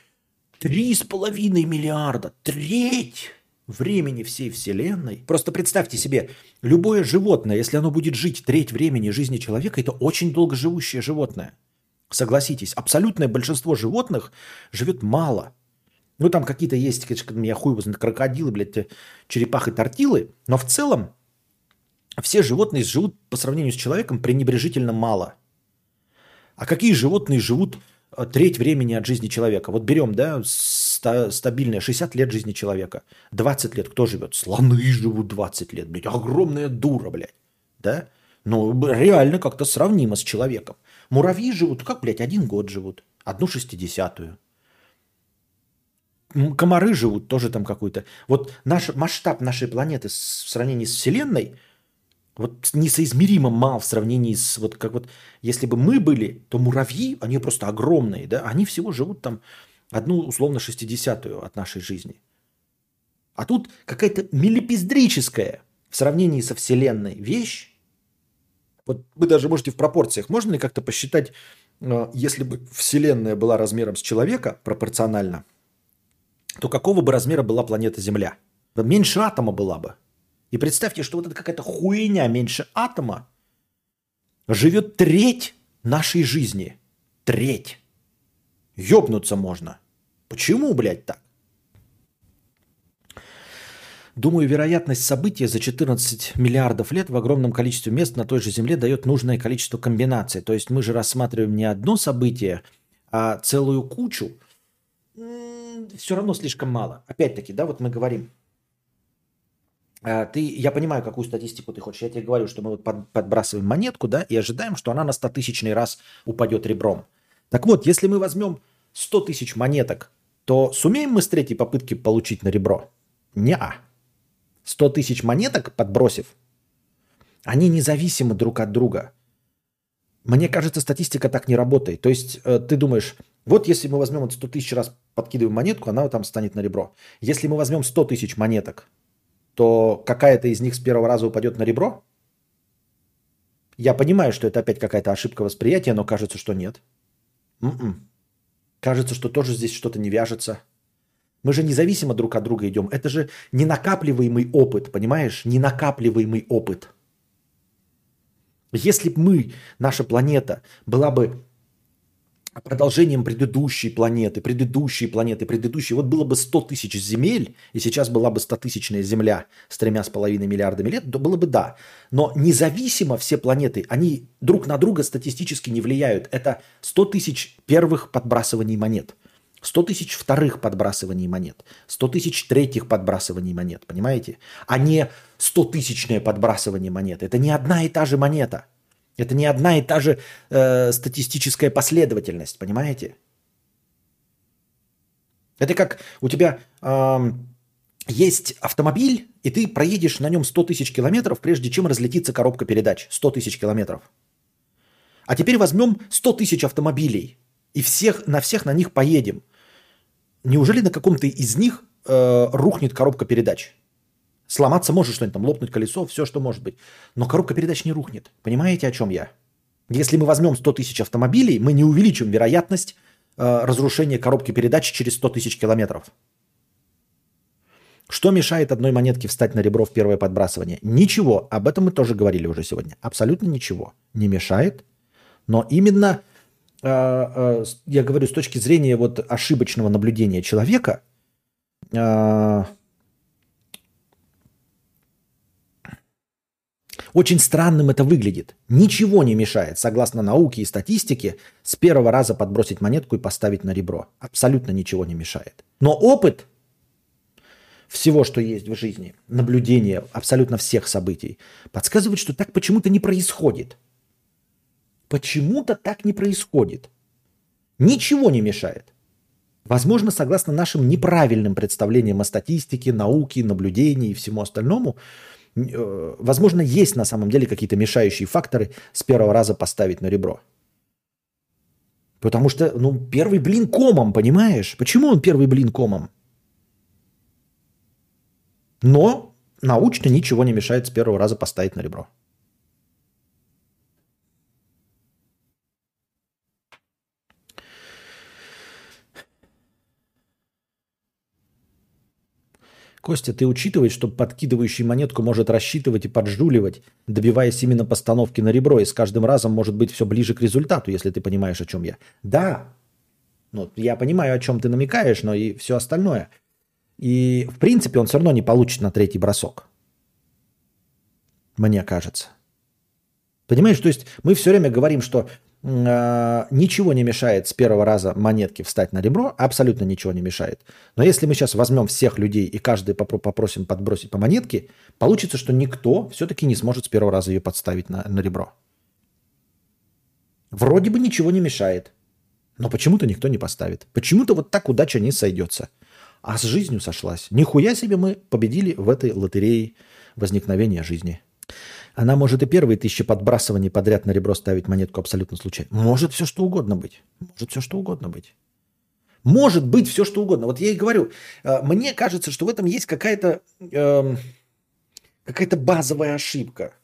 Три с половиной миллиарда. Треть времени всей Вселенной. Просто представьте себе, любое животное, если оно будет жить треть времени жизни человека, это очень долгоживущее животное – Согласитесь, абсолютное большинство животных живет мало. Ну, там какие-то есть, конечно, меня хуй возьмет, крокодилы, блядь, черепахи, тортилы. Но в целом все животные живут по сравнению с человеком пренебрежительно мало. А какие животные живут э, треть времени от жизни человека? Вот берем, да, ста- стабильное 60 лет жизни человека. 20 лет кто живет? Слоны живут 20 лет, блядь. Огромная дура, блядь. Да? Ну, реально как-то сравнимо с человеком. Муравьи живут, как, блядь, один год живут. Одну шестидесятую. Комары живут тоже там какой-то. Вот наш масштаб нашей планеты в сравнении с Вселенной вот несоизмеримо мал в сравнении с вот как вот если бы мы были, то муравьи, они просто огромные, да, они всего живут там одну условно шестидесятую от нашей жизни. А тут какая-то милипиздрическая в сравнении со Вселенной вещь, вот вы даже можете в пропорциях, можно ли как-то посчитать, э, если бы Вселенная была размером с человека пропорционально, то какого бы размера была планета Земля? Меньше атома была бы. И представьте, что вот эта какая-то хуйня меньше атома живет треть нашей жизни. Треть. Ёбнуться можно. Почему, блядь, так? Думаю, вероятность события за 14 миллиардов лет в огромном количестве мест на той же Земле дает нужное количество комбинаций. То есть мы же рассматриваем не одно событие, а целую кучу. Все равно слишком мало. Опять-таки, да, вот мы говорим. А, ты, я понимаю, какую статистику ты хочешь. Я тебе говорю, что мы вот под, подбрасываем монетку, да, и ожидаем, что она на 100 тысячный раз упадет ребром. Так вот, если мы возьмем 100 тысяч монеток, то сумеем мы с третьей попытки получить на ребро? Не-а. 100 тысяч монеток подбросив, они независимы друг от друга. Мне кажется, статистика так не работает. То есть э, ты думаешь, вот если мы возьмем вот 100 тысяч раз подкидываем монетку, она там станет на ребро. Если мы возьмем 100 тысяч монеток, то какая-то из них с первого раза упадет на ребро? Я понимаю, что это опять какая-то ошибка восприятия, но кажется, что нет. М-м. Кажется, что тоже здесь что-то не вяжется. Мы же независимо друг от друга идем. Это же не накапливаемый опыт, понимаешь? Не накапливаемый опыт. Если бы мы, наша планета, была бы продолжением предыдущей планеты, предыдущей планеты, предыдущей, вот было бы 100 тысяч земель, и сейчас была бы 100-тысячная Земля с тремя с половиной миллиардами лет, то было бы да. Но независимо все планеты, они друг на друга статистически не влияют. Это 100 тысяч первых подбрасываний монет – 100 тысяч вторых подбрасываний монет, 100 тысяч третьих подбрасываний монет, понимаете? А не 100 тысячное подбрасывание монет. Это не одна и та же монета. Это не одна и та же э, статистическая последовательность, понимаете? Это как у тебя э, есть автомобиль, и ты проедешь на нем 100 тысяч километров, прежде чем разлетится коробка передач. 100 тысяч километров. А теперь возьмем 100 тысяч автомобилей и всех, на всех на них поедем. Неужели на каком-то из них э, рухнет коробка передач? Сломаться может что-нибудь, там, лопнуть колесо, все, что может быть. Но коробка передач не рухнет. Понимаете, о чем я? Если мы возьмем 100 тысяч автомобилей, мы не увеличим вероятность э, разрушения коробки передач через 100 тысяч километров. Что мешает одной монетке встать на ребро в первое подбрасывание? Ничего. Об этом мы тоже говорили уже сегодня. Абсолютно ничего. Не мешает. Но именно, я говорю, с точки зрения вот ошибочного наблюдения человека, э, очень странным это выглядит. Ничего не мешает, согласно науке и статистике, с первого раза подбросить монетку и поставить на ребро. Абсолютно ничего не мешает. Но опыт всего, что есть в жизни, наблюдение абсолютно всех событий, подсказывает, что так почему-то не происходит. Почему-то так не происходит. Ничего не мешает. Возможно, согласно нашим неправильным представлениям о статистике, науке, наблюдении и всему остальному, э, возможно, есть на самом деле какие-то мешающие факторы с первого раза поставить на ребро. Потому что, ну, первый блин комом, понимаешь? Почему он первый блин комом? Но научно ничего не мешает с первого раза поставить на ребро. Костя, ты учитываешь, что подкидывающий монетку может рассчитывать и поджуливать, добиваясь именно постановки на ребро, и с каждым разом может быть все ближе к результату, если ты понимаешь, о чем я. Да, ну, я понимаю, о чем ты намекаешь, но и все остальное – и, в принципе, он все равно не получит на третий бросок. Мне кажется. Понимаешь, то есть мы все время говорим, что ничего не мешает с первого раза монетки встать на ребро, абсолютно ничего не мешает. Но если мы сейчас возьмем всех людей и каждый попросим подбросить по монетке, получится, что никто все-таки не сможет с первого раза ее подставить на, на ребро. Вроде бы ничего не мешает, но почему-то никто не поставит. Почему-то вот так удача не сойдется а с жизнью сошлась. Нихуя себе мы победили в этой лотерее возникновения жизни. Она может и первые тысячи подбрасываний подряд на ребро ставить монетку абсолютно случайно. Может все что угодно быть. Может все что угодно быть. Может быть все что угодно. Вот я и говорю, э, мне кажется, что в этом есть какая-то э, какая-то базовая ошибка.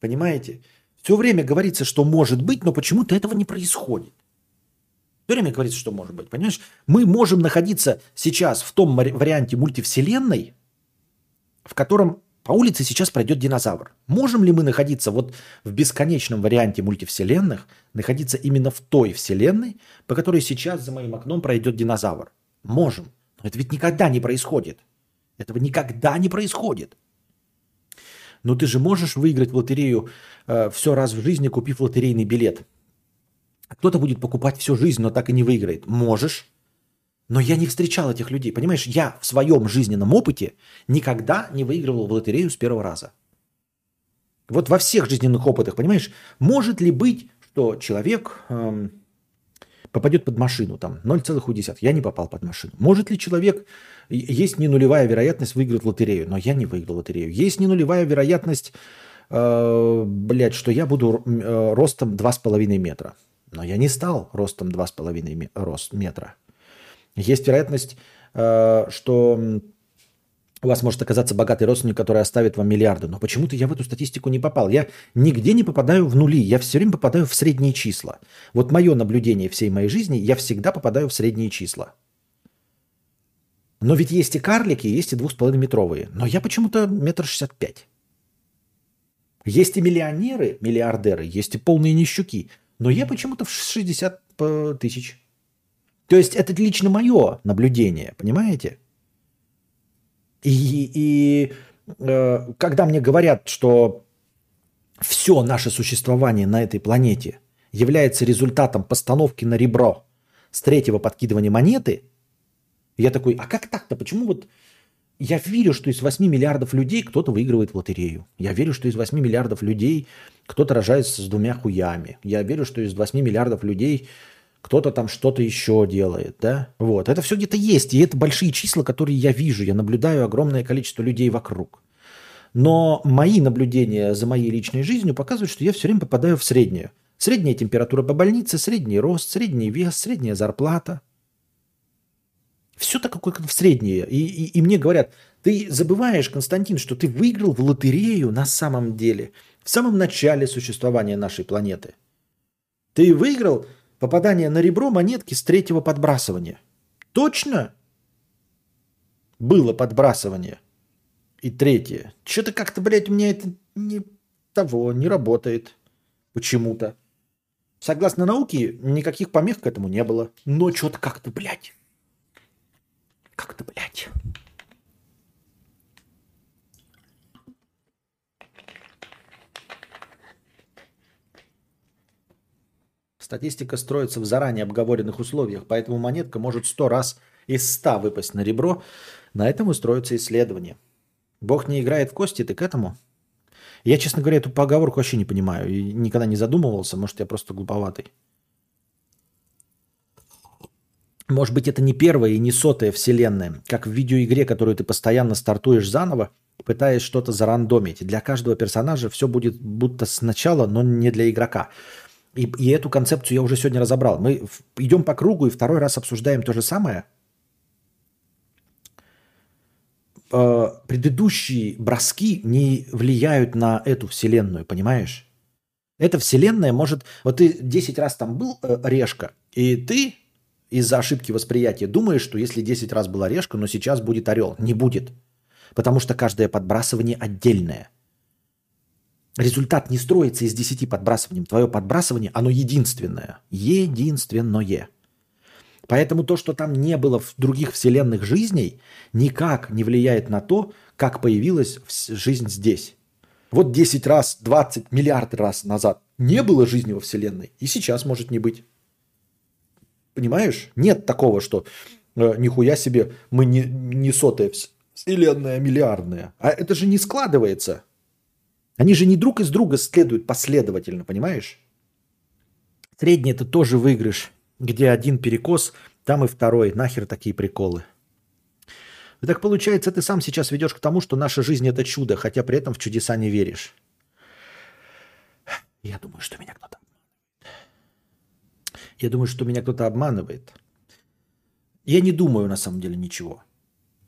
Понимаете? Все время говорится, что может быть, но почему-то этого не происходит. Все время говорится, что может быть. Понимаешь? Мы можем находиться сейчас в том варианте мультивселенной, в котором по улице сейчас пройдет динозавр. Можем ли мы находиться вот в бесконечном варианте мультивселенных, находиться именно в той вселенной, по которой сейчас за моим окном пройдет динозавр? Можем. Но это ведь никогда не происходит. Этого никогда не происходит. Но ты же можешь выиграть в лотерею э, все раз в жизни, купив лотерейный билет – кто-то будет покупать всю жизнь, но так и не выиграет. Можешь. Но я не встречал этих людей. Понимаешь, я в своем жизненном опыте никогда не выигрывал в лотерею с первого раза. Вот во всех жизненных опытах, понимаешь, может ли быть, что человек эм, попадет под машину, там 0,1. Я не попал под машину. Может ли человек, есть не нулевая вероятность выиграть лотерею, но я не выиграл лотерею. Есть не нулевая вероятность, э, блядь, что я буду э, ростом 2,5 метра. Но я не стал ростом 2,5 рост метра. Есть вероятность, э, что у вас может оказаться богатый родственник, который оставит вам миллиарды. Но почему-то я в эту статистику не попал. Я нигде не попадаю в нули. Я все время попадаю в средние числа. Вот мое наблюдение всей моей жизни, я всегда попадаю в средние числа. Но ведь есть и карлики, есть и двух с половиной метровые. Но я почему-то метр шестьдесят пять. Есть и миллионеры, миллиардеры, есть и полные нищуки. Но я почему-то в 60 тысяч. То есть это лично мое наблюдение, понимаете? И, и э, когда мне говорят, что все наше существование на этой планете является результатом постановки на ребро с третьего подкидывания монеты, я такой, а как так-то? Почему вот я верю, что из 8 миллиардов людей кто-то выигрывает в лотерею. Я верю, что из 8 миллиардов людей кто-то рожается с двумя хуями. Я верю, что из 8 миллиардов людей кто-то там что-то еще делает, да? Вот. Это все где-то есть, и это большие числа, которые я вижу. Я наблюдаю огромное количество людей вокруг. Но мои наблюдения за моей личной жизнью показывают, что я все время попадаю в среднюю. Средняя температура по больнице, средний рост, средний вес, средняя зарплата – все так какое-то в среднее. И, и, и мне говорят, Ты забываешь, Константин, что ты выиграл в лотерею на самом деле, в самом начале существования нашей планеты. Ты выиграл попадание на ребро монетки с третьего подбрасывания. Точно? Было подбрасывание. И третье. Что-то как-то, блядь, мне это не того, не работает. Почему-то. Согласно науке, никаких помех к этому не было. Но что-то как-то, блядь. Как-то, блядь. Статистика строится в заранее обговоренных условиях, поэтому монетка может сто раз из ста выпасть на ребро. На этом и строится исследование. Бог не играет в кости, ты к этому? Я, честно говоря, эту поговорку вообще не понимаю. И никогда не задумывался. Может, я просто глуповатый. Может быть, это не первая и не сотая вселенная, как в видеоигре, которую ты постоянно стартуешь заново, пытаясь что-то зарандомить. Для каждого персонажа все будет будто сначала, но не для игрока. И, и эту концепцию я уже сегодня разобрал. Мы идем по кругу и второй раз обсуждаем то же самое. Э, предыдущие броски не влияют на эту вселенную, понимаешь? Эта вселенная может... Вот ты 10 раз там был э, решка, и ты из-за ошибки восприятия думаешь, что если 10 раз была решка, но сейчас будет орел. Не будет. Потому что каждое подбрасывание отдельное – результат не строится из 10 подбрасываний. Твое подбрасывание, оно единственное. Единственное. Поэтому то, что там не было в других вселенных жизней, никак не влияет на то, как появилась жизнь здесь. Вот 10 раз, 20, миллиард раз назад не было жизни во Вселенной, и сейчас может не быть. Понимаешь? Нет такого, что э, нихуя себе мы не, не сотая Вселенная, миллиардная. А это же не складывается. Они же не друг из друга следуют последовательно, понимаешь? Средний это тоже выигрыш, где один перекос, там и второй. Нахер такие приколы. И так получается, ты сам сейчас ведешь к тому, что наша жизнь это чудо, хотя при этом в чудеса не веришь. Я думаю, что меня кто-то Я думаю, что меня кто-то обманывает. Я не думаю на самом деле ничего.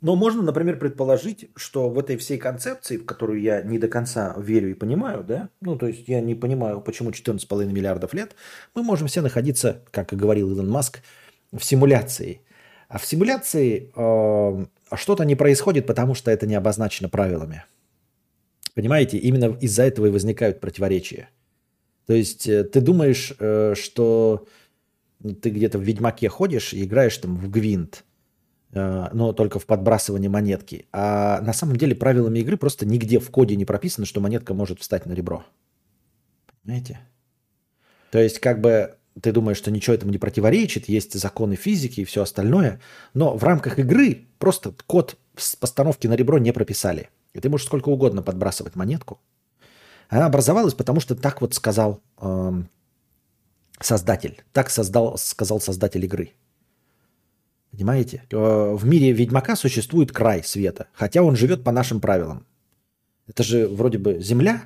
Но можно, например, предположить, что в этой всей концепции, в которую я не до конца верю и понимаю, да, ну, то есть я не понимаю, почему 14,5 миллиардов лет, мы можем все находиться, как и говорил Илон Маск, в симуляции. А в симуляции э, что-то не происходит, потому что это не обозначено правилами. Понимаете, именно из-за этого и возникают противоречия. То есть э, ты думаешь, э, что ты где-то в Ведьмаке ходишь и играешь там в Гвинт – но только в подбрасывании монетки. А на самом деле правилами игры просто нигде в коде не прописано, что монетка может встать на ребро. Понимаете? То есть как бы ты думаешь, что ничего этому не противоречит, есть законы физики и все остальное, но в рамках игры просто код с постановки на ребро не прописали. И ты можешь сколько угодно подбрасывать монетку. Она образовалась, потому что так вот сказал эм, создатель, так создал, сказал создатель игры. Понимаете? Э, в мире Ведьмака существует край света, хотя он живет по нашим правилам. Это же вроде бы Земля.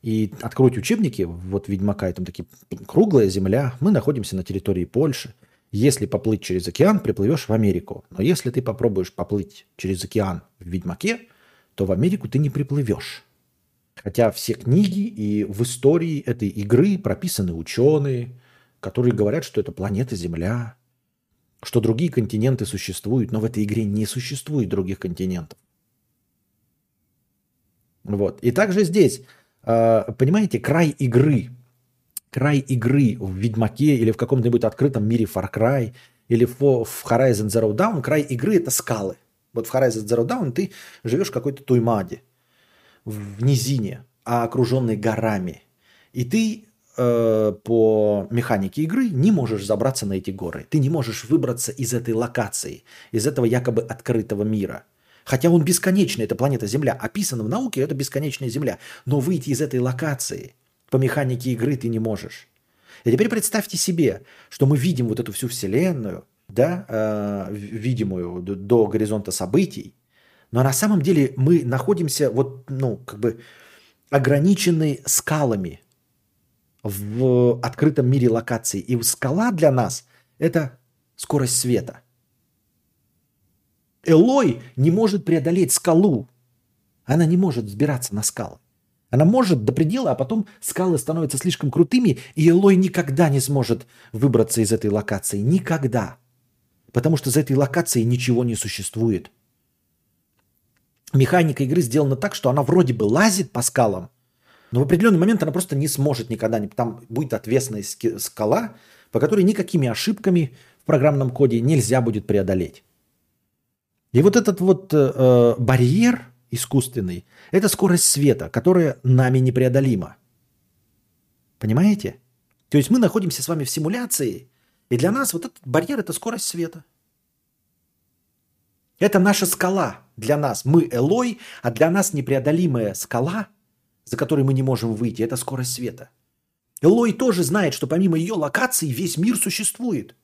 И откройте учебники, вот Ведьмака, и там такие круглая Земля. Мы находимся на территории Польши. Если поплыть через океан, приплывешь в Америку. Но если ты попробуешь поплыть через океан в Ведьмаке, то в Америку ты не приплывешь. Хотя все книги и в истории этой игры прописаны ученые, которые говорят, что это планета Земля, что другие континенты существуют, но в этой игре не существует других континентов. Вот. И также здесь, а, понимаете, край игры, край игры в Ведьмаке или в каком-нибудь открытом мире Far Cry или в Horizon Zero Dawn, край игры – это скалы. Вот в Horizon Zero Dawn ты живешь в какой-то Туймаде, в низине, а окруженной горами. И ты Э, по механике игры не можешь забраться на эти горы. Ты не можешь выбраться из этой локации, из этого якобы открытого мира. Хотя он бесконечный, это планета Земля. Описано в науке, это бесконечная Земля. Но выйти из этой локации по механике игры ты не можешь. И теперь представьте себе, что мы видим вот эту всю Вселенную, да, э, видимую до горизонта событий, но на самом деле мы находимся вот, ну, как бы ограничены скалами, в открытом мире локаций. И скала для нас – это скорость света. Элой не может преодолеть скалу. Она не может взбираться на скалы. Она может до предела, а потом скалы становятся слишком крутыми, и Элой никогда не сможет выбраться из этой локации. Никогда. Потому что за этой локацией ничего не существует. Механика игры сделана так, что она вроде бы лазит по скалам, но в определенный момент она просто не сможет никогда. Там будет отвесная скала, по которой никакими ошибками в программном коде нельзя будет преодолеть. И вот этот вот э, э барьер искусственный – это скорость света, которая нами непреодолима. Понимаете? То есть мы находимся с вами в симуляции, и для нас вот этот барьер – это скорость света. Это наша скала для нас. Мы Элой, а для нас непреодолимая скала, за которой мы не можем выйти, это скорость света. Элой тоже знает, что помимо ее локации весь мир существует.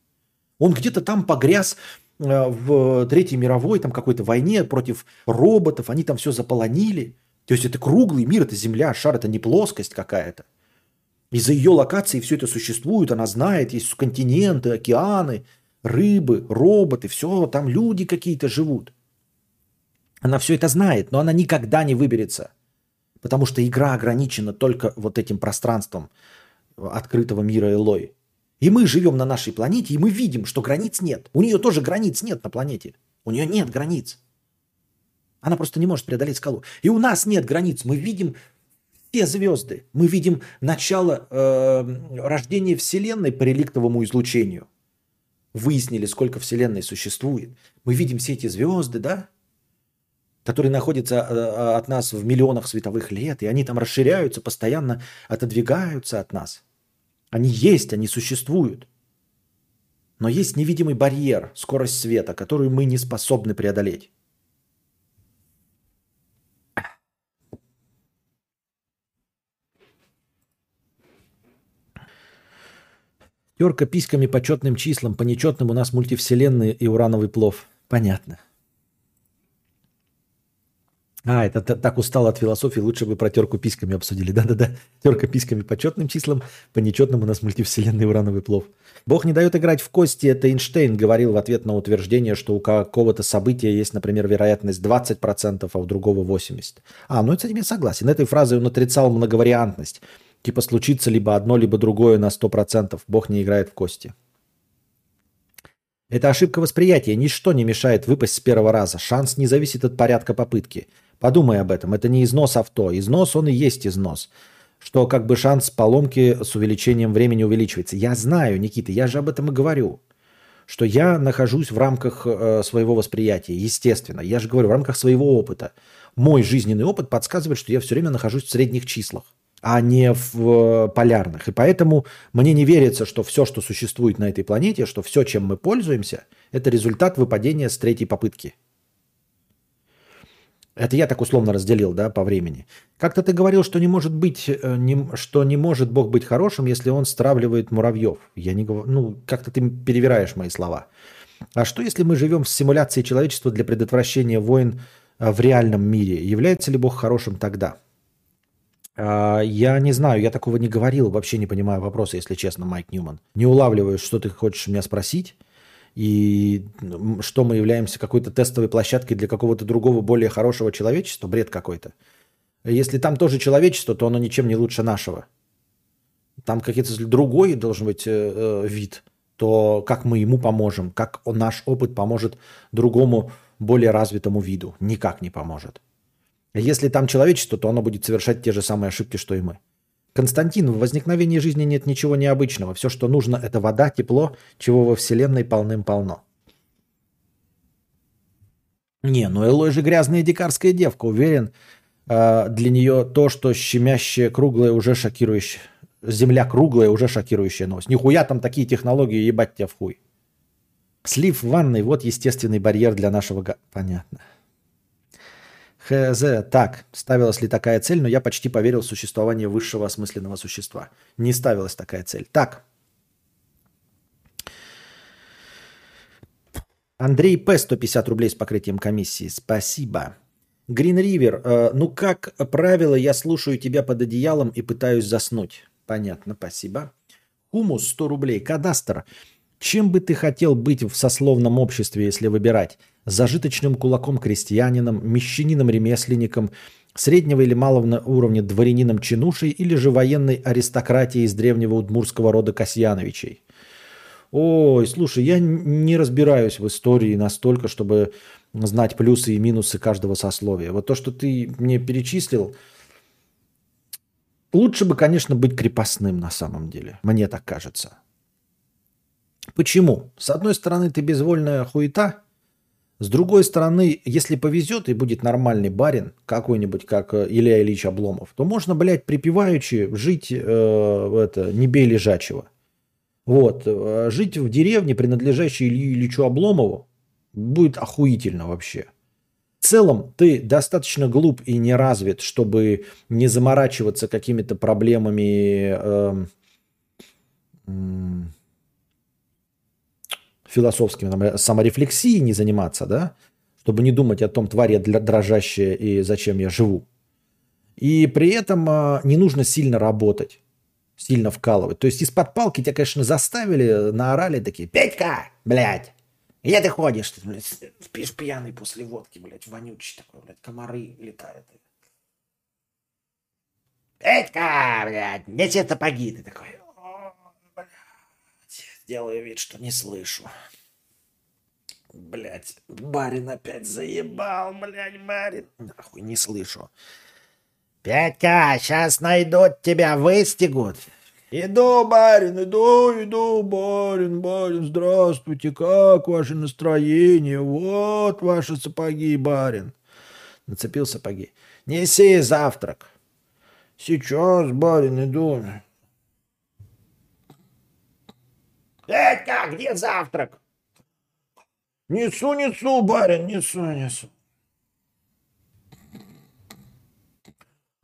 Он где-то там погряз Э, в Третьей мировой там какой-то войне против роботов, они там все заполонили. То есть это круглый мир, это Земля, шар, это не плоскость какая-то. Из-за ее локации все это существует, она знает, есть континенты, океаны, рыбы, роботы, все, там люди какие-то живут. Она все это знает, но она никогда не выберется, потому что игра ограничена только вот этим пространством открытого мира Элой. И мы живем на нашей планете, и мы видим, что границ нет. У нее тоже границ нет на планете. У нее нет границ. Она просто не может преодолеть скалу. И у нас нет границ. Мы видим все звезды. Мы видим начало э, рождения Вселенной по реликтовому излучению. Выяснили, сколько Вселенной существует. Мы видим все эти звезды, да? Которые находятся э, э, от нас в миллионах световых лет, и они там расширяются, постоянно отодвигаются от нас – они есть, они существуют. Но есть невидимый барьер, скорость света, которую мы не способны преодолеть. Терка письками по четным числам, по нечетным у нас мультивселенные и урановый плов. Понятно. А, это так устал от философии, лучше бы про терку письками обсудили. Да-да-да, терка письками по четным числам, по нечетным у нас мультивселенный урановый плов. Бог не дает играть в кости, это Эйнштейн говорил в ответ на утверждение, что у какого-то события есть, например, вероятность 20%, а у другого 80%. А, ну с этим я согласен. Этой фразой он отрицал многовариантность. Типа случится либо одно, либо другое на 100%. Бог не играет в кости. Это ошибка восприятия. Ничто не мешает выпасть с первого раза. Шанс не зависит от порядка попытки. Подумай об этом. Это не износ авто. Износ, он и есть износ. Что как бы шанс поломки с увеличением времени увеличивается. Я знаю, Никита, я же об этом и говорю. Что я нахожусь в рамках э, своего восприятия, естественно. Я же говорю, в рамках своего опыта. Мой жизненный опыт подсказывает, что я все время нахожусь в средних числах, а не в э, полярных. И поэтому мне не верится, что все, что существует на этой планете, что все, чем мы пользуемся, это результат выпадения с третьей попытки. Это я так условно разделил, да, по времени. Как-то ты говорил, что не может быть, э, не, что не может Бог быть хорошим, если он стравливает муравьев. Я не говорю, ну, как-то ты перевираешь мои слова. А что, если мы живем в симуляции человечества для предотвращения войн э, в реальном мире? Является ли Бог хорошим тогда? А, я не знаю, я такого не говорил, вообще не понимаю вопроса, если честно, Майк Ньюман. Не улавливаю, что ты хочешь меня спросить и что мы являемся какой-то тестовой площадкой для какого-то другого, более хорошего человечества, бред какой-то. Если там тоже человечество, то оно ничем не лучше нашего. Там какой-то другой должен быть э, э, вид, то как мы ему поможем, как наш опыт поможет другому, более развитому виду. Никак не поможет. Если там человечество, то оно будет совершать те же самые ошибки, что и мы. Константин, в возникновении жизни нет ничего необычного. Все, что нужно, это вода, тепло, чего во Вселенной полным-полно. Не, ну Элой же грязная дикарская девка, уверен. Э, для нее то, что щемящее, круглое, уже шокирующее. Земля круглая, уже шокирующая новость. Нихуя там такие технологии, ебать тебя в хуй. Слив в ванной, вот естественный барьер для нашего... Понятно. Хз, так, ставилась ли такая цель, но я почти поверил в существование высшего осмысленного существа. Не ставилась такая цель. Так. Андрей П. 150 рублей с покрытием комиссии. Спасибо. Грин Ривер, э, ну как правило, я слушаю тебя под одеялом и пытаюсь заснуть. Понятно, спасибо. Хумус 100 рублей. Кадастр. Чем бы ты хотел быть в сословном обществе, если выбирать? Зажиточным кулаком-крестьянином, мещанином-ремесленником, среднего или малого уровня дворянином-чинушей или же военной аристократией из древнего удмурского рода Касьяновичей? Ой, слушай, я не разбираюсь в истории настолько, чтобы знать плюсы и минусы каждого сословия. Вот то, что ты мне перечислил, лучше бы, конечно, быть крепостным на самом деле. Мне так кажется. Почему? С одной стороны, ты безвольная хуета. С другой стороны, если повезет и будет нормальный барин, какой-нибудь, как э, Илья Ильич Обломов, то можно, блядь, припеваючи жить э, это, не бей лежачего. Вот. Э, жить в деревне, принадлежащей Илью Ильичу Обломову, будет охуительно вообще. В целом, ты достаточно глуп и не развит, чтобы не заморачиваться какими-то проблемами э, философскими, там, саморефлексией не заниматься, да, чтобы не думать о том, тварь я дрожащая и зачем я живу. И при этом э, не нужно сильно работать, сильно вкалывать. То есть из-под палки тебя, конечно, заставили, наорали такие, Петька, блядь, где ты ходишь? Ты, блядь, спишь пьяный после водки, блядь, вонючий такой, блядь, комары летают. Петька, блядь, где те сапоги? Ты такой, Делаю вид, что не слышу. Блять, барин опять заебал, блядь, барин. Нахуй не слышу. Пятька, сейчас найдут тебя, выстегут. Иду, барин, иду, иду, барин, барин, здравствуйте, как ваше настроение? Вот ваши сапоги, барин. Нацепил сапоги. Неси завтрак. Сейчас, барин, иду. Петька, где завтрак? Несу, несу, барин, несу, несу.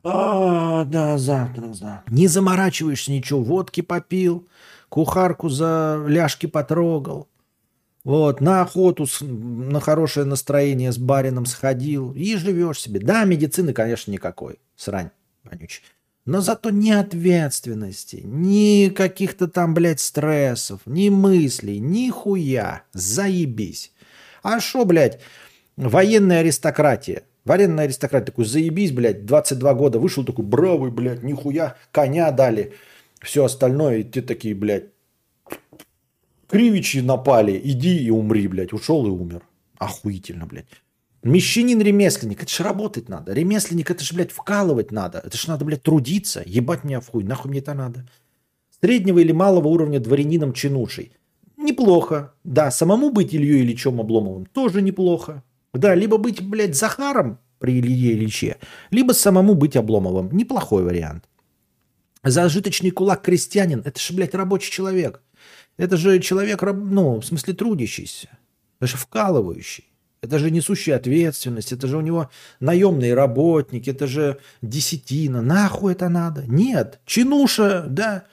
А, да, завтрак, да. Не заморачиваешься ничего, водки попил, кухарку за ляжки потрогал. Вот, на охоту, на хорошее настроение с барином сходил и живешь себе. Да, медицины, конечно, никакой. Срань, вонючий. Но зато ни ответственности, ни каких-то там, блядь, стрессов, ни мыслей, ни хуя. Заебись. А что, блядь, военная аристократия? Военная аристократия такой, заебись, блядь, 22 года вышел такой, бравый, блядь, нихуя, коня дали. Все остальное, и ты такие, блядь, кривичи напали, иди и умри, блядь. Ушел и умер. Охуительно, блядь. Мещанин-ремесленник, это же работать надо. Ремесленник, это же, блядь, вкалывать надо. Это же надо, блядь, трудиться. Ебать меня в хуй, нахуй мне это надо. Среднего или малого уровня дворянином чинушей. Неплохо. Да, самому быть Илью Ильичем Обломовым тоже неплохо. Да, либо быть, блядь, Захаром при Илье Ильиче, либо самому быть Обломовым. Неплохой вариант. Зажиточный кулак-крестьянин – это же, блядь, рабочий человек. Это же человек, ну, в смысле, трудящийся. Это же вкалывающий. Это же несущий ответственность, это же у него наемный работник, это же десятина. Нахуй это надо? Нет. Чинуша, да,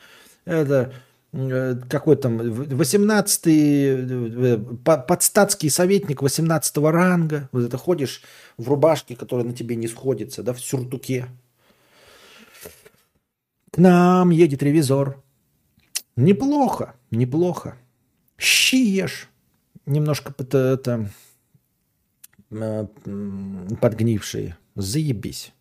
это э, какой там 18-й э, подстатский советник 18 ранга. Вот это ходишь в рубашке, которая на тебе не сходится, да, в сюртуке. К нам едет ревизор. Неплохо, неплохо. Щи ешь. Немножко это, это подгнившие. Заебись.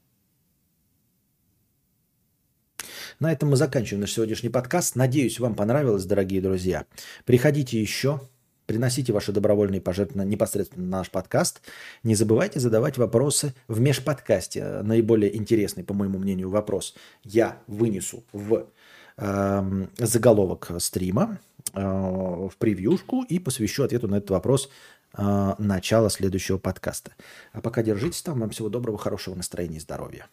На этом мы заканчиваем наш сегодняшний подкаст. Надеюсь, вам понравилось, дорогие друзья. Приходите еще, приносите ваши добровольные пожертвования непосредственно на наш подкаст. Не забывайте задавать вопросы в межподкасте. Наиболее интересный, по моему мнению, вопрос я вынесу в э, заголовок стрима, э, в превьюшку и посвящу ответу на этот вопрос э, начала следующего подкаста. А пока держитесь там. Вам всего доброго, хорошего настроения и здоровья.